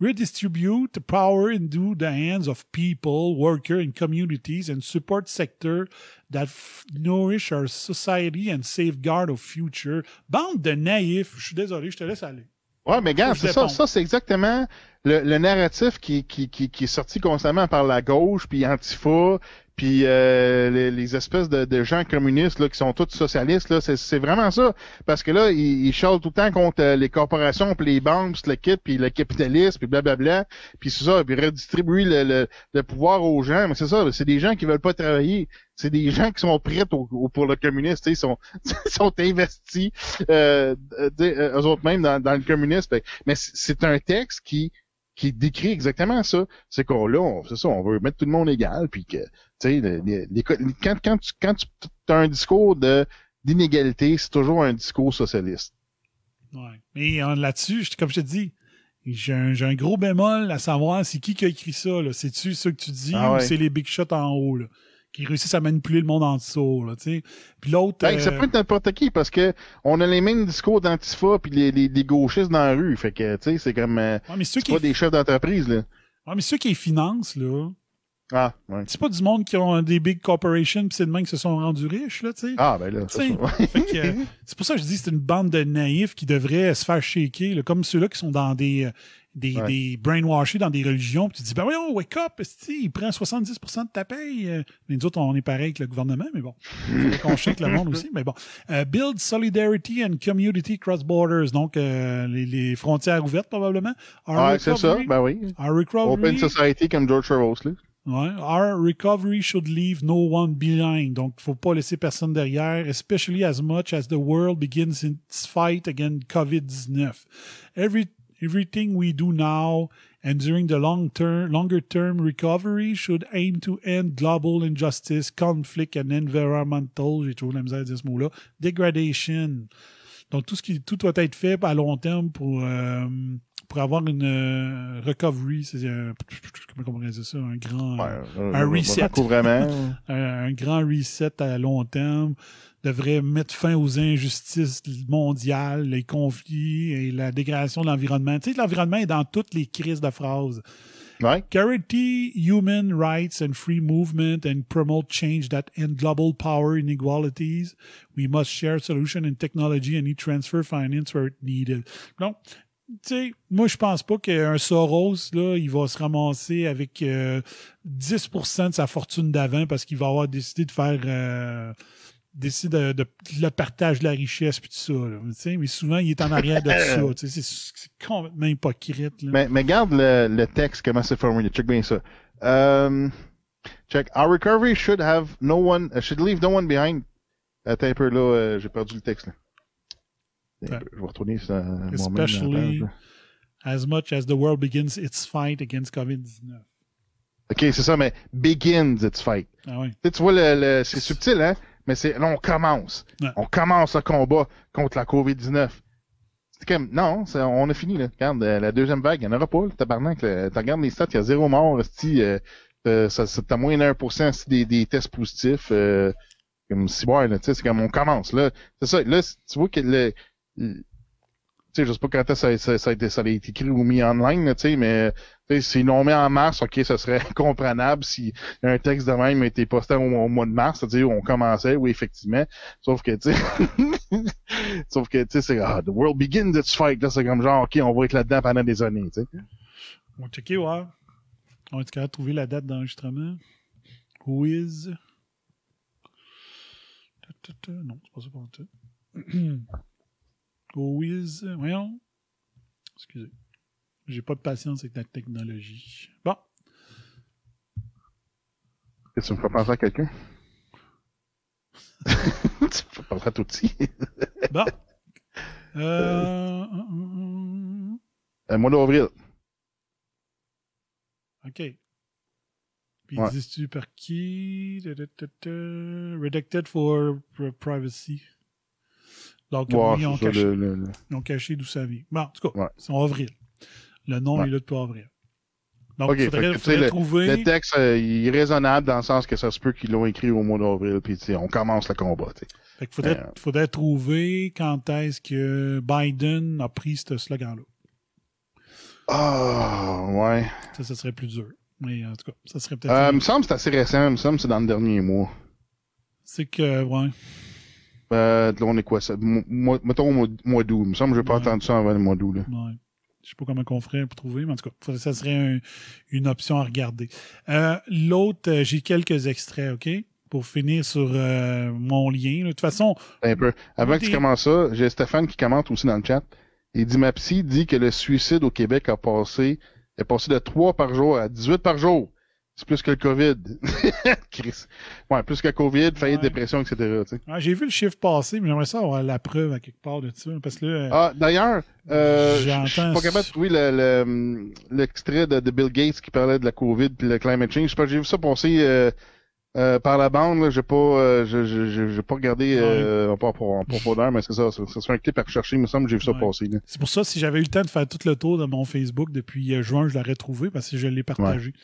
redistribute redistribute power into the hands of people, workers, and communities, and support sector that nourish our society and safeguard our future. Bande de naïfs. Je suis désolé, je te laisse aller. Ouais, mais c'est ça, ça c'est exactement le, le narratif qui, qui, qui, qui est sorti constamment par la gauche, puis Antifa, puis euh, les, les espèces de, de gens communistes là, qui sont tous socialistes, là, c'est, vraiment ça. Parce que là, ils, ils tout le temps contre euh, les corporations, puis les banques, puis le kit, puis le capitalisme, puis blablabla, puis c'est ça, puis redistribuer le, le, le pouvoir aux gens. Mais c'est ça, c'est des gens qui veulent pas travailler. C'est des gens qui sont prêts au- au- pour le communiste, ils sont, sont investis, euh, euh, euh, eux autres même dans, dans le communisme. Mais c'est un texte qui qui décrit exactement ça. C'est qu'on là, on- c'est ça, on veut mettre tout le monde égal, puis que, tu sais, quand, quand tu quand tu as un discours de d'inégalité, c'est toujours un discours socialiste. Ouais. Mais euh, là-dessus, comme je te dis, j'ai un, gros bémol à savoir c'est qui qui a écrit ça. Là? C'est-tu ce que tu dis Ah ou c'est les big shots en haut là, qui réussissent à manipuler le monde en dessous. Là, tu sais. Puis l'autre. Ben, Ça euh, peut être n'importe qui parce que on a les mêmes discours d'antifa puis les, les, les gauchistes dans la rue. Fait que tu sais, c'est comme euh, ouais, mais ceux c'est qui, pas des chefs d'entreprise là. ouais, mais ceux qui les financent, là, Ah, ouais. c'est pas du monde qui ont des big corporations puis c'est de même qui se sont rendus riches, là, tu sais. Ah ben là, c'est ça. fait que, euh, c'est pour ça que je dis que c'est une bande de naïfs qui devraient se faire shaker, là, comme ceux-là qui sont dans des, euh, des, Ouais. des brainwashés dans des religions. Puis tu dis, ben voyons, wake up, il prend 70% de ta paye. Euh, Mais nous autres, on est pareil avec le gouvernement, mais bon. Qu'on shake le monde aussi, mais bon. Euh, build solidarity and community cross borders. Donc, euh, les, les frontières ouvertes, probablement. Our Ouais, c'est ça, recovery- ben oui. our recovery- Open society comme George Soros là. Ouais. Our recovery should leave no one behind. Donc, faut pas laisser personne derrière, especially as much as the world begins its fight against COVID-19. Every, everything we do now and during the long term, longer term recovery should aim to end global injustice, conflict and environmental, j'ai toujours la misère à dire ce mot-là, degradation. Donc, tout ce qui, tout doit être fait à long terme pour, euh, pour avoir une euh, recovery, c'est un, comment on dire ça, un grand, Ouais, euh, un euh, reset. recouvrement. un, un grand reset à long terme devrait mettre fin aux injustices mondiales, les conflits et la dégradation de l'environnement. Tu sais, l'environnement est dans toutes les crises de phrases. Ouais. Guarantee human rights and free movement and promote change that end global power inequalities. We must share solution and technology and e-transfer finance where it needed. Donc, tu sais, moi, je pense pas qu'un Soros, là, il va se ramasser avec euh, 10% de sa fortune d'avant parce qu'il va avoir décidé de faire... euh, décider de, de- le partage de la richesse puis tout ça. là. Mais souvent, il est en arrière de ça. Tu sais, c'est, complètement hypocrite. Là. Mais, mais regarde le, le texte, comment c'est formulé. Check bien ça. Um, check. Our recovery should have no one, uh, should leave no one behind. Attends un peu, là, euh, j'ai perdu le texte, là. Ouais. peu, Je vais retourner euh, la Especially as much as the world begins its fight against COVID-19. OK, c'est ça, mais begins its fight. Ah oui. Tu vois, le, le- c'est subtil, hein? Mais c'est, là, on commence. Ouais. On commence le combat contre la COVID-19. C'est comme, non, on a fini, là. Regarde, euh, la deuxième vague, il n'y en aura pas, le tabarnak. là. Tu regardes les stats, il y a zéro mort, esti, euh, euh, t'as moins d'un pour cent des, des tests positifs. Euh, comme si, ouais, là, tu sais, c'est comme on commence, là. C'est ça, là, tu vois que le... sais, je sais pas quand ça, a été, ça a été écrit ou mis online, là, tu sais, mais s'ils l'ont mis en mars, ok, ça serait comprenable si un texte de même été posté au, mois de mars, c'est-à-dire on commençait, oui, effectivement. Sauf que, tu sais, sauf que, tu sais, c'est, ah, the world begins its fight, là, c'est comme genre, ok, on va être là-dedans pendant des années, tu sais. On va checker, ouais. On être capable de trouver la date d'enregistrement. Ta. Non, c'est pas ça pour. Is... Voyons. Excusez. J'ai pas de patience avec la technologie. Bon. Et tu me fais penser à quelqu'un? tu me fais penser à Tootsie. Bon. Euh... hum, hum, hum. Un mois d'avril. OK. Puis Ouais. dis-tu par qui? Redacted for privacy. Donc, oui, ils ont caché, le- le- le- ils ont caché d'où ça vient. Bon, en tout cas, Ouais. c'est en avril. Le nom Ouais. est là depuis avril. Donc, OK, il fait faudrait, que, trouver. le texte, euh, il est raisonnable dans le sens que ça se peut qu'ils l'ont écrit au mois d'avril, puis tu sais, on commence le combat. tu sais. Fait qu'il faudrait, Euh, faudrait trouver quand est-ce que Biden a pris ce slogan-là. Ah, ouais. Ça, ça serait plus dur. Mais en tout cas, ça serait peut-être. Euh, il me semble que c'est assez récent, il me semble que c'est dans le dernier mois. C'est que, ouais. Euh, là, on est quoi, ça? Mettons au mois, mois d'août. Il me semble que j'ai pas Ouais. entendu ça avant le mois d'août, là. ouais. Je sais pas comment on ferait pour trouver, mais en tout cas, ça serait un- une option à regarder. Euh, L'autre, euh, j'ai quelques extraits, OK? Pour finir sur euh, mon lien. De toute façon, Un peu. Avant que tu commences ça, j'ai Stéphane qui commente aussi dans le chat. Il dit, ma psy dit que le suicide au Québec a passé, est passé de 3 par jour à 18 par jour. C'est plus que le COVID. Chris. Ouais, plus que le COVID, faillite, Ouais. dépression, etc. j'ai vu le chiffre passer, mais j'aimerais ça avoir la preuve à quelque part de ça. Parce que là, Ah, d'ailleurs, euh, je suis pas capable de trouver le- le- l'extrait de, de Bill Gates qui parlait de la COVID puis le climate change. Pas, J'ai vu ça passer euh, euh, par la bande. là. J'ai pas, euh, j'ai pas regardé euh, pas pour profondeur, mais c'est ça. Serait un clip à rechercher. Il me semble que j'ai vu ça Ouais. passer. C'est pour ça, si j'avais eu le temps de faire tout le tour de mon Facebook depuis euh, juin, je l'aurais trouvé parce que je l'ai partagé.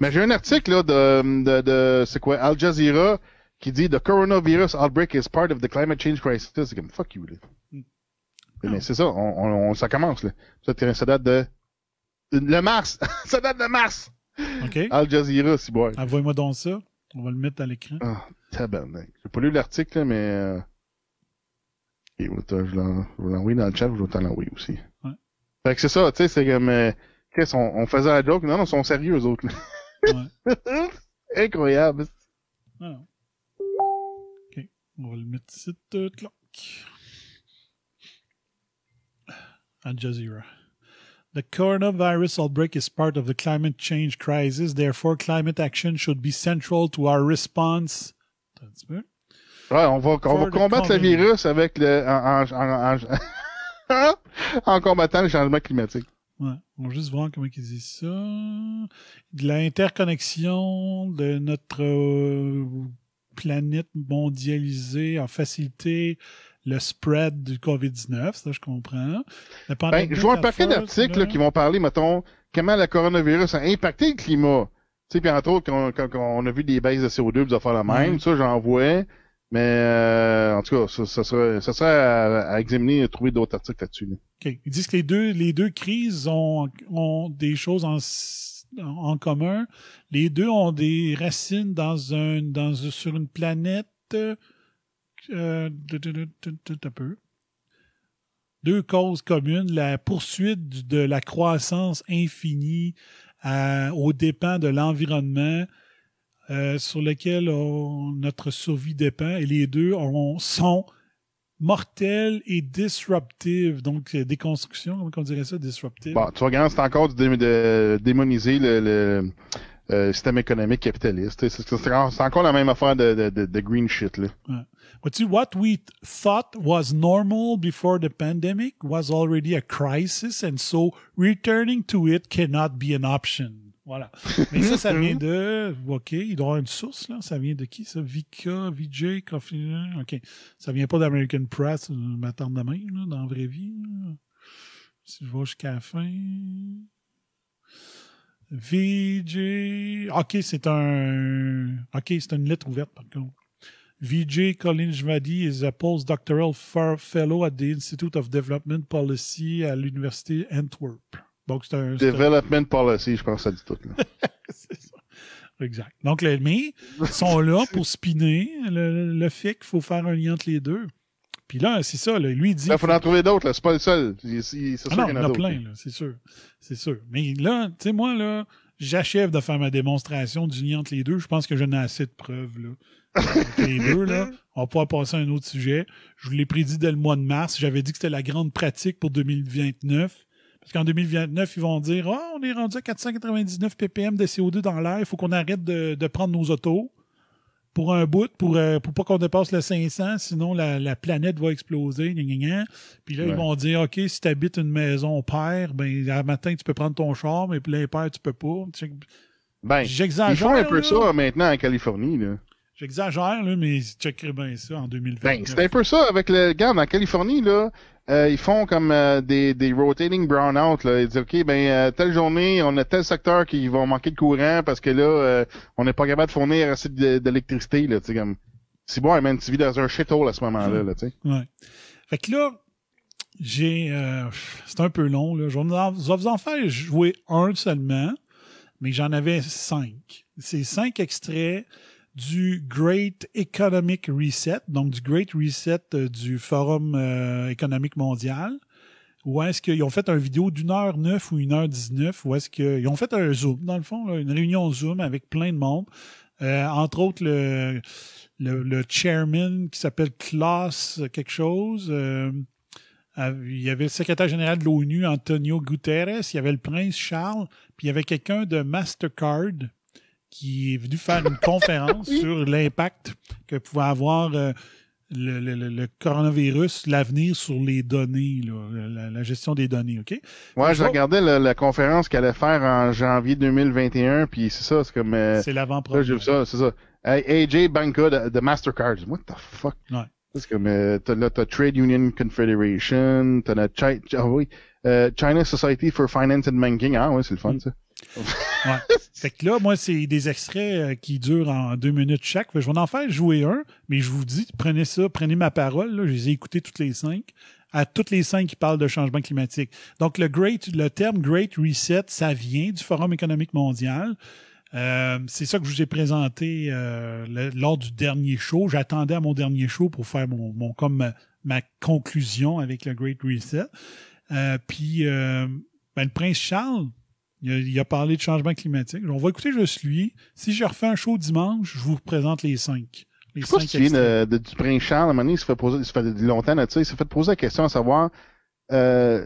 Mais j'ai un article là de, de, de c'est quoi Al Jazeera qui dit the coronavirus outbreak is part of the climate change crisis. C'est comme fuck you. Là. Mm. Mais c'est ça, on, on- ça commence là. Ça, ça date de le mars. ça date de mars. OK? Al Jazeera, si boy. Envoie-moi donc ça. On va le mettre à l'écran. Ah, tabarnak. J'ai pas lu l'article, là, mais... Euh... ok, je vais je l'envoyer dans le chat, je vais t'en l'envoyer aussi. Ouais. Fait que c'est ça, tu sais, c'est comme... Qu'est-ce on, on faisait la joke? Non, non, ils sont sérieux, eux autres. Ouais. Incroyable. Ah non. OK. On va le mettre ici. clac. Al Jazeera. The coronavirus outbreak is part of the climate change crisis. Therefore, climate action should be central to our response. Ouais, on va, on va combattre le virus avec le... En, en, en, en- en combattant le changement climatique. Ouais. On va juste voir comment ils disent ça. De l'interconnexion de notre euh, planète mondialisée a facilité le spread du COVID-19, ça je comprends. Ben, je vois un paquet d'articles qui vont parler, mettons, comment le coronavirus a impacté le climat. Tu sais, puis entre autres, quand, quand- quand on a vu des baisses de CO2, puis faire la même, ça, j'en vois. Mais euh, en tout cas, ça, ça serait, ça à, examiner et trouver d'autres articles là-dessus. Ils disent que les deux, les deux crises ont, ont des choses en, en commun. Les deux ont des racines dans un, dans, sur une planète. euh, un peu. Deux causes communes. La poursuite de la croissance infinie à- aux dépens de l'environnement euh, sur lequel on- notre survie dépend. Et les deux ont- sont mortels et disruptives. Donc, euh, déconstruction, comment on dirait ça, disruptive? Bon, tu regardes, c'est encore de, de démoniser le, le, euh, système économique capitaliste. C'est encore, la même affaire de, de, de, de green shit. Là. But see, what we thought was normal before the pandemic was already a crisis, and so returning to it cannot be an option. Voilà. Mais ça, ça vient de. OK, il doit avoir une source, là. Ça vient de qui, ça? Vika, VJ, Coffee. OK. Ça vient pas d'American Press, euh, m'attendre de même, là, dans la vraie vie. là. Si je vais jusqu'à la fin. VJ. OK, c'est un. OK, c'est une lettre ouverte, par contre. Vijay Kolinjvadi is a postdoctoral fellow at the Institute of Development Policy à l'Université Antwerp. Donc, c'est un. Development policy, je pense que ça dit tout. Là. c'est ça. Exact. Donc, les mais sont là pour spinner le, le fait qu'il faut faire un lien entre les deux. Puis là, c'est ça. là, lui, il dit. Il faut en trouver d'autres, là. c'est pas le seul. C'est sûr Ah non, il y en a plein, là, c'est sûr. C'est sûr. Mais là, tu sais, moi, là, j'achève de faire ma démonstration du lien entre les deux. Je pense que j'en ai assez de preuves, là. Les deux, là. On va pouvoir passer à un autre sujet. Je vous l'ai prédit dès le mois de mars. J'avais dit que c'était la grande pratique pour 2029. Parce qu'en 2029, ils vont dire Ah, on est rendu à 499 ppm de CO2 dans l'air. Il faut qu'on arrête de, de prendre nos autos pour un bout, pour, euh, pour pas qu'on dépasse le 500, sinon la, la planète va exploser. gna, gna, gna. Puis là, ils vont dire OK, si tu habites une maison paire, ben, à matin, tu peux prendre ton char, mais puis l'impair, tu peux pas. Ben, J'exagère. ils font un peu là. ça maintenant en Californie. Là. J'exagère, là, mais checkerais bien ça en 2020. Ben, c'est un peu ça avec le gars en Californie, là. euh, ils font comme euh, des, des rotating brownout. Là. Ils disent OK, ben euh, telle journée, on a tel secteur qui va manquer de courant parce que là, euh, on n'est pas capable de fournir assez d'électricité. Là, tu sais, comme. C'est bon, man, tu vis dans un shithole à ce moment-là, là, tu sais. Ouais. Fait que là, j'ai. euh, c'est un peu long, là. Je vais vous en- je vais vous en faire jouer un seulement, mais j'en avais cinq. C'est cinq extraits du Great Economic Reset, donc du Great Reset euh, du Forum euh, économique mondial. Où est-ce qu'ils ont fait une vidéo d'une heure neuf ou une heure dix-neuf, où est-ce qu'ils ont fait un Zoom, dans le fond, une réunion Zoom avec plein de monde. Euh, entre autres, le, le, chairman qui s'appelle Klaus quelque chose. il y avait le secrétaire général de l'ONU, Antonio Guterres. Il y avait le prince Charles. Puis il y avait quelqu'un de Mastercard qui est venu faire une conférence sur l'impact que pouvait avoir euh, le, le- le- le coronavirus, l'avenir sur les données, là, la, la gestion des données, OK? Ouais, je regardais la, la conférence qu'elle allait faire en janvier 2021, puis c'est ça, c'est comme... euh, C'est là, l'avant-première. j'ai vu ça, c'est ça. Hey, AJ Banca de, de Mastercard. What the fuck? Ouais. C'est comme, euh, t'as, là, t'as Trade Union Confederation, t'as la Chi- ah oui, euh, China Society for Finance and Banking. Ah ouais, c'est le fun, ça. Fait que là, moi, c'est des extraits euh, qui durent en deux minutes chaque. Je vais en faire jouer un, mais je vous dis, prenez ça, prenez ma parole. Je les ai écoutés toutes les cinq. À toutes les cinq qui parlent de changement climatique. Donc, le terme Great Reset, ça vient du Forum économique mondial. Euh, c'est ça que je vous ai présenté euh, lors du dernier show. J'attendais à mon dernier show pour faire comme ma, conclusion avec le Great Reset. Puis, ben, le prince Charles, il a, il a parlé de changement climatique. On va écouter juste lui. Si je refais un show dimanche, je vous représente les cinq. Les Je sais pas si tu viens de, de- du prince Charles, à un moment donné, il se fait poser, il se fait longtemps là, tu sais, il s'est fait poser la question à savoir, euh,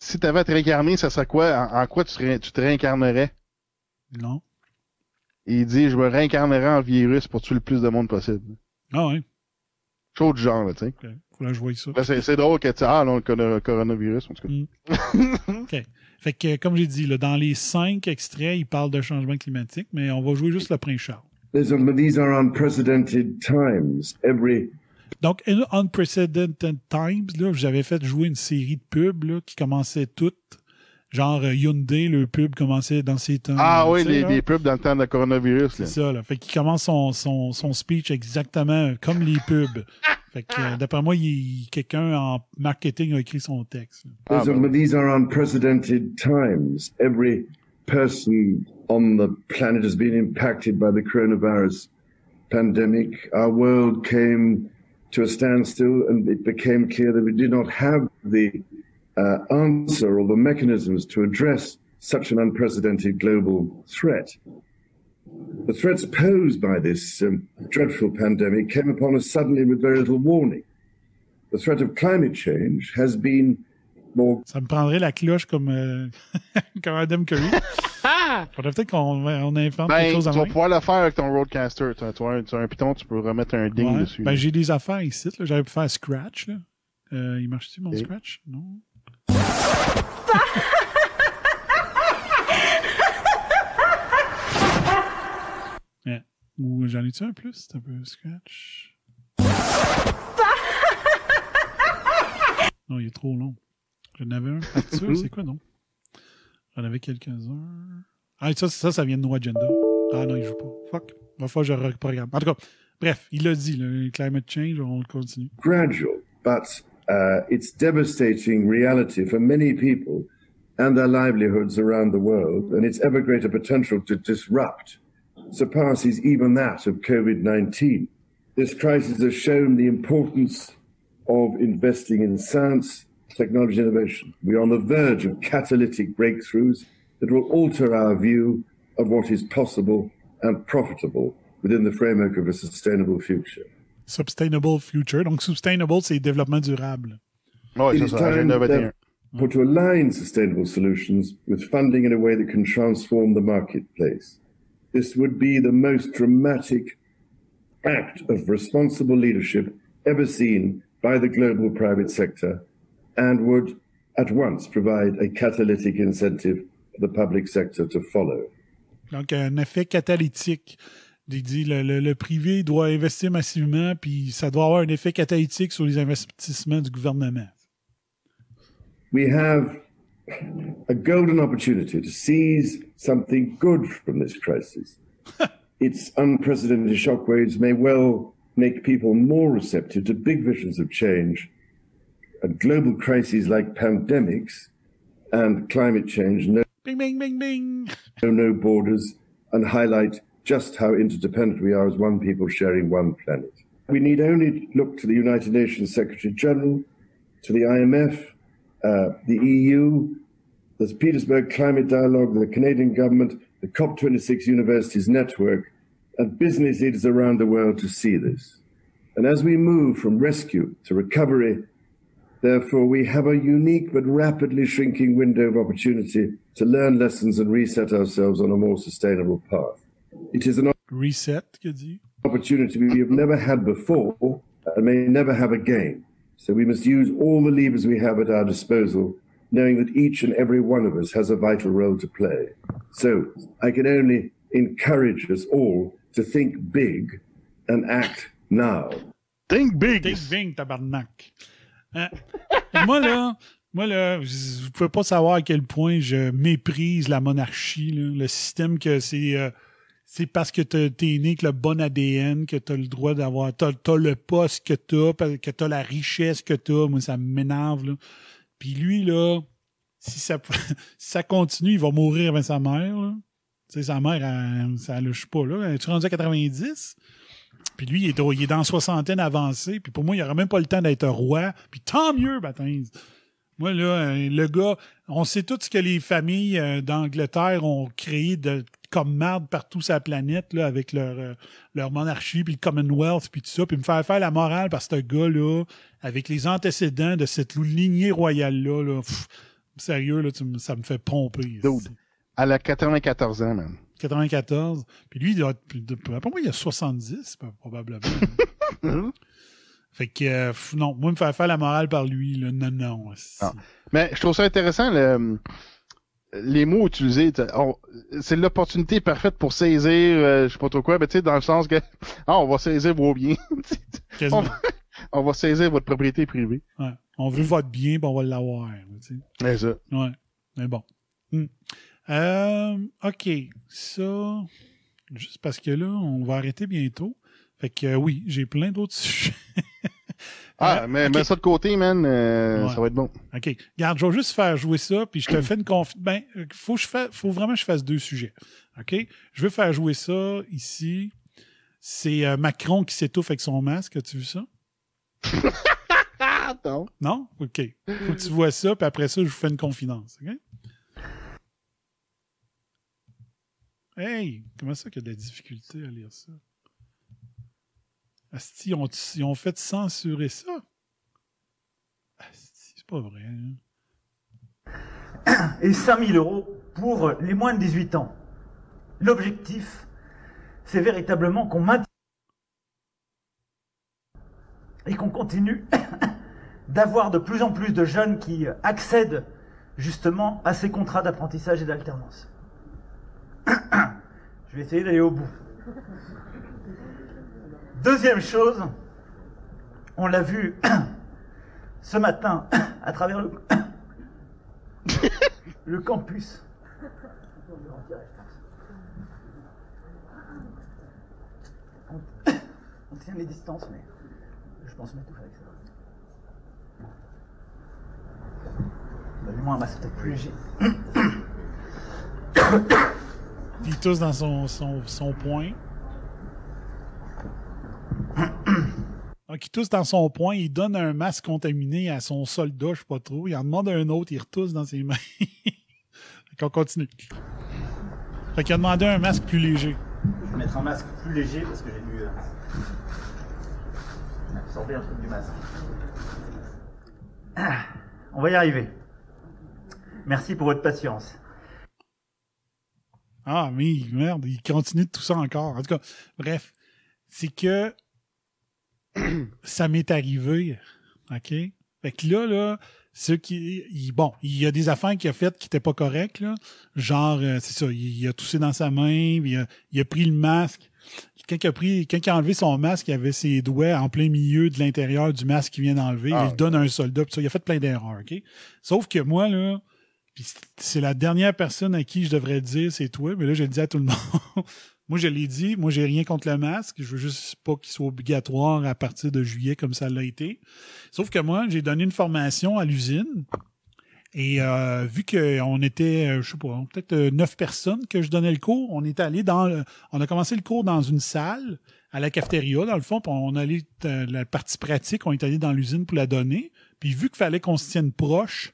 si t'avais à te réincarner, ça serait quoi, en, en quoi tu, serais- tu te réincarnerais? Non. Et il dit, je me réincarnerais en virus pour tuer le plus de monde possible. Ah ouais. Chose du genre, là, tu sais. Faut que je voie ça. Ben, c'est, drôle que tu ah, non, le coro- coronavirus, en tout cas. OK. Fait que, comme j'ai dit, là, dans les cinq extraits, il parle de changement climatique, mais on va jouer juste le prince Charles. These are, unprecedented times. Every Donc, in Unprecedented Times, là, j'avais fait jouer une série de pubs là, qui commençaient toutes. Genre euh, Hyundai, le pub commençait dans ses temps. Ah oui, les, les pubs dans le temps de coronavirus, là. C'est ça, là. Fait qu'il commence son, son, son speech exactement comme les pubs. Fait que, euh, d'après moi, il- quelqu'un en marketing a écrit son texte. these, are, these are unprecedented times. Every person on the planet has been impacted by the coronavirus pandemic. Our world came to a standstill, and it became clear that we did not have the uh, answer or the mechanisms to address such an unprecedented global threat. The threats posed by this um, dreadful pandemic came upon us suddenly with very little warning. The threat of climate change has been more Ça me prendrait la cloche comme, euh, comme Adam Curry. Faudrait peut-être qu'on on invente quelque Ben, chose tu à vas pouvoir le faire avec ton Roadcaster. Tu as, tu as- tu as un piton, tu peux remettre un ding Ouais. dessus. Ben, j'ai des affaires ici. là. J'avais pu faire Scratch. Là. Euh, il marche-tu mon Ok. Scratch? Non. Ouais. Ou j'en ai-tu un plus? C'est un peu Scratch? Non, il est trop long. J'en avais un. Arthur, c'est quoi, non? J'en avais quelques-uns. Ah, ça, ça, ça vient de No Agenda. Ah non, il joue pas. Fuck. Va falloir que je reprogramme. En tout cas, bref, il l'a dit, le climate change, on le continue. gradual, but uh, it's devastating reality for many people and their livelihoods around the world, and its ever greater potential to disrupt surpasses even that of COVID 19. This crisis has shown the importance of investing in science, technology, innovation. We are on the verge of catalytic breakthroughs that will alter our view of what is possible and profitable within the framework of a sustainable future. Sustainable Future. Donc, sustainable, c'est développement durable. It c'est ça, agenda 21. therefore, to align sustainable solutions with funding in a way that can transform the marketplace. This would be the most dramatic act of responsible leadership ever seen by the global private sector and would at once provide a catalytic incentive for the public sector to follow. Donc, un effet catalytique. Il dit le, le, le privé doit investir massivement, puis ça doit avoir un effet catalytique sur les investissements du gouvernement. We have a golden opportunity to seize something good from this crisis. its unprecedented shockwaves may well make people more receptive to big visions of change. And global crises like pandemics and climate change know Bing, bing, bing, bing. no borders and highlight just how interdependent we are as one people sharing one planet. We need only look to the United Nations Secretary General, to the IMF, uh, the EU, the Petersburg Climate Dialogue, the Canadian government, the COP26 Universities Network, and business leaders around the world to see this. And as we move from rescue to recovery, therefore, we have a unique but rapidly shrinking window of opportunity to learn lessons and reset ourselves on a more sustainable path. It is an Reset, opportunity we have never had before and may never have again. So we must use all the levers we have at our disposal, knowing that each and every one of us has a vital role to play. So I can only encourage us all to think big and act now. Think big! Think bing, tabarnak. Hein? moi, là, moi, là, vous pouvez pas savoir à quel point je méprise la monarchie, là. le système que c'est. euh, c'est parce que t'es né avec le bon ADN que t'as le droit d'avoir. T'as as le poste que t'as, que t'as la richesse que t'as. Moi, ça m'énerve, là. Puis lui, là, si ça, si ça continue, il va mourir avec sa mère, là. Tu sais, sa mère, elle, ça ne pas, là. Tu rendu à 90? Puis lui, il est, est dans soixantaine avancée. Puis pour moi, il n'aura même pas le temps d'être roi. Puis tant mieux, Baptiste. Moi, là, euh, le gars, on sait tout ce que les familles euh, d'Angleterre ont créé de, comme marde partout la planète, là, avec leur, euh, leur monarchie, puis le Commonwealth, puis tout ça. Puis me faire faire la morale par ce gars-là, avec les antécédents de cette lignée royale-là, là, sérieux, là, tu ça me fait pomper. Dude, elle a 94 ans, man. 94. Puis lui, il doit pour moi, il a 70, p- probablement. fait que, euh, non, moi, me faire faire la morale par lui, là, non, non. Ah. Mais je trouve ça intéressant, le- les mots utilisés. C'est l'opportunité parfaite pour saisir, euh, je sais pas trop quoi, mais tu sais, dans le sens que, ah, on va saisir vos biens. on, va, on va saisir votre propriété privée. Ouais. On veut votre bien, puis on va l'avoir. C'est ça. Ouais. Mais bon. Hmm. Euh, OK. Ça, juste parce que là, on va arrêter bientôt. Fait que euh, oui, j'ai plein d'autres sujets. Ah, Euh, mais mets ça de côté, man, euh, Ouais. ça va être bon. OK. Garde, je vais juste faire jouer ça, puis je te fais une conf... Ben, euh, faut, que je fa- faut vraiment que je fasse deux sujets. OK? Je vais faire jouer ça ici. C'est euh, Macron qui s'étouffe avec son masque. As-tu vu ça? Non. Non? OK. Faut que tu vois ça, puis après ça, je vous fais une confidence. OK? Hey! Comment ça qu'il y a de la difficulté à lire ça? Asti, ils ont, fait censurer ça? C'est pas vrai. hein? et 5000 euros pour les moins de 18 ans. L'objectif, c'est véritablement qu'on maintienne et qu'on continue d'avoir de plus en plus de jeunes qui accèdent justement à ces contrats d'apprentissage et d'alternance. Je vais essayer d'aller au bout. Deuxième chose, on l'a vu ce matin à travers le, campus. On, tient les distances, mais je pense m'étouffer avec ça. Donne-moi un masque peut-être plus léger. Il tousse dans son, son, son point. Donc, il tousse dans son point, il donne un masque contaminé à son soldat, je sais pas trop. Il en demande un autre, il retousse dans ses mains. fait qu'on continue. Fait qu'il a demandé un masque plus léger. Je vais mettre un masque plus léger parce que j'ai dû euh, absorber un truc du masque. Ah, on va y arriver. Merci pour votre patience. Ah, mais merde, il continue de tout ça encore. En tout cas, bref, c'est que ça m'est arrivé. OK? Fait que là, là, ceux qui, il- bon, il y a des affaires qu'il a faites qui étaient pas correctes, là. Genre, euh, c'est ça, il, il a toussé dans sa main, il a, il a pris le masque. Quand il a pris, quand il a enlevé son masque, il avait ses doigts en plein milieu de l'intérieur du masque qu'il vient d'enlever. Ah. Il donne à un soldat, ça, il a fait plein d'erreurs, OK? Sauf que moi, là, c'est la dernière personne à qui je devrais le dire, c'est toi, mais là, je le dis à tout le monde. Moi, je l'ai dit, moi, j'ai rien contre le masque. Je veux juste pas qu'il soit obligatoire à partir de juillet comme ça l'a été. Sauf que moi, j'ai donné une formation à l'usine. Et euh, vu qu'on était, euh, je sais pas, peut-être euh, neuf personnes que je donnais le cours, on est allé dans le- on a commencé le cours dans une salle à la cafétéria, dans le fond, puis on allait euh, la partie pratique, on est allé dans l'usine pour la donner. Puis vu qu'il fallait qu'on se tienne proche,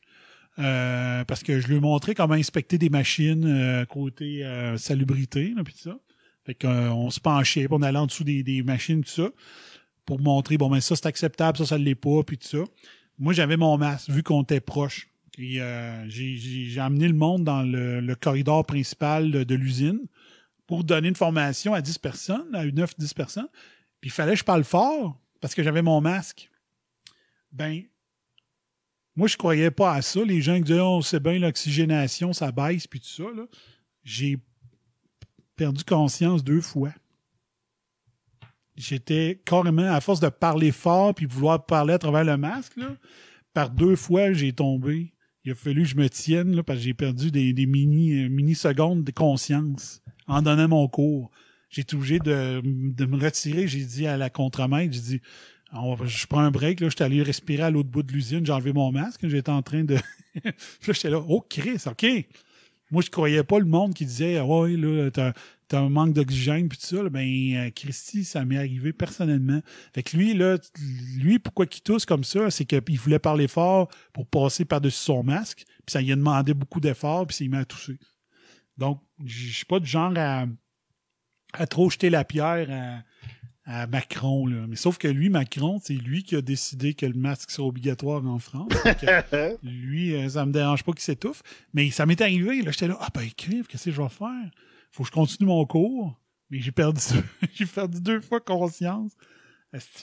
euh, parce que je lui ai montré comment inspecter des machines euh, côté salubrité, là, puis ça. Fait qu'on se penchait, puis on allait en dessous des, machines, tout ça, pour montrer, bon, ben ça, c'est acceptable, ça, ça ne l'est pas, puis tout ça. Moi, j'avais mon masque, vu qu'on était proche. Et euh, j'ai- amené le monde dans le, corridor principal de, l'usine pour donner une formation à 10 personnes, à 9-10 personnes. Puis il fallait que je parle fort parce que j'avais mon masque. Ben, moi, je croyais pas à ça. Les gens qui disaient, oh, c'est bien l'oxygénation, ça baisse, puis tout ça. J'ai perdu conscience deux fois. J'étais carrément, à force de parler fort puis vouloir parler à travers le masque, par deux fois, j'ai tombé. Il a fallu que je me tienne parce que j'ai perdu des, mini, euh, mini-secondes de conscience en donnant mon cours. J'ai été obligé de, me retirer. J'ai dit à la contremaître, j'ai dit, je prends un break, là, j'étais allé respirer à l'autre bout de l'usine, j'ai enlevé mon masque, j'étais en train de... J'étais là, oh Chris, OK. Moi, je croyais pas le monde qui disait, ah ouais, là, t'as, un manque d'oxygène, puis tout ça. Ben, euh, Christy, ça m'est arrivé personnellement. Fait que lui, là, lui, pourquoi qu'il tousse comme ça, c'est qu'il voulait parler fort pour passer par-dessus son masque, puis ça lui a demandé beaucoup d'efforts, puis il m'a toussé. Donc, je suis pas du genre à, à trop jeter la pierre à, à Macron, là. Mais sauf que lui, Macron, c'est lui qui a décidé que le masque soit obligatoire en France. Que lui, euh, ça me dérange pas qu'il s'étouffe. Mais ça m'est arrivé, là, j'étais là, ah ben écrive, qu'est-ce que je vais faire? Faut que je continue mon cours. Mais j'ai perdu j'ai perdu deux fois conscience.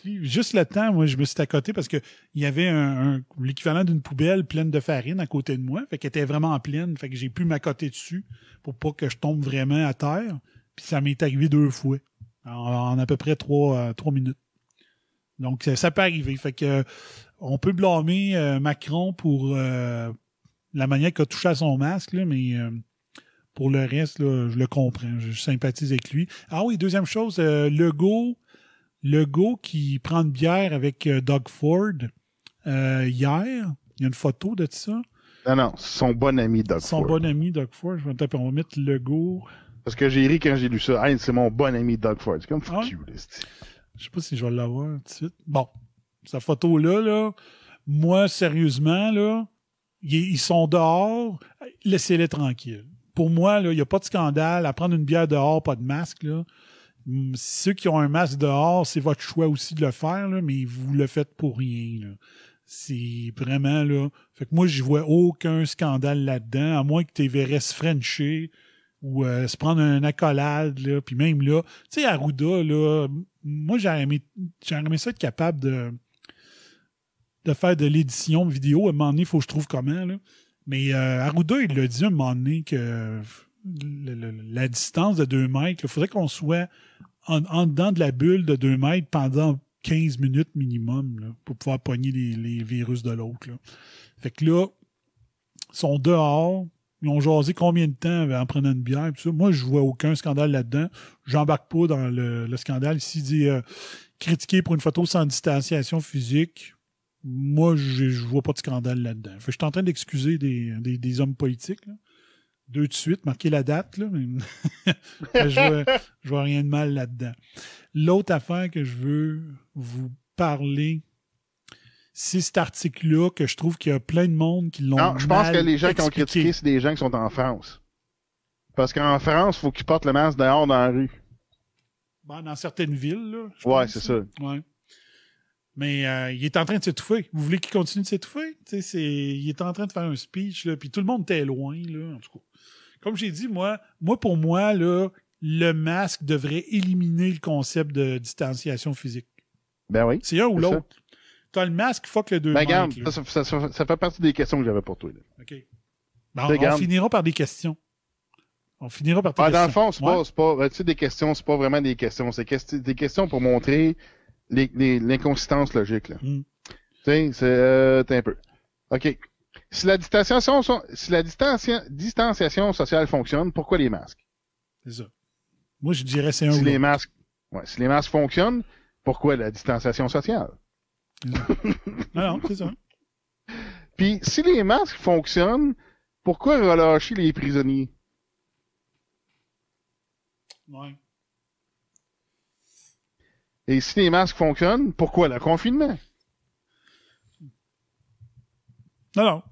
Juste le temps, moi, je me suis à côté parce que il y avait un, un- l'équivalent d'une poubelle pleine de farine à côté de moi. Fait qu'elle était vraiment pleine. Fait que j'ai pu m'accoter dessus pour pas que je tombe vraiment à terre. Puis ça m'est arrivé deux fois. En, en à peu près trois, euh, trois minutes. Donc, ça, peut arriver. Fait que euh, on peut blâmer euh, Macron pour euh, la manière qu'il a touché à son masque, là, mais euh, pour le reste, là, je le comprends. Je sympathise avec lui. Ah oui, deuxième chose, euh, Legault, Legault qui prend une bière avec euh, Doug Ford euh, hier. Il y a une photo de ça. Non, non, son bon ami Doug Son Ford. bon ami Doug Ford. Je vais taper, on va mettre Legault. Parce que j'ai ri quand j'ai lu ça. Hey, c'est mon bon ami Doug Ford. C'est comme fuck you, Je sais pas si je vais l'avoir tout de suite. Bon, sa photo-là, là, moi, sérieusement, là, ils, sont dehors, laissez-les tranquilles. Pour moi, il n'y a pas de scandale à prendre une bière dehors, pas de masque. Là. Hum, Ceux qui ont un masque dehors, c'est votre choix aussi de le faire, là, mais vous le faites pour rien. là. C'est vraiment là. Fait que moi, je vois aucun scandale là-dedans, à moins que tu verrais se frencher ou euh, se prendre un accolade, là, puis même là, tu sais, Arruda, là, moi, j'aurais aimé, aimé ça être capable de, de faire de l'édition vidéo. À un moment donné, il faut que je trouve comment, là. Mais euh, Arruda, il l'a dit à un moment donné que la distance de 2 mètres, il faudrait qu'on soit en, dedans de la bulle de 2 mètres pendant 15 minutes minimum là, pour pouvoir pogner les, les virus de l'autre. Fait que là, ils sont dehors. Ils ont jasé combien de temps en prenant une bière. pis ça. Moi, je vois aucun scandale là-dedans. J'embarque pas dans le, le scandale. Ici, il dit euh, critiquer pour une photo sans distanciation physique. Moi, je, je vois pas de scandale là-dedans. Je suis en train d'excuser des, hommes politiques. Deux de suite, marquer la date. Là, je, vois, je vois rien de mal là-dedans. L'autre affaire que je veux vous parler, c'est cet article-là que je trouve qu'il y a plein de monde qui l'ont Non, je pense mal que les gens qui ont critiqué, c'est des gens qui sont en France. Parce qu'en France, faut qu'ils portent le masque dehors dans la rue. Bon, dans certaines villes, là. je Ouais, c'est ça. Ouais. Mais euh, il est en train de s'étouffer. Vous voulez qu'il continue de s'étouffer? Il est en train de faire un speech, là, puis tout le monde était loin, là, en tout cas. Comme j'ai dit, moi, moi, pour moi, là, le masque devrait éliminer le concept de distanciation physique. Ben oui. C'est un ou l'autre. T'as le masque, fuck le 2 Ben, regarde, ça, ça- ça- ça fait partie des questions que j'avais pour toi. là. OK. Ben, on, Regarde. on finira par des questions. On finira par tes Ah, dans le questions. fond, c'est Ouais. pas, pas, tu sais, des questions, c'est pas vraiment des questions. C'est questi- des questions pour montrer l'inconsistance logique, là. Mm. Tu sais, c'est, euh, un peu. OK. Si la distanciation, sont- si la distancia- distanciation sociale fonctionne, pourquoi les masques? C'est ça. Moi, je dirais c'est un Si ou les masques, ouais, si les masques fonctionnent, pourquoi la distanciation sociale? Non, non, c'est ça. Puis, si les masques fonctionnent, pourquoi relâcher les prisonniers? Ouais. Et si les masques fonctionnent, pourquoi le confinement? Non, non.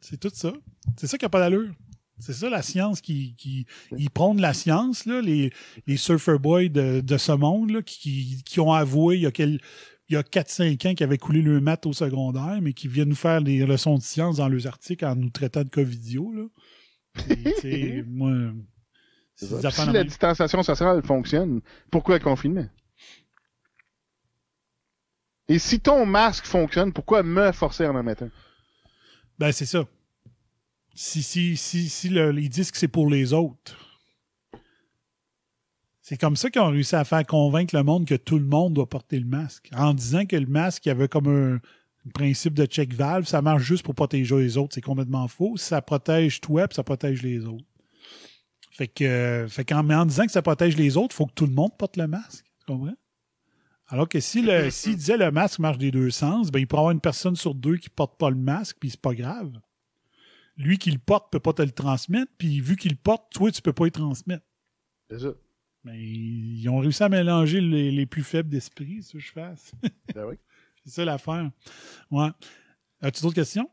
C'est tout ça. C'est ça qui n'a pas d'allure. C'est ça la science qui. qui ils prônent la science, là, les, les surfer boys de, de ce monde, là, qui, qui ont avoué il y a, quel, il y a 4-5 ans qu'ils avaient coulé le maths au secondaire, mais qui viennent nous faire des leçons de science dans leurs articles en nous traitant de covidio. Là. Moi. Affaires Si la même. distanciation sociale fonctionne, pourquoi le confinement? Et si ton masque fonctionne, pourquoi me forcer à en mettre un? Ben, c'est ça. Si, si, si, si le- ils disent que c'est pour les autres. C'est comme ça qu'ils ont réussi à faire convaincre le monde que tout le monde doit porter le masque. En disant que le masque, il y avait comme un, un principe de check valve, ça marche juste pour protéger les autres. C'est complètement faux. Ça protège toi, puis ça protège les autres. Fait que, euh, fait qu'en mais en disant que ça protège les autres, il faut que tout le monde porte le masque. Tu comprends? Alors que si le, s'il disait le masque marche des deux sens, ben, il pourrait avoir une personne sur deux qui porte pas le masque, puis c'est pas grave. Lui qui le porte peut pas te le transmettre, puis vu qu'il le porte, toi, tu peux pas y transmettre. C'est ça. Mais ils ont réussi à mélanger les, les plus faibles d'esprit, ça que je fasse. Ben oui. c'est ça l'affaire. Ouais. As-tu d'autres questions?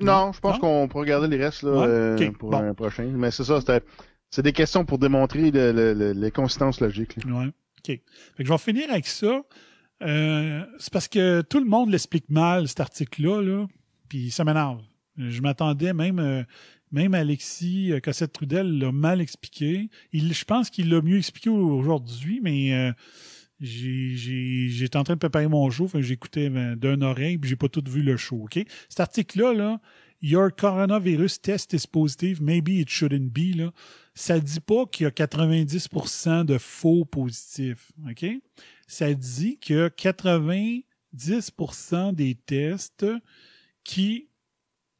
Non, je pense qu'on peut regarder les restes là, Ouais, euh, pour bon. un prochain. Mais c'est ça, c'est des questions pour démontrer le, le- le- les consistances logiques. là. Ouais. OK. Fait que je vais finir avec ça. Euh, c'est parce que tout le monde l'explique mal, cet article-là, là, puis ça m'énerve. Je m'attendais même, euh, même Alexis euh, Cossette-Trudel l'a mal expliqué. Je pense qu'il l'a mieux expliqué aujourd'hui, mais euh, j'étais en train de préparer mon show, j'écoutais euh, d'une oreille, puis j'ai pas tout vu le show, OK? Cet article-là, là, Your coronavirus test is positive, maybe it shouldn't be, là. Ça dit pas qu'il y a 90% de faux positifs, OK? Ça dit qu'il y a 90% des tests qui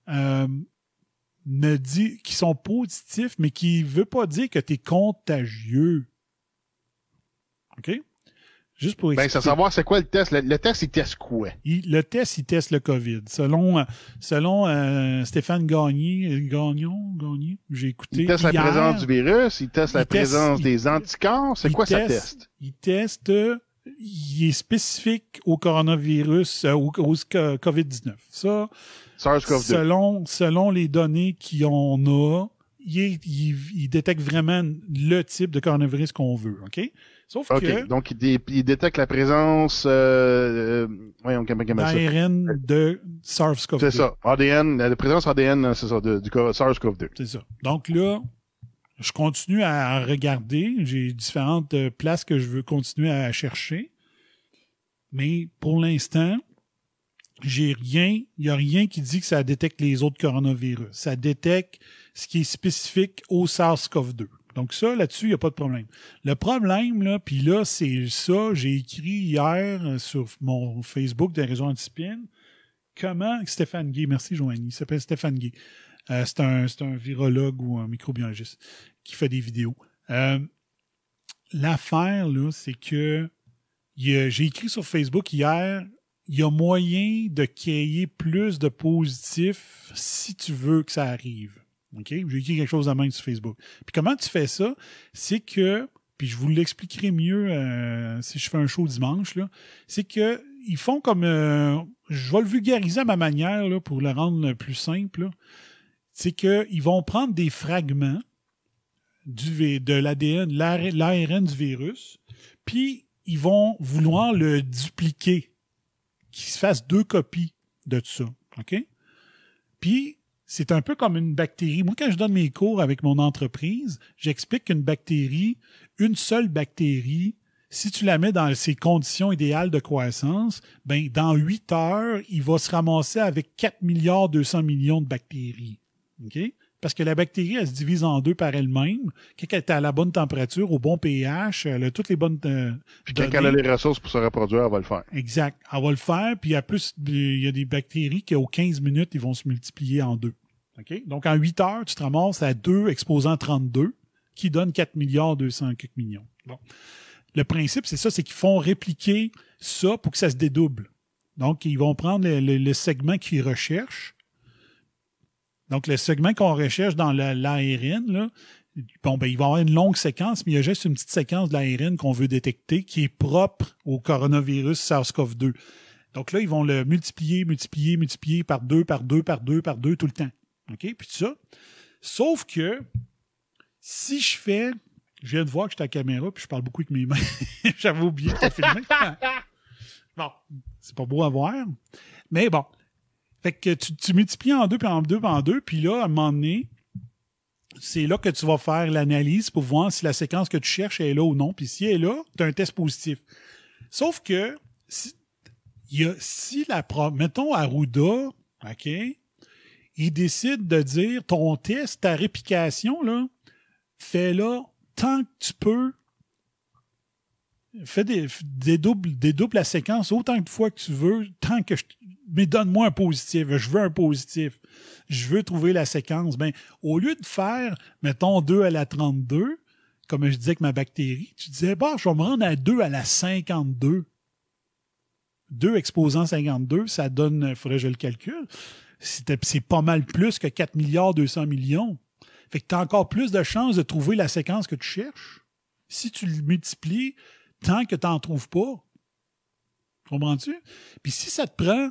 euh, ne dit, qui sont positifs, mais qui ne veut pas dire que tu es contagieux. OK? Juste pour Ben, c'est à expliquer. savoir c'est quoi le test? Le, le test, il teste quoi? Il- le test, il teste le COVID. Selon, euh, selon euh, Stéphane Gagné, euh, Gagnon, Gagné, j'ai écouté. Il teste la présence du virus, il teste la teste- présence il- des anticorps. C'est quoi ça teste- teste? Il teste, il est spécifique au coronavirus, euh, au, au co- COVID-19. Ça, SARS-CoV-2. Selon, selon les données qu'on a, il, il- il détecte vraiment le type de coronavirus qu'on veut. OK? Sauf que Donc, il, dé- il détecte la présence, euh, euh, voyons, l'ARN de SARS-CoV-2. C'est ça. ADN, la présence ADN, c'est ça, de- du co- SARS-CoV-2. C'est ça. Donc là, je continue à regarder. J'ai différentes euh, places que je veux continuer à chercher. Mais pour l'instant, j'ai rien. Il n'y a rien qui dit que ça détecte les autres coronavirus. Ça détecte ce qui est spécifique au SARS-CoV-2. Donc ça, là-dessus, il n'y a pas de problème. Le problème, là, puis là, c'est ça, j'ai écrit hier euh, sur mon Facebook des réseaux antispines, comment Stéphane Gay, merci Joanie, il s'appelle Stéphane Gay. Euh, c'est un, un virologue ou un microbiologiste qui fait des vidéos. Euh, L'affaire, là, c'est que j'ai écrit sur Facebook hier, il y a moyen de créer plus de positifs si tu veux que ça arrive. OK? J'ai écrit quelque chose à main sur Facebook. Puis comment tu fais ça? C'est que, puis je vous l'expliquerai mieux euh, si je fais un show dimanche, là, c'est que ils font comme. euh, je vais le vulgariser à ma manière là, pour le rendre plus simple. C'est qu'ils vont prendre des fragments du, de l'ADN, l'AR- l'ARN du virus, puis ils vont vouloir le dupliquer, qu'il se fasse deux copies de tout ça. OK? Puis, c'est un peu comme une bactérie. Moi, quand je donne mes cours avec mon entreprise, j'explique qu'une bactérie, une seule bactérie, si tu la mets dans ses conditions idéales de croissance, ben, dans 8 heures, il va se ramasser avec 4 milliards 200 millions de bactéries. Parce que la bactérie, elle se divise en deux par elle-même. Quand elle est à la bonne température, au bon pH, elle a toutes les bonnes. euh, Puis quand elle a les ressources pour se reproduire, elle va le faire. Exact. Elle va le faire, puis il y a plus, il y a des bactéries qui, aux 15 minutes, ils vont se multiplier en deux. Donc, en 8 heures, tu te ramasses à 2 exposant 32, qui donne 4 milliards 200 quelques millions. Bon. Le principe, c'est ça, c'est qu'ils font répliquer ça pour que ça se dédouble. Donc, ils vont prendre le, le- le segment qu'ils recherchent. Donc, le segment qu'on recherche dans la- l'ARN, là, bon, ben, il va y avoir une longue séquence, mais il y a juste une petite séquence de l'ARN qu'on veut détecter qui est propre au coronavirus SARS-CoV-2. Donc là, ils vont le multiplier, multiplier, multiplier par deux, par deux, par deux, par deux tout le temps. OK? Puis tout ça. Sauf que si je fais. Je viens de voir que j'étais à la caméra, puis je parle beaucoup avec mes mains. J'avais oublié de te filmer. bon, c'est pas beau à voir. Mais bon. Fait que tu, multiplies en deux, puis en deux, puis en deux, puis là, à un moment donné, c'est là que tu vas faire l'analyse pour voir si la séquence que tu cherches est là ou non. Puis si elle est là, tu as un test positif. Sauf que si, y a, si la mettons Arruda, OK, il décide de dire ton test, ta réplication, là, fais-la tant que tu peux. Fais des, dédouble, dédouble la séquence autant de fois que tu veux, tant que je. Mais donne-moi un positif. Je veux un positif. Je veux trouver la séquence. Ben, au lieu de faire, mettons, 2 à la 32, comme je disais avec ma bactérie, tu disais, bah, je vais me rendre à 2 à la 52. 2 exposant 52, ça donne, il faudrait que je le calcule, c'est pas mal plus que 4 milliards 200 millions. Fait que tu as encore plus de chances de trouver la séquence que tu cherches si tu le multiplies tant que tu n'en trouves pas. Comprends-tu? Puis si ça te prend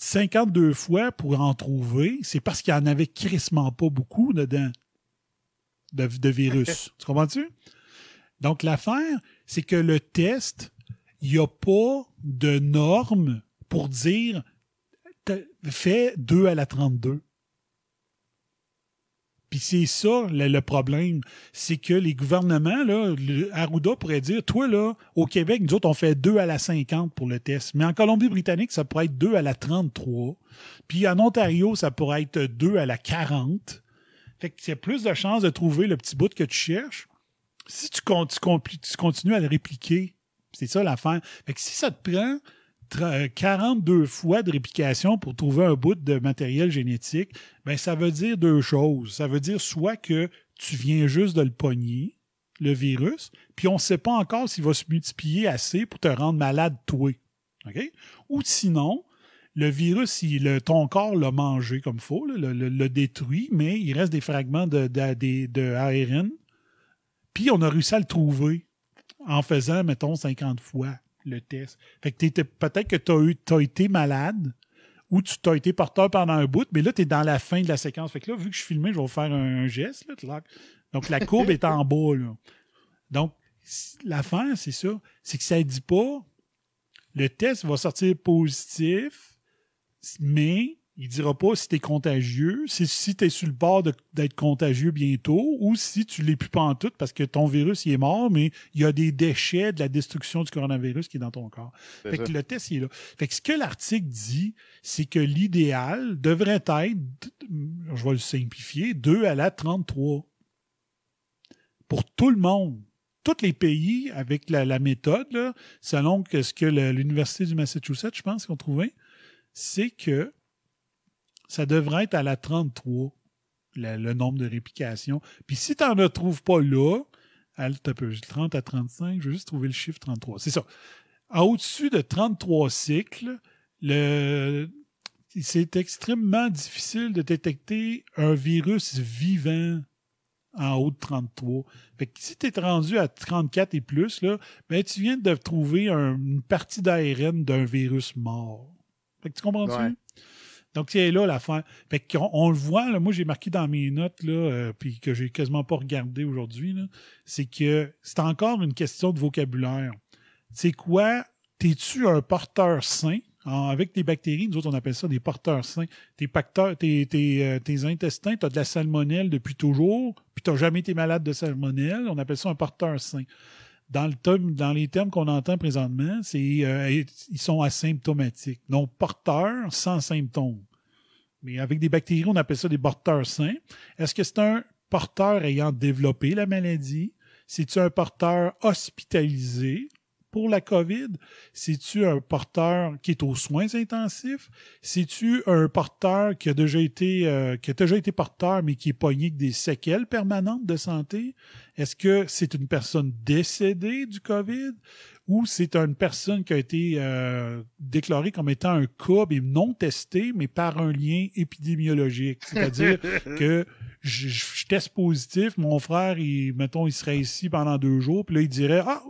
52 fois pour en trouver, c'est parce qu'il n'y en avait crissement pas beaucoup dedans de, de virus. tu comprends-tu? Donc l'affaire, c'est que le test, il n'y a pas de norme pour dire fais 2 à la 32. Puis c'est ça le, problème, c'est que les gouvernements, là, le- Arruda pourrait dire, toi là, au Québec, nous autres, on fait 2 à la 50 pour le test. Mais en Colombie-Britannique, ça pourrait être 2 à la 33. Puis en Ontario, ça pourrait être 2 à la 40. Fait que y a plus de chances de trouver le petit bout que tu cherches si tu, tu tu continues à le répliquer. C'est ça l'affaire. Fait que si ça te prend 42 fois de réplication pour trouver un bout de matériel génétique, ben ça veut dire deux choses. Ça veut dire soit que tu viens juste de le pogner, le virus, puis on ne sait pas encore s'il va se multiplier assez pour te rendre malade toi. OK? Ou sinon, le virus, ton corps l'a mangé comme là, le, le- détruit, mais il reste des fragments de, de. Puis on a réussi à le trouver en faisant, mettons, 50 fois le test. Fait que peut-être que tu as, été malade ou tu as été porteur pendant un bout, mais là, tu es dans la fin de la séquence. Fait que là, vu que je suis filmé, je vais faire un, geste. Là. Donc, la courbe est en bas. Là. Donc, l'affaire, c'est ça. C'est que ça ne dit pas le test va sortir positif, mais il ne dira pas si tu es contagieux, c'est si tu es sur le bord d'être contagieux bientôt ou si tu l'es plus pas en tout parce que ton virus il est mort, mais il y a des déchets de la destruction du coronavirus qui est dans ton corps. Fait que le test il est là. Fait que ce que l'article dit, c'est que l'idéal devrait être, je vais le simplifier, 2 à la 33 pour tout le monde. Tous les pays, avec la, la méthode, là, selon que ce que l'Université du Massachusetts, je pense, qu'on trouvait, c'est que ça devrait être à la 33, le, nombre de réplications. Puis si tu n'en trouves pas là, peu, 30 à 35, je vais juste trouver le chiffre 33. C'est ça. À Au-dessus de 33 cycles, le, c'est extrêmement difficile de détecter un virus vivant en haut de 33. Fait que si tu es rendu à 34 et plus, là, ben, tu viens de trouver un- une partie d'ARN d'un virus mort. Fait que tu comprends-tu? Donc, c'est là l'affaire. Fait qu'on on le voit, là, moi j'ai marqué dans mes notes, là, euh, puis que j'ai quasiment pas regardé aujourd'hui, c'est que c'est encore une question de vocabulaire. C'est quoi? T'es-tu un porteur sain? Avec tes bactéries, nous autres, on appelle ça des porteurs sains. Tes, pacteurs, tes, tes, euh, tes intestins, tu as de la salmonelle depuis toujours, puis tu n'as jamais été malade de salmonelle. On appelle ça un porteur sain. Dans, le dans les termes qu'on entend présentement, c'est euh, ils sont asymptomatiques, non porteurs sans symptômes. Mais avec des bactéries, on appelle ça des porteurs sains. Est-ce que c'est un porteur ayant développé la maladie? C'est-tu un porteur hospitalisé? Pour la COVID? C'est-tu un porteur qui est aux soins intensifs? C'est-tu un porteur qui a déjà été euh, qui a déjà été porteur mais qui est pogné avec des séquelles permanentes de santé? Est-ce que c'est une personne décédée du COVID ou c'est une personne qui a été euh, déclarée comme étant un cas mais non testé mais par un lien épidémiologique? C'est-à-dire que je, je- je teste positif, mon frère, il, mettons, il serait ici pendant deux jours, puis là, il dirait Ah,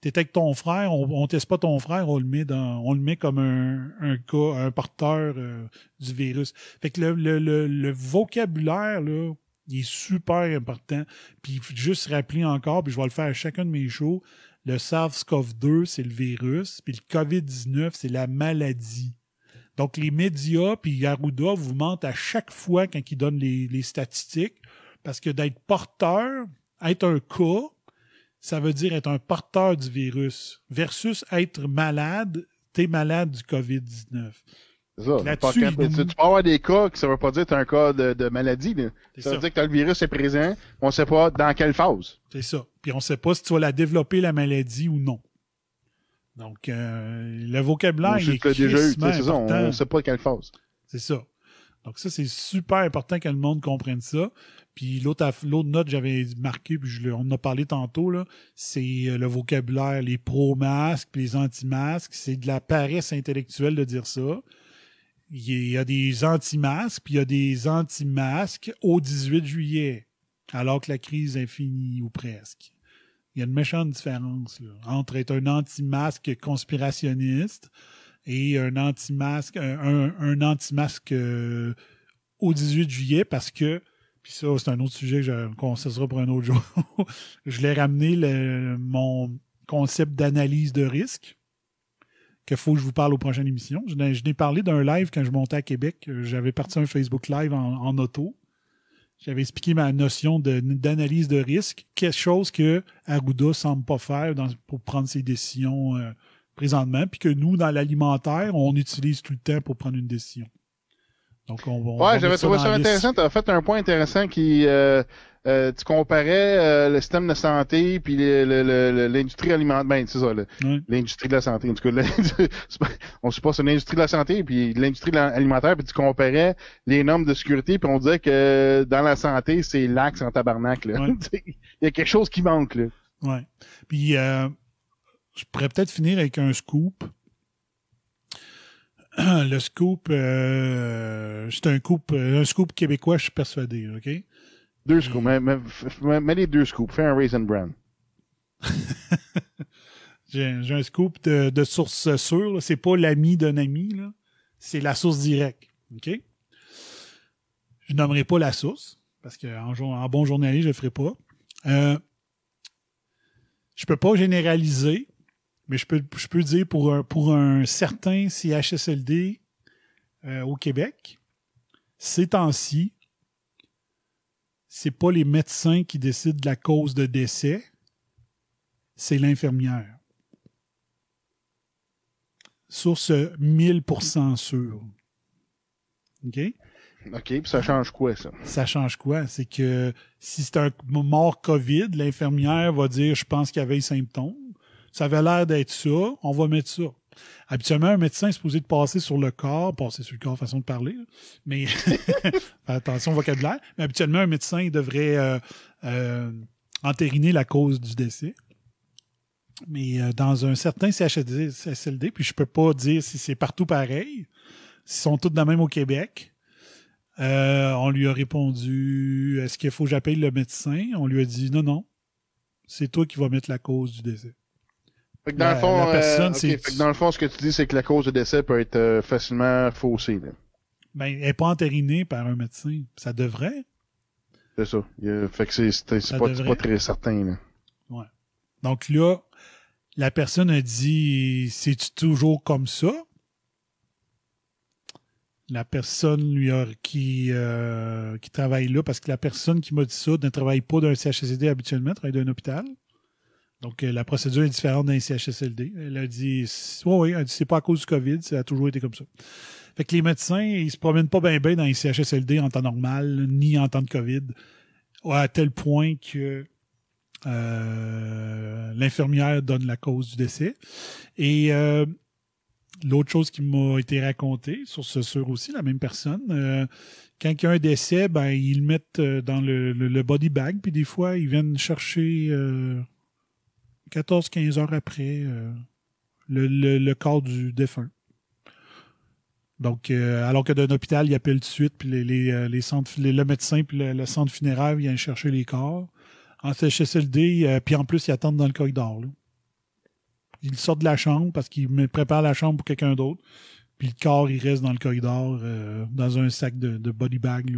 t'es avec ton frère, on, on teste pas ton frère, on le met dans on le met comme un, un cas, un porteur euh, du virus. Fait que le, le, le, le vocabulaire, là, il est super important. Puis juste rappeler encore, puis je vais le faire à chacun de mes shows, le SARS-CoV-2, c'est le virus, puis le COVID-19, c'est la maladie. Donc, les médias puis Arruda vous mentent à chaque fois quand ils donnent les, les statistiques, parce que d'être porteur, être un cas, ça veut dire être un porteur du virus, versus être malade, t'es malade du COVID-19. C'est ça. Là-dessus, il Tu peux avoir des cas que ça veut pas dire que tu as un cas de, de maladie. là. Ça veut ça. dire que le virus est présent, on sait pas dans quelle phase. C'est ça. Puis on sait pas si tu vas la développer, la maladie, ou non. Donc, euh, le vocabulaire, il est tu déjà eu, tu c'est ça, on, on sait pas quelle phase. C'est ça. Donc ça, c'est super important que le monde comprenne ça. Puis l'autre note j'avais marqué, puis je on en a parlé tantôt, c'est euh, le vocabulaire, les pro-masques, les anti-masques. C'est de la paresse intellectuelle de dire ça. Il y a des anti-masques, puis il y a des anti-masques au 18 juillet, alors que la crise est finie ou presque. Il y a une méchante différence entre être un anti-masque conspirationniste et un anti-masque, un, anti-masque euh, au 18 juillet parce que, puis ça, c'est un autre sujet que je- qu'on se sera pour un autre jour. je l'ai ramené le- mon concept d'analyse de risque qu'il faut que je vous parle aux prochaines émissions. Je n'ai parlé d'un live quand je montais à Québec. J'avais parti un Facebook Live en, auto. J'avais expliqué ma notion d'analyse de, risque, quelque chose que Arruda semble pas faire pour prendre ses décisions euh, présentement, puis que nous, dans l'alimentaire, on utilise tout le temps pour prendre une décision. Donc, on, on va Ouais, j'avais trouvé ça intéressant. Tu as fait un point intéressant qui. euh, euh, tu comparais euh, le système de santé puis l'industrie alimentaire. Ben, c'est ça, l'industrie de la santé. En tout cas, on se passe une industrie de la santé puis l'industrie alimentaire, puis tu comparais les normes de sécurité, puis on disait que dans la santé, c'est l'axe en tabarnak. là. Ouais. Il y a quelque chose qui manque. Là. Ouais. Puis, euh, je pourrais peut-être finir avec un scoop. Le scoop, euh, c'est un scoop, un scoop québécois, je suis persuadé, OK? Deux scoops. Mets, mets- mets- les deux scoops. Fais un raisin bran. J'ai un scoop de, de source sûre. C'est pas l'ami d'un ami, c'est la source directe. OK? Je nommerai pas la source, parce qu'en en bon journaliste, je le ferai pas. Euh, je peux pas généraliser, mais je peux, je peux dire pour un, pour un certain CHSLD euh, au Québec, ces temps-ci, c'est pas les médecins qui décident de la cause de décès, c'est l'infirmière. Source 1000% sûre. OK? OK, puis ça change quoi, ça? Ça change quoi? C'est que si c'est un mort COVID, l'infirmière va dire Je pense qu'il y avait les symptômes. Ça avait l'air d'être ça, on va mettre ça. Habituellement, un médecin est supposé de passer sur le corps, passer sur le corps, façon de parler, mais attention au vocabulaire. Mais habituellement, un médecin devrait euh, euh, entériner la cause du décès. Mais euh, dans un certain CHSLD, puis je peux pas dire si c'est partout pareil, ils sont tous de même au Québec. On lui a répondu Est-ce qu'il faut que j'appelle le médecin? On lui a dit Non, non. C'est toi qui vas mettre la cause du décès. Fait que dans La- le fond, personne, euh, fait que dans le fond, ce que tu dis, c'est que la cause de décès peut être euh, facilement faussée. là. Ben, elle n'est pas entérinée par un médecin. Ça devrait. C'est ça. A- fait que c'est pas, très certain. Là. Ouais. Donc là, la personne a dit C'est-tu toujours comme ça? La personne lui a, qui, euh, qui travaille là, parce que la personne qui m'a dit ça ne travaille pas d'un CHSLD habituellement, travaille d'un hôpital. Donc, euh, la procédure est différente d'un CHSLD. Elle a dit, oui, oui, elle a dit, c'est pas à cause du COVID, ça a toujours été comme ça. Fait que les médecins, ils se promènent pas bien bien dans les CHSLD en temps normal, ni en temps de COVID, à tel point que euh, l'infirmière donne la cause du décès. Et euh, l'autre chose qui m'a été racontée, sur ce sur aussi, la même personne, quand il y a un décès, ben, ils le mettent dans le, le- body bag, puis des fois, ils viennent chercher 14-15 heures après euh, le, corps du défunt. Donc, euh, alors que d'un hôpital, ils appellent tout de suite, puis les, euh, centres, le médecin puis le, centre funéraire viennent chercher les corps. En CHSLD, euh, puis en plus, ils attendent dans le corridor. Ils sortent de la chambre parce qu'ils préparent la chambre pour quelqu'un d'autre. Puis le corps, il reste dans le corridor, dans un sac de, body bag.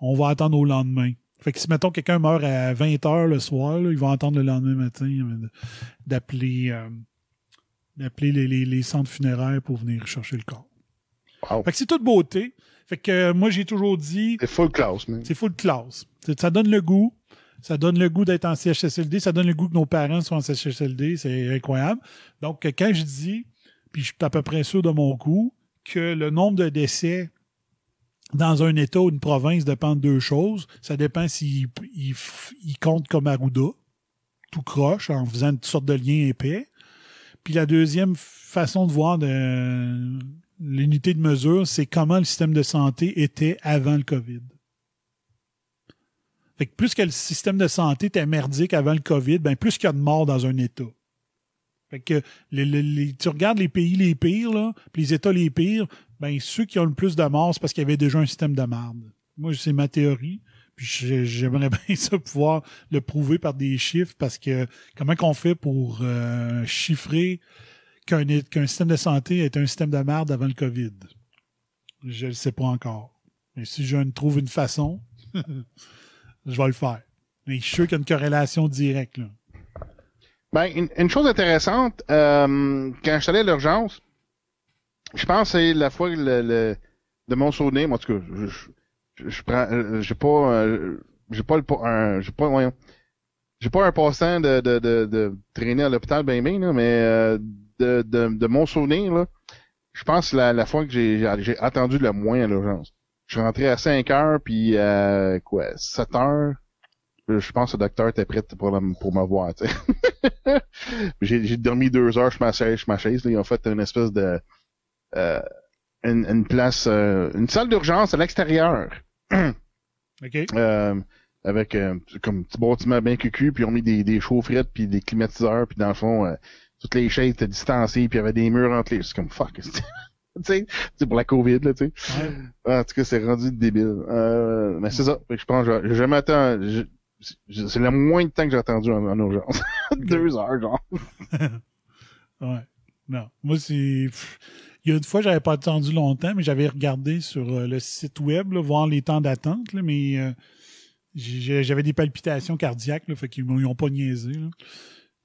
On va attendre au lendemain. Fait que si, mettons, quelqu'un meurt à 20 h le soir, là, ils vont attendre le lendemain matin euh, d'appeler euh, d'appeler les, les, les centres funéraires pour venir chercher le corps. Fait que c'est toute beauté. Fait que euh, moi, j'ai toujours dit... C'est full class, man. C'est full class. Ça donne le goût. Ça donne le goût d'être en CHSLD. Ça donne le goût que nos parents soient en CHSLD. C'est incroyable. Donc, quand je dis, puis je suis à peu près sûr de mon coup, que le nombre de décès dans un État ou une province dépend de deux choses. Ça dépend s'il il, il compte comme Arruda, tout croche, en faisant toutes sortes de liens épais. Puis la deuxième façon de voir l'unité de mesure, c'est comment le système de santé était avant le COVID. Fait que plus que le système de santé était merdique avant le COVID, ben plus qu'il y a de morts dans un État. Fait que tu regardes les pays les pires, là, puis les États les pires, ben ceux qui ont le plus de morts, c'est parce qu'il y avait déjà un système de merde. Moi, c'est ma théorie. Puis j'ai- j'aimerais bien ça pouvoir le prouver par des chiffres parce que comment qu'on fait pour euh, chiffrer qu'un système de santé est un système de merde avant le COVID? Je ne le sais pas encore. Mais si je trouve une façon, je vais le faire. Mais je suis sûr qu'il y a une corrélation directe. Là. Ben, une, une chose intéressante, euh, quand je suis allé à l'urgence, je pense que c'est la fois que le, le- de mon souvenir, moi, en tout cas, je, je, je prends, euh, j'ai pas, euh, j'ai pas le, un, j'ai pas, voyons, j'ai pas un passant de, de, de, de traîner à l'hôpital ben ben, là, mais euh, de, de, de mon souvenir, là, je pense que la, la fois que j'ai, attendu le moins à l'urgence. Je suis rentré à 5 heures, puis euh, quoi, 7 heures, je pense que le docteur était prêt pour, la- pour me voir, j'ai, dormi deux heures sur ma sur ma chaise là. Ils ont fait une espèce de euh, une, une place, euh, une salle d'urgence à l'extérieur. OK. Euh, avec comme un petit bâtiment bien cucu, puis ils ont mis des, des chaufferettes puis des climatiseurs, puis dans le fond, toutes les chaises étaient distancées, puis il y avait des murs entre les. C'est comme fuck. c'est- tu sais, pour la COVID, là, tu sais. Ah, En tout cas, c'est rendu débile. Euh, mais c'est ça. Je pense que j'ai jamais attendu. C'est le moins de temps que j'ai attendu en, en urgence. Deux heures, genre. Ouais. Non. Moi, c'est. Il y a une fois, j'avais pas attendu longtemps, mais j'avais regardé sur euh, le site web, là, voir les temps d'attente, mais euh, j'avais des palpitations cardiaques, là, fait qu'ils m'ont pas niaisé. Là.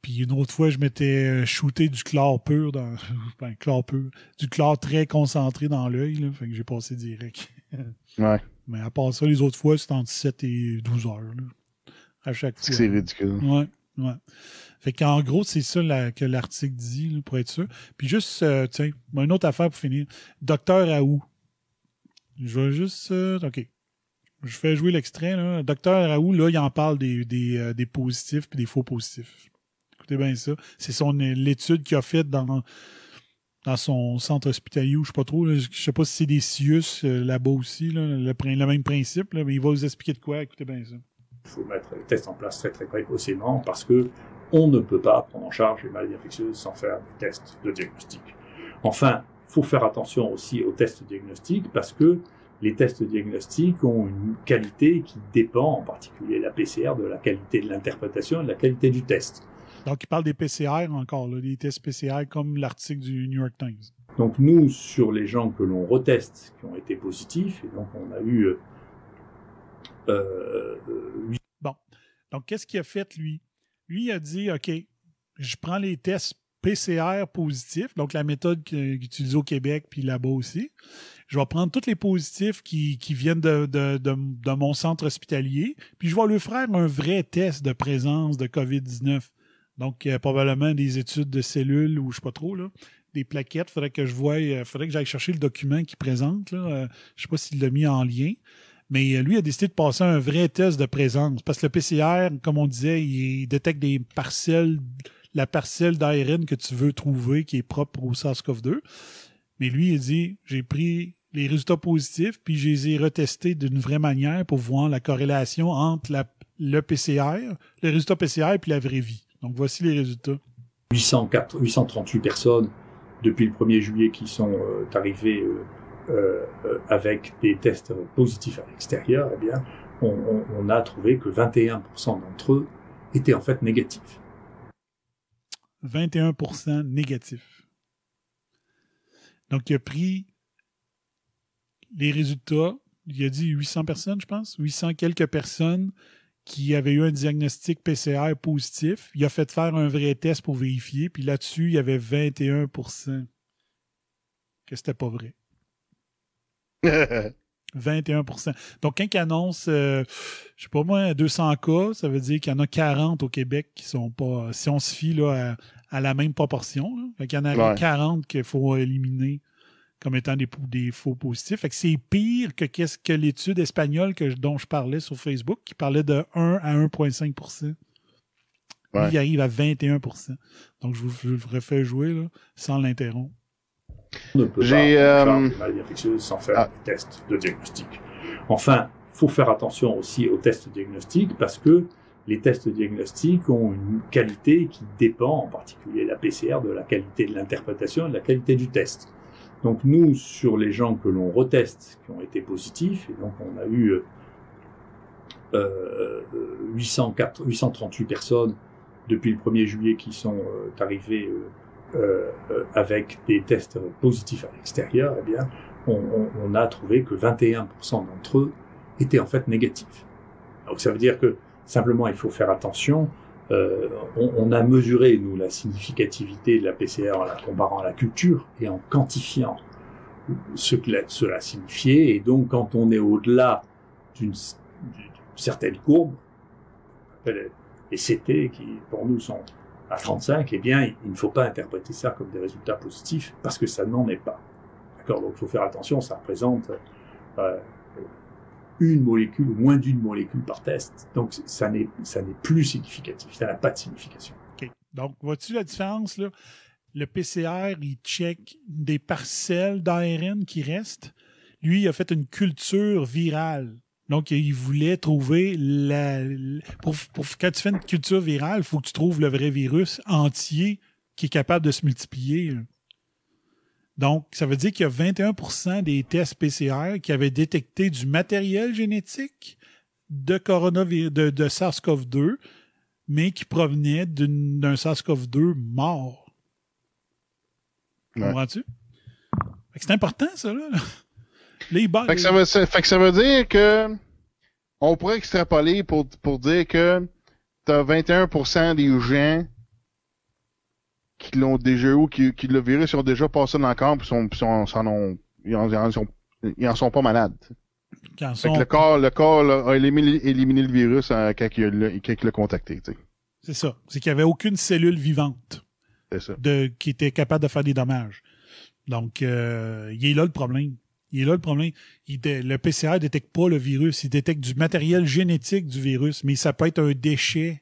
Puis une autre fois, je m'étais euh, shooté du chlore pur dans. Ben, chlore pur. Du chlore très concentré dans l'œil. Fait que j'ai passé direct. Ouais. Mais à part ça, les autres fois, c'était entre 7 et 12 heures, là. À chaque fois. C'est ridicule. Ouais, ouais. Fait qu'en gros, c'est ça que l'article dit, pour être sûr. Puis juste, euh, tiens, une autre affaire pour finir. Docteur Raoult. Je vais juste. euh, OK. Je fais jouer l'extrait. là. Docteur Raoult, là, il en parle euh, des positifs puis des faux positifs. Écoutez bien ça. C'est son l'étude qu'il a faite dans, dans son centre hospitalier ou je sais pas trop. là. je sais pas si c'est des CIUS là-bas aussi, le, le même principe, mais il va vous expliquer de quoi. Écoutez bien ça. Il faut mettre les tests en place très très précocement parce que on ne peut pas prendre en charge les maladies infectieuses sans faire des tests de diagnostic. Enfin, il faut faire attention aussi aux tests diagnostiques parce que les tests diagnostiques ont une qualité qui dépend, en particulier la PCR, de la qualité de l'interprétation et de la qualité du test. Donc, il parle des PCR encore, là, des tests PCR comme l'article du New York Times. Donc nous, sur les gens que l'on reteste, qui ont été positifs, et donc on a eu euh, euh, Bon. Donc, qu'est-ce qu'il a fait, lui? Lui, il a dit, OK, je prends les tests PCR positifs, donc la méthode utilisée au Québec puis là-bas aussi. Je vais prendre tous les positifs qui, viennent de, mon centre hospitalier, puis je vais lui faire un vrai test de présence de COVID-19. Donc, euh, probablement des études de cellules ou je sais pas trop. Des plaquettes. Faudrait que je voie, euh, faudrait que j'aille chercher le document qu'il présente, là. Euh, je sais pas s'il l'a mis en lien. Mais lui a décidé de passer un vrai test de présence. Parce que le PCR, comme on disait, il détecte des parcelles, la parcelle d'ARN que tu veux trouver qui est propre au SARS-CoV-2. Mais lui, il dit, j'ai pris les résultats positifs, puis je les ai retestés d'une vraie manière pour voir la corrélation entre le PCR, le résultat PCR et la vraie vie. Donc voici les résultats. 804, 838 personnes depuis le 1er juillet qui sont euh, arrivées euh, euh, avec des tests positifs à l'extérieur, eh bien, on, on, a trouvé que 21% d'entre eux étaient en fait négatifs. 21% négatifs. Donc, il a pris les résultats, il a dit 800 personnes, je pense, 800 quelques personnes qui avaient eu un diagnostic PCR positif. Il a fait faire un vrai test pour vérifier, puis là-dessus, il y avait 21% que c'était pas vrai. 21% Donc, quand il annonce, euh, je sais pas moi, 200 cas, ça veut dire qu'il y en a 40 au Québec qui sont pas, si on se fie là, à, la même proportion, là, il y en a 40 qu'il faut éliminer comme étant des, des faux positifs. Fait que c'est pire que qu'est-ce que l'étude espagnole que, dont je parlais sur Facebook, qui parlait de 1 à 1,5% Il arrive à 21% Donc, je vous, je vous refais jouer là, sans l'interrompre. On ne peut pas euh... maladie infectieuse sans faire ah. des tests de diagnostic. Enfin, faut faire attention aussi aux tests diagnostiques parce que les tests diagnostiques ont une qualité qui dépend, en particulier la PCR, de la qualité de l'interprétation et de la qualité du test. Donc nous, sur les gens que l'on reteste, qui ont été positifs, et donc on a eu euh, 804, 838 personnes depuis le 1er juillet qui sont euh, arrivées euh, euh, avec des tests positifs à l'extérieur, eh bien, on, a trouvé que 21% d'entre eux étaient en fait négatifs. Donc ça veut dire que simplement il faut faire attention euh, on, on, a mesuré, nous, la significativité de la PCR en la comparant à la culture et en quantifiant ce que cela signifiait. Et donc, quand on est au-delà d'une certaine courbe, les CT, qui pour nous sont à 35, eh bien, il ne faut pas interpréter ça comme des résultats positifs parce que ça n'en est pas. D'accord? Donc, il faut faire attention, ça représente euh, une molécule ou moins d'une molécule par test. Donc, ça n'est, plus significatif. Ça n'a pas de signification. Donc, vois-tu la différence? Le PCR, il check des parcelles d'ARN qui restent. Lui, il a fait une culture virale. Donc, il voulait trouver la. Pour, pour, quand tu fais une culture virale, il faut que tu trouves le vrai virus entier qui est capable de se multiplier. Donc, ça veut dire qu'il y a 21% des tests PCR qui avaient détecté du matériel génétique de, coronavirus, de, SARS-CoV-2, mais qui provenait d'un SARS-CoV-2 mort. Comprends-tu? C'est important, ça, là. Les fait, que ça veut, fait que ça veut dire que on pourrait extrapoler pour, pour dire que t'as 21% des gens qui l'ont déjà eu, qui, qui le virus, ont déjà passé dans le corps, puis sont, sont, ont, ils, en, sont, ils en sont pas malades. Sont... le corps, le corps a éliminé, éliminé, le virus euh, quand, il l'a contacté. C'est ça. C'est qu'il n'y avait aucune cellule vivante De, qui était capable de faire des dommages. Donc, euh, il est là le problème. Il est là le problème. Le PCR ne détecte pas le virus. Il détecte du matériel génétique du virus, mais ça peut être un déchet.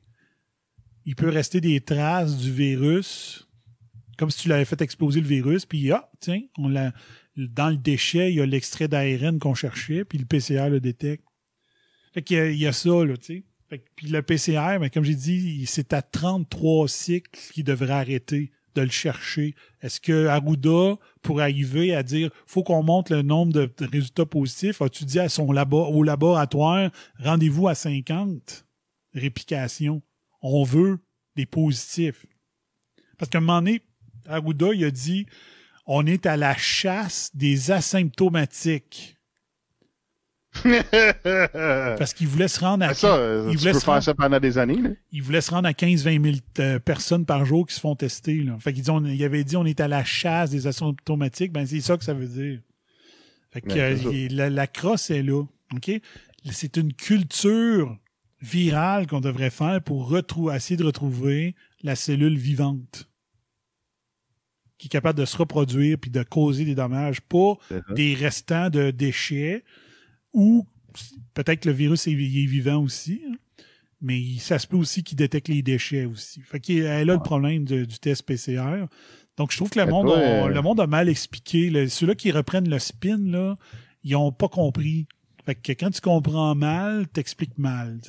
Il peut rester des traces du virus comme si tu l'avais fait exploser le virus, puis ah, tiens, on dans le déchet, il y a l'extrait d'ARN qu'on cherchait, puis le PCR le détecte. Fait qu'il y, a, il y a ça, là, tu sais. Puis le PCR, mais comme j'ai dit, c'est à 33 cycles qu'il devrait arrêter de le chercher. Est-ce que Arruda, pour arriver à dire faut qu'on monte le nombre de résultats positifs, as-tu dit à son au laboratoire rendez-vous à 50 réplications? On veut des positifs. Parce qu'à un moment donné, Arruda, il a dit on est à la chasse des asymptomatiques. Parce qu'il voulait se rendre à. Ça, tu peux faire rendre- ça pendant des années. Là. se rendre à 15-20 000 euh, personnes par jour qui se font tester. Là. Fait qu'il dit, on- il avait dit on est à la chasse des asymptomatiques. Ben, c'est ça que ça veut dire. Fait que Ben, euh, la, la crosse est là. OK? C'est une culture virale qu'on devrait faire pour essayer de retrouver la cellule vivante qui est capable de se reproduire puis de causer des dommages, ça. des restants de déchets ou peut-être que le virus est, vivant aussi, hein, mais ça se peut aussi qu'il détecte les déchets aussi. Fait qu'elle a le problème de- du test PCR. Donc, je trouve que le monde, toi, a, euh, le monde a mal expliqué. Ceux-là qui reprennent le spin, là, ils ont pas compris. Fait que quand tu comprends mal, t'expliques mal.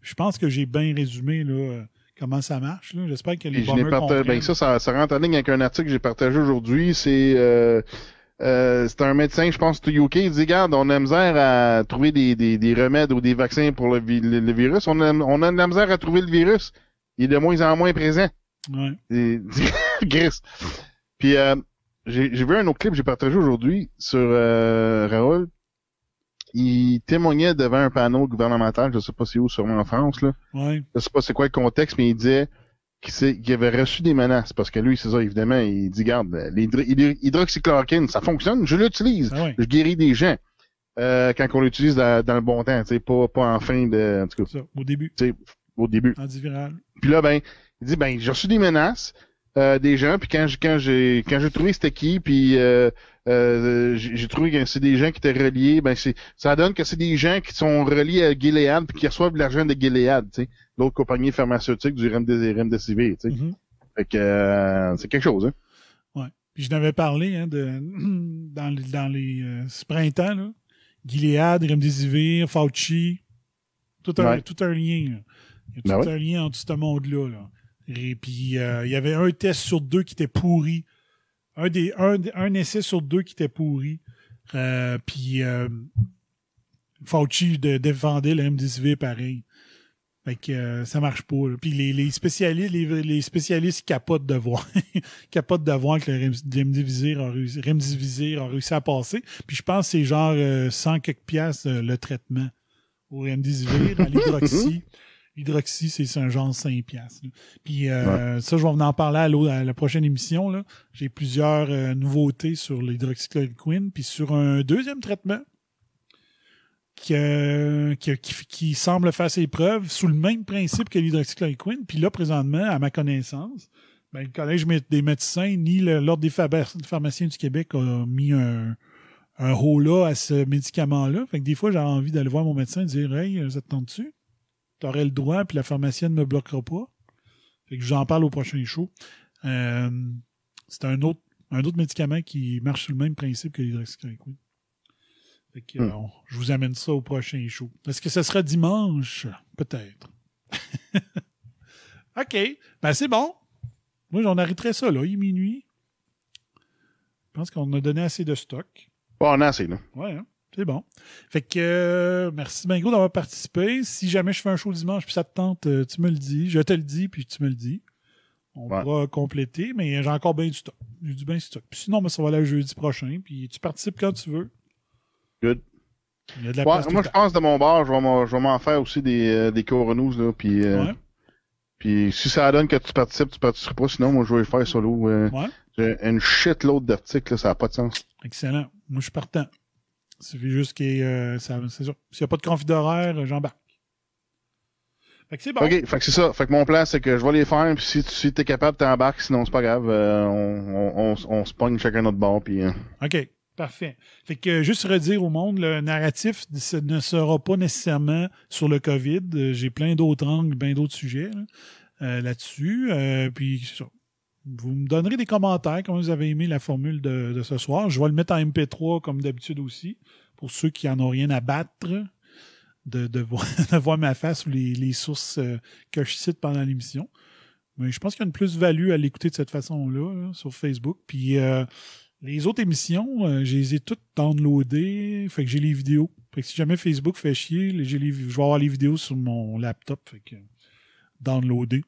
Je pense que j'ai bien résumé là, comment ça marche. J'espère que les Puis je partagé. Ben, ça, ça, ça rentre en ligne avec un article que j'ai partagé aujourd'hui. C'est euh, euh, c'est un médecin, je pense, du UK. Il dit, regarde, on a misère à trouver des, des, des remèdes ou des vaccins pour le, vi- le, le virus. On a, on a de la misère à trouver le virus. Il est de moins en moins présent. Ouais. Et- Chris. Puis euh, j'ai j'ai vu un autre clip que j'ai partagé aujourd'hui sur euh, Raoul. Il témoignait devant un panneau gouvernemental, je sais pas c'est où, sûrement en France, là. Ouais. Je sais pas c'est quoi le contexte, mais il disait qu'il avait reçu des menaces. Parce que lui, c'est ça, évidemment, il dit, garde, l'hydroxychloroquine, ça fonctionne, je l'utilise. Ah. Je guéris des gens. Euh, quand on l'utilise dans, dans le bon temps, tu sais, pas, pas en fin de, en tout cas, Ça, au début, tu sais, au début. antiviral. Puis là, ben, il dit, ben, j'ai reçu des menaces euh, des gens, puis quand, j'ai- quand j'ai quand j'ai trouvé c'était qui, puis euh, euh, j'ai trouvé que c'est des gens qui étaient reliés, ben c'est ça donne que c'est des gens qui sont reliés à Gilead, puis qui reçouvent de l'argent de Gilead, l'autre compagnie pharmaceutique du Remdes- Remdesivir, tu sais. Mhm. Fait que euh, c'est quelque chose, hein. Ouais. Puis je n'avais parlé hein, de, dans, les- dans les euh, ce printemps, là. Gilead, Remdesivir, Fauci, tout un, Ouais. tout un lien. là. Il y a Ben tout ouais. un lien entre ce monde-là. Là. Et puis, il y avait un test sur deux qui était pourri. Un, des, un, un essai sur deux qui était pourri. Euh, puis, euh, Fauci de, défendait le Remdesivir pareil. Fait que euh, ça marche pas. Puis les, les spécialistes, les, les spécialistes capotent de voir. capotent de voir que le Rem- Remdesivir a réussi, a réussi à passer. Puis je pense que c'est genre euh, 100 quelques piastres euh, le traitement au Remdesivir. à l'hydroxy, l'hydroxy, c'est un genre 5 piastres. là. Puis euh, ça, je vais en parler à, à la prochaine émission. là. J'ai plusieurs euh, nouveautés sur l'hydroxychloroquine. Puis sur un deuxième traitement qui, euh, qui, qui- qui semble faire ses preuves sous le même principe que l'hydroxychloroquine. Puis là, présentement, à ma connaissance, ben, le Collège des médecins ni l'Ordre des pharmaciens du Québec a mis un, un haut-là à ce médicament-là. Fait que des fois, j'ai envie d'aller voir mon médecin et dire Hey, ça te tente-tu? T'aurais le droit, puis la pharmacienne ne me bloquera pas. Fait que je vous en parle au prochain show. Euh, c'est un autre, un autre médicament qui marche sur le même principe que l'hydroxychloroquine. Fait que, Hmm. euh, je vous amène ça au prochain show. Est-ce que ce sera dimanche? Peut-être. OK. Ben, c'est bon. Moi, j'en arrêterai ça, là. Il est minuit. Je pense qu'on a donné assez de stock. Bon, on a assez, là. Ouais, hein? C'est bon. Fait que euh, merci bien gros d'avoir participé. Si jamais je fais un show dimanche puis ça te tente, euh, tu me le dis. Je te le dis puis tu me le dis. On Ouais. pourra compléter, mais j'ai encore bien du stock. J'ai du bien du stock. Puis sinon, ben, ça va aller jeudi prochain. Puis tu participes quand tu veux. Good. Il y a de la Ouais, place tout moi, je pense de mon bord, je vais m'en- faire aussi des, euh, des là, puis... euh, Ouais. Puis si ça donne que tu participes, tu participeras pas. Sinon, moi, je vais le faire solo. euh, Ouais. Une shitload d'articles, là, ça n'a pas de sens. Excellent. Moi, je suis partant. Il suffit juste qu'il y ait, euh. S'il n'y a pas de conflit d'horaire, euh, j'embarque. Fait que c'est bon. OK, fait que c'est ça. Fait que mon plan, c'est que je vais les faire, puis si, tu si t'es capable, t'embarques. Sinon, c'est pas grave. euh, on, on, on, on se pogne chacun notre bord, puis... euh, OK, parfait. Fait que juste redire au monde, le narratif ce ne sera pas nécessairement sur le COVID. J'ai plein d'autres angles, plein d'autres sujets là, euh, là-dessus. Euh, puis c'est ça. Vous me donnerez des commentaires comment vous avez aimé la formule de, ce soir. Je vais le mettre en MP3 comme d'habitude aussi, pour ceux qui en ont rien à battre. De, voir, ma face ou les, sources euh, que je cite pendant l'émission. Mais je pense qu'il y a une plus-value à l'écouter de cette façon-là, là, sur Facebook. Puis euh, les autres émissions, euh, je les ai toutes downloadées. Fait que j'ai les vidéos. Fait que si jamais Facebook fait chier, je vais avoir les vidéos sur mon laptop. Fait que downloader.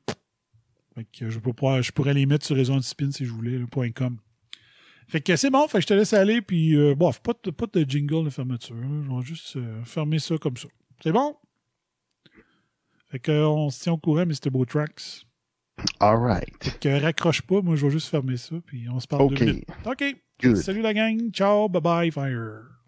Fait que je, peux pas, je pourrais les mettre sur Réseau Antispin si je voulais, le point .com. Fait que c'est bon, fait que je te laisse aller, puis euh, bon, pas de, pas de jingle de fermeture. là. Je vais juste euh, fermer ça comme ça. C'est bon? Fait que euh, on se tient au courant, Mr. Beau Tracks. All right. Fait que raccroche pas, moi je vais juste fermer ça, puis on se parle deux minutes. OK. Good. Salut la gang. Ciao, bye bye, fire.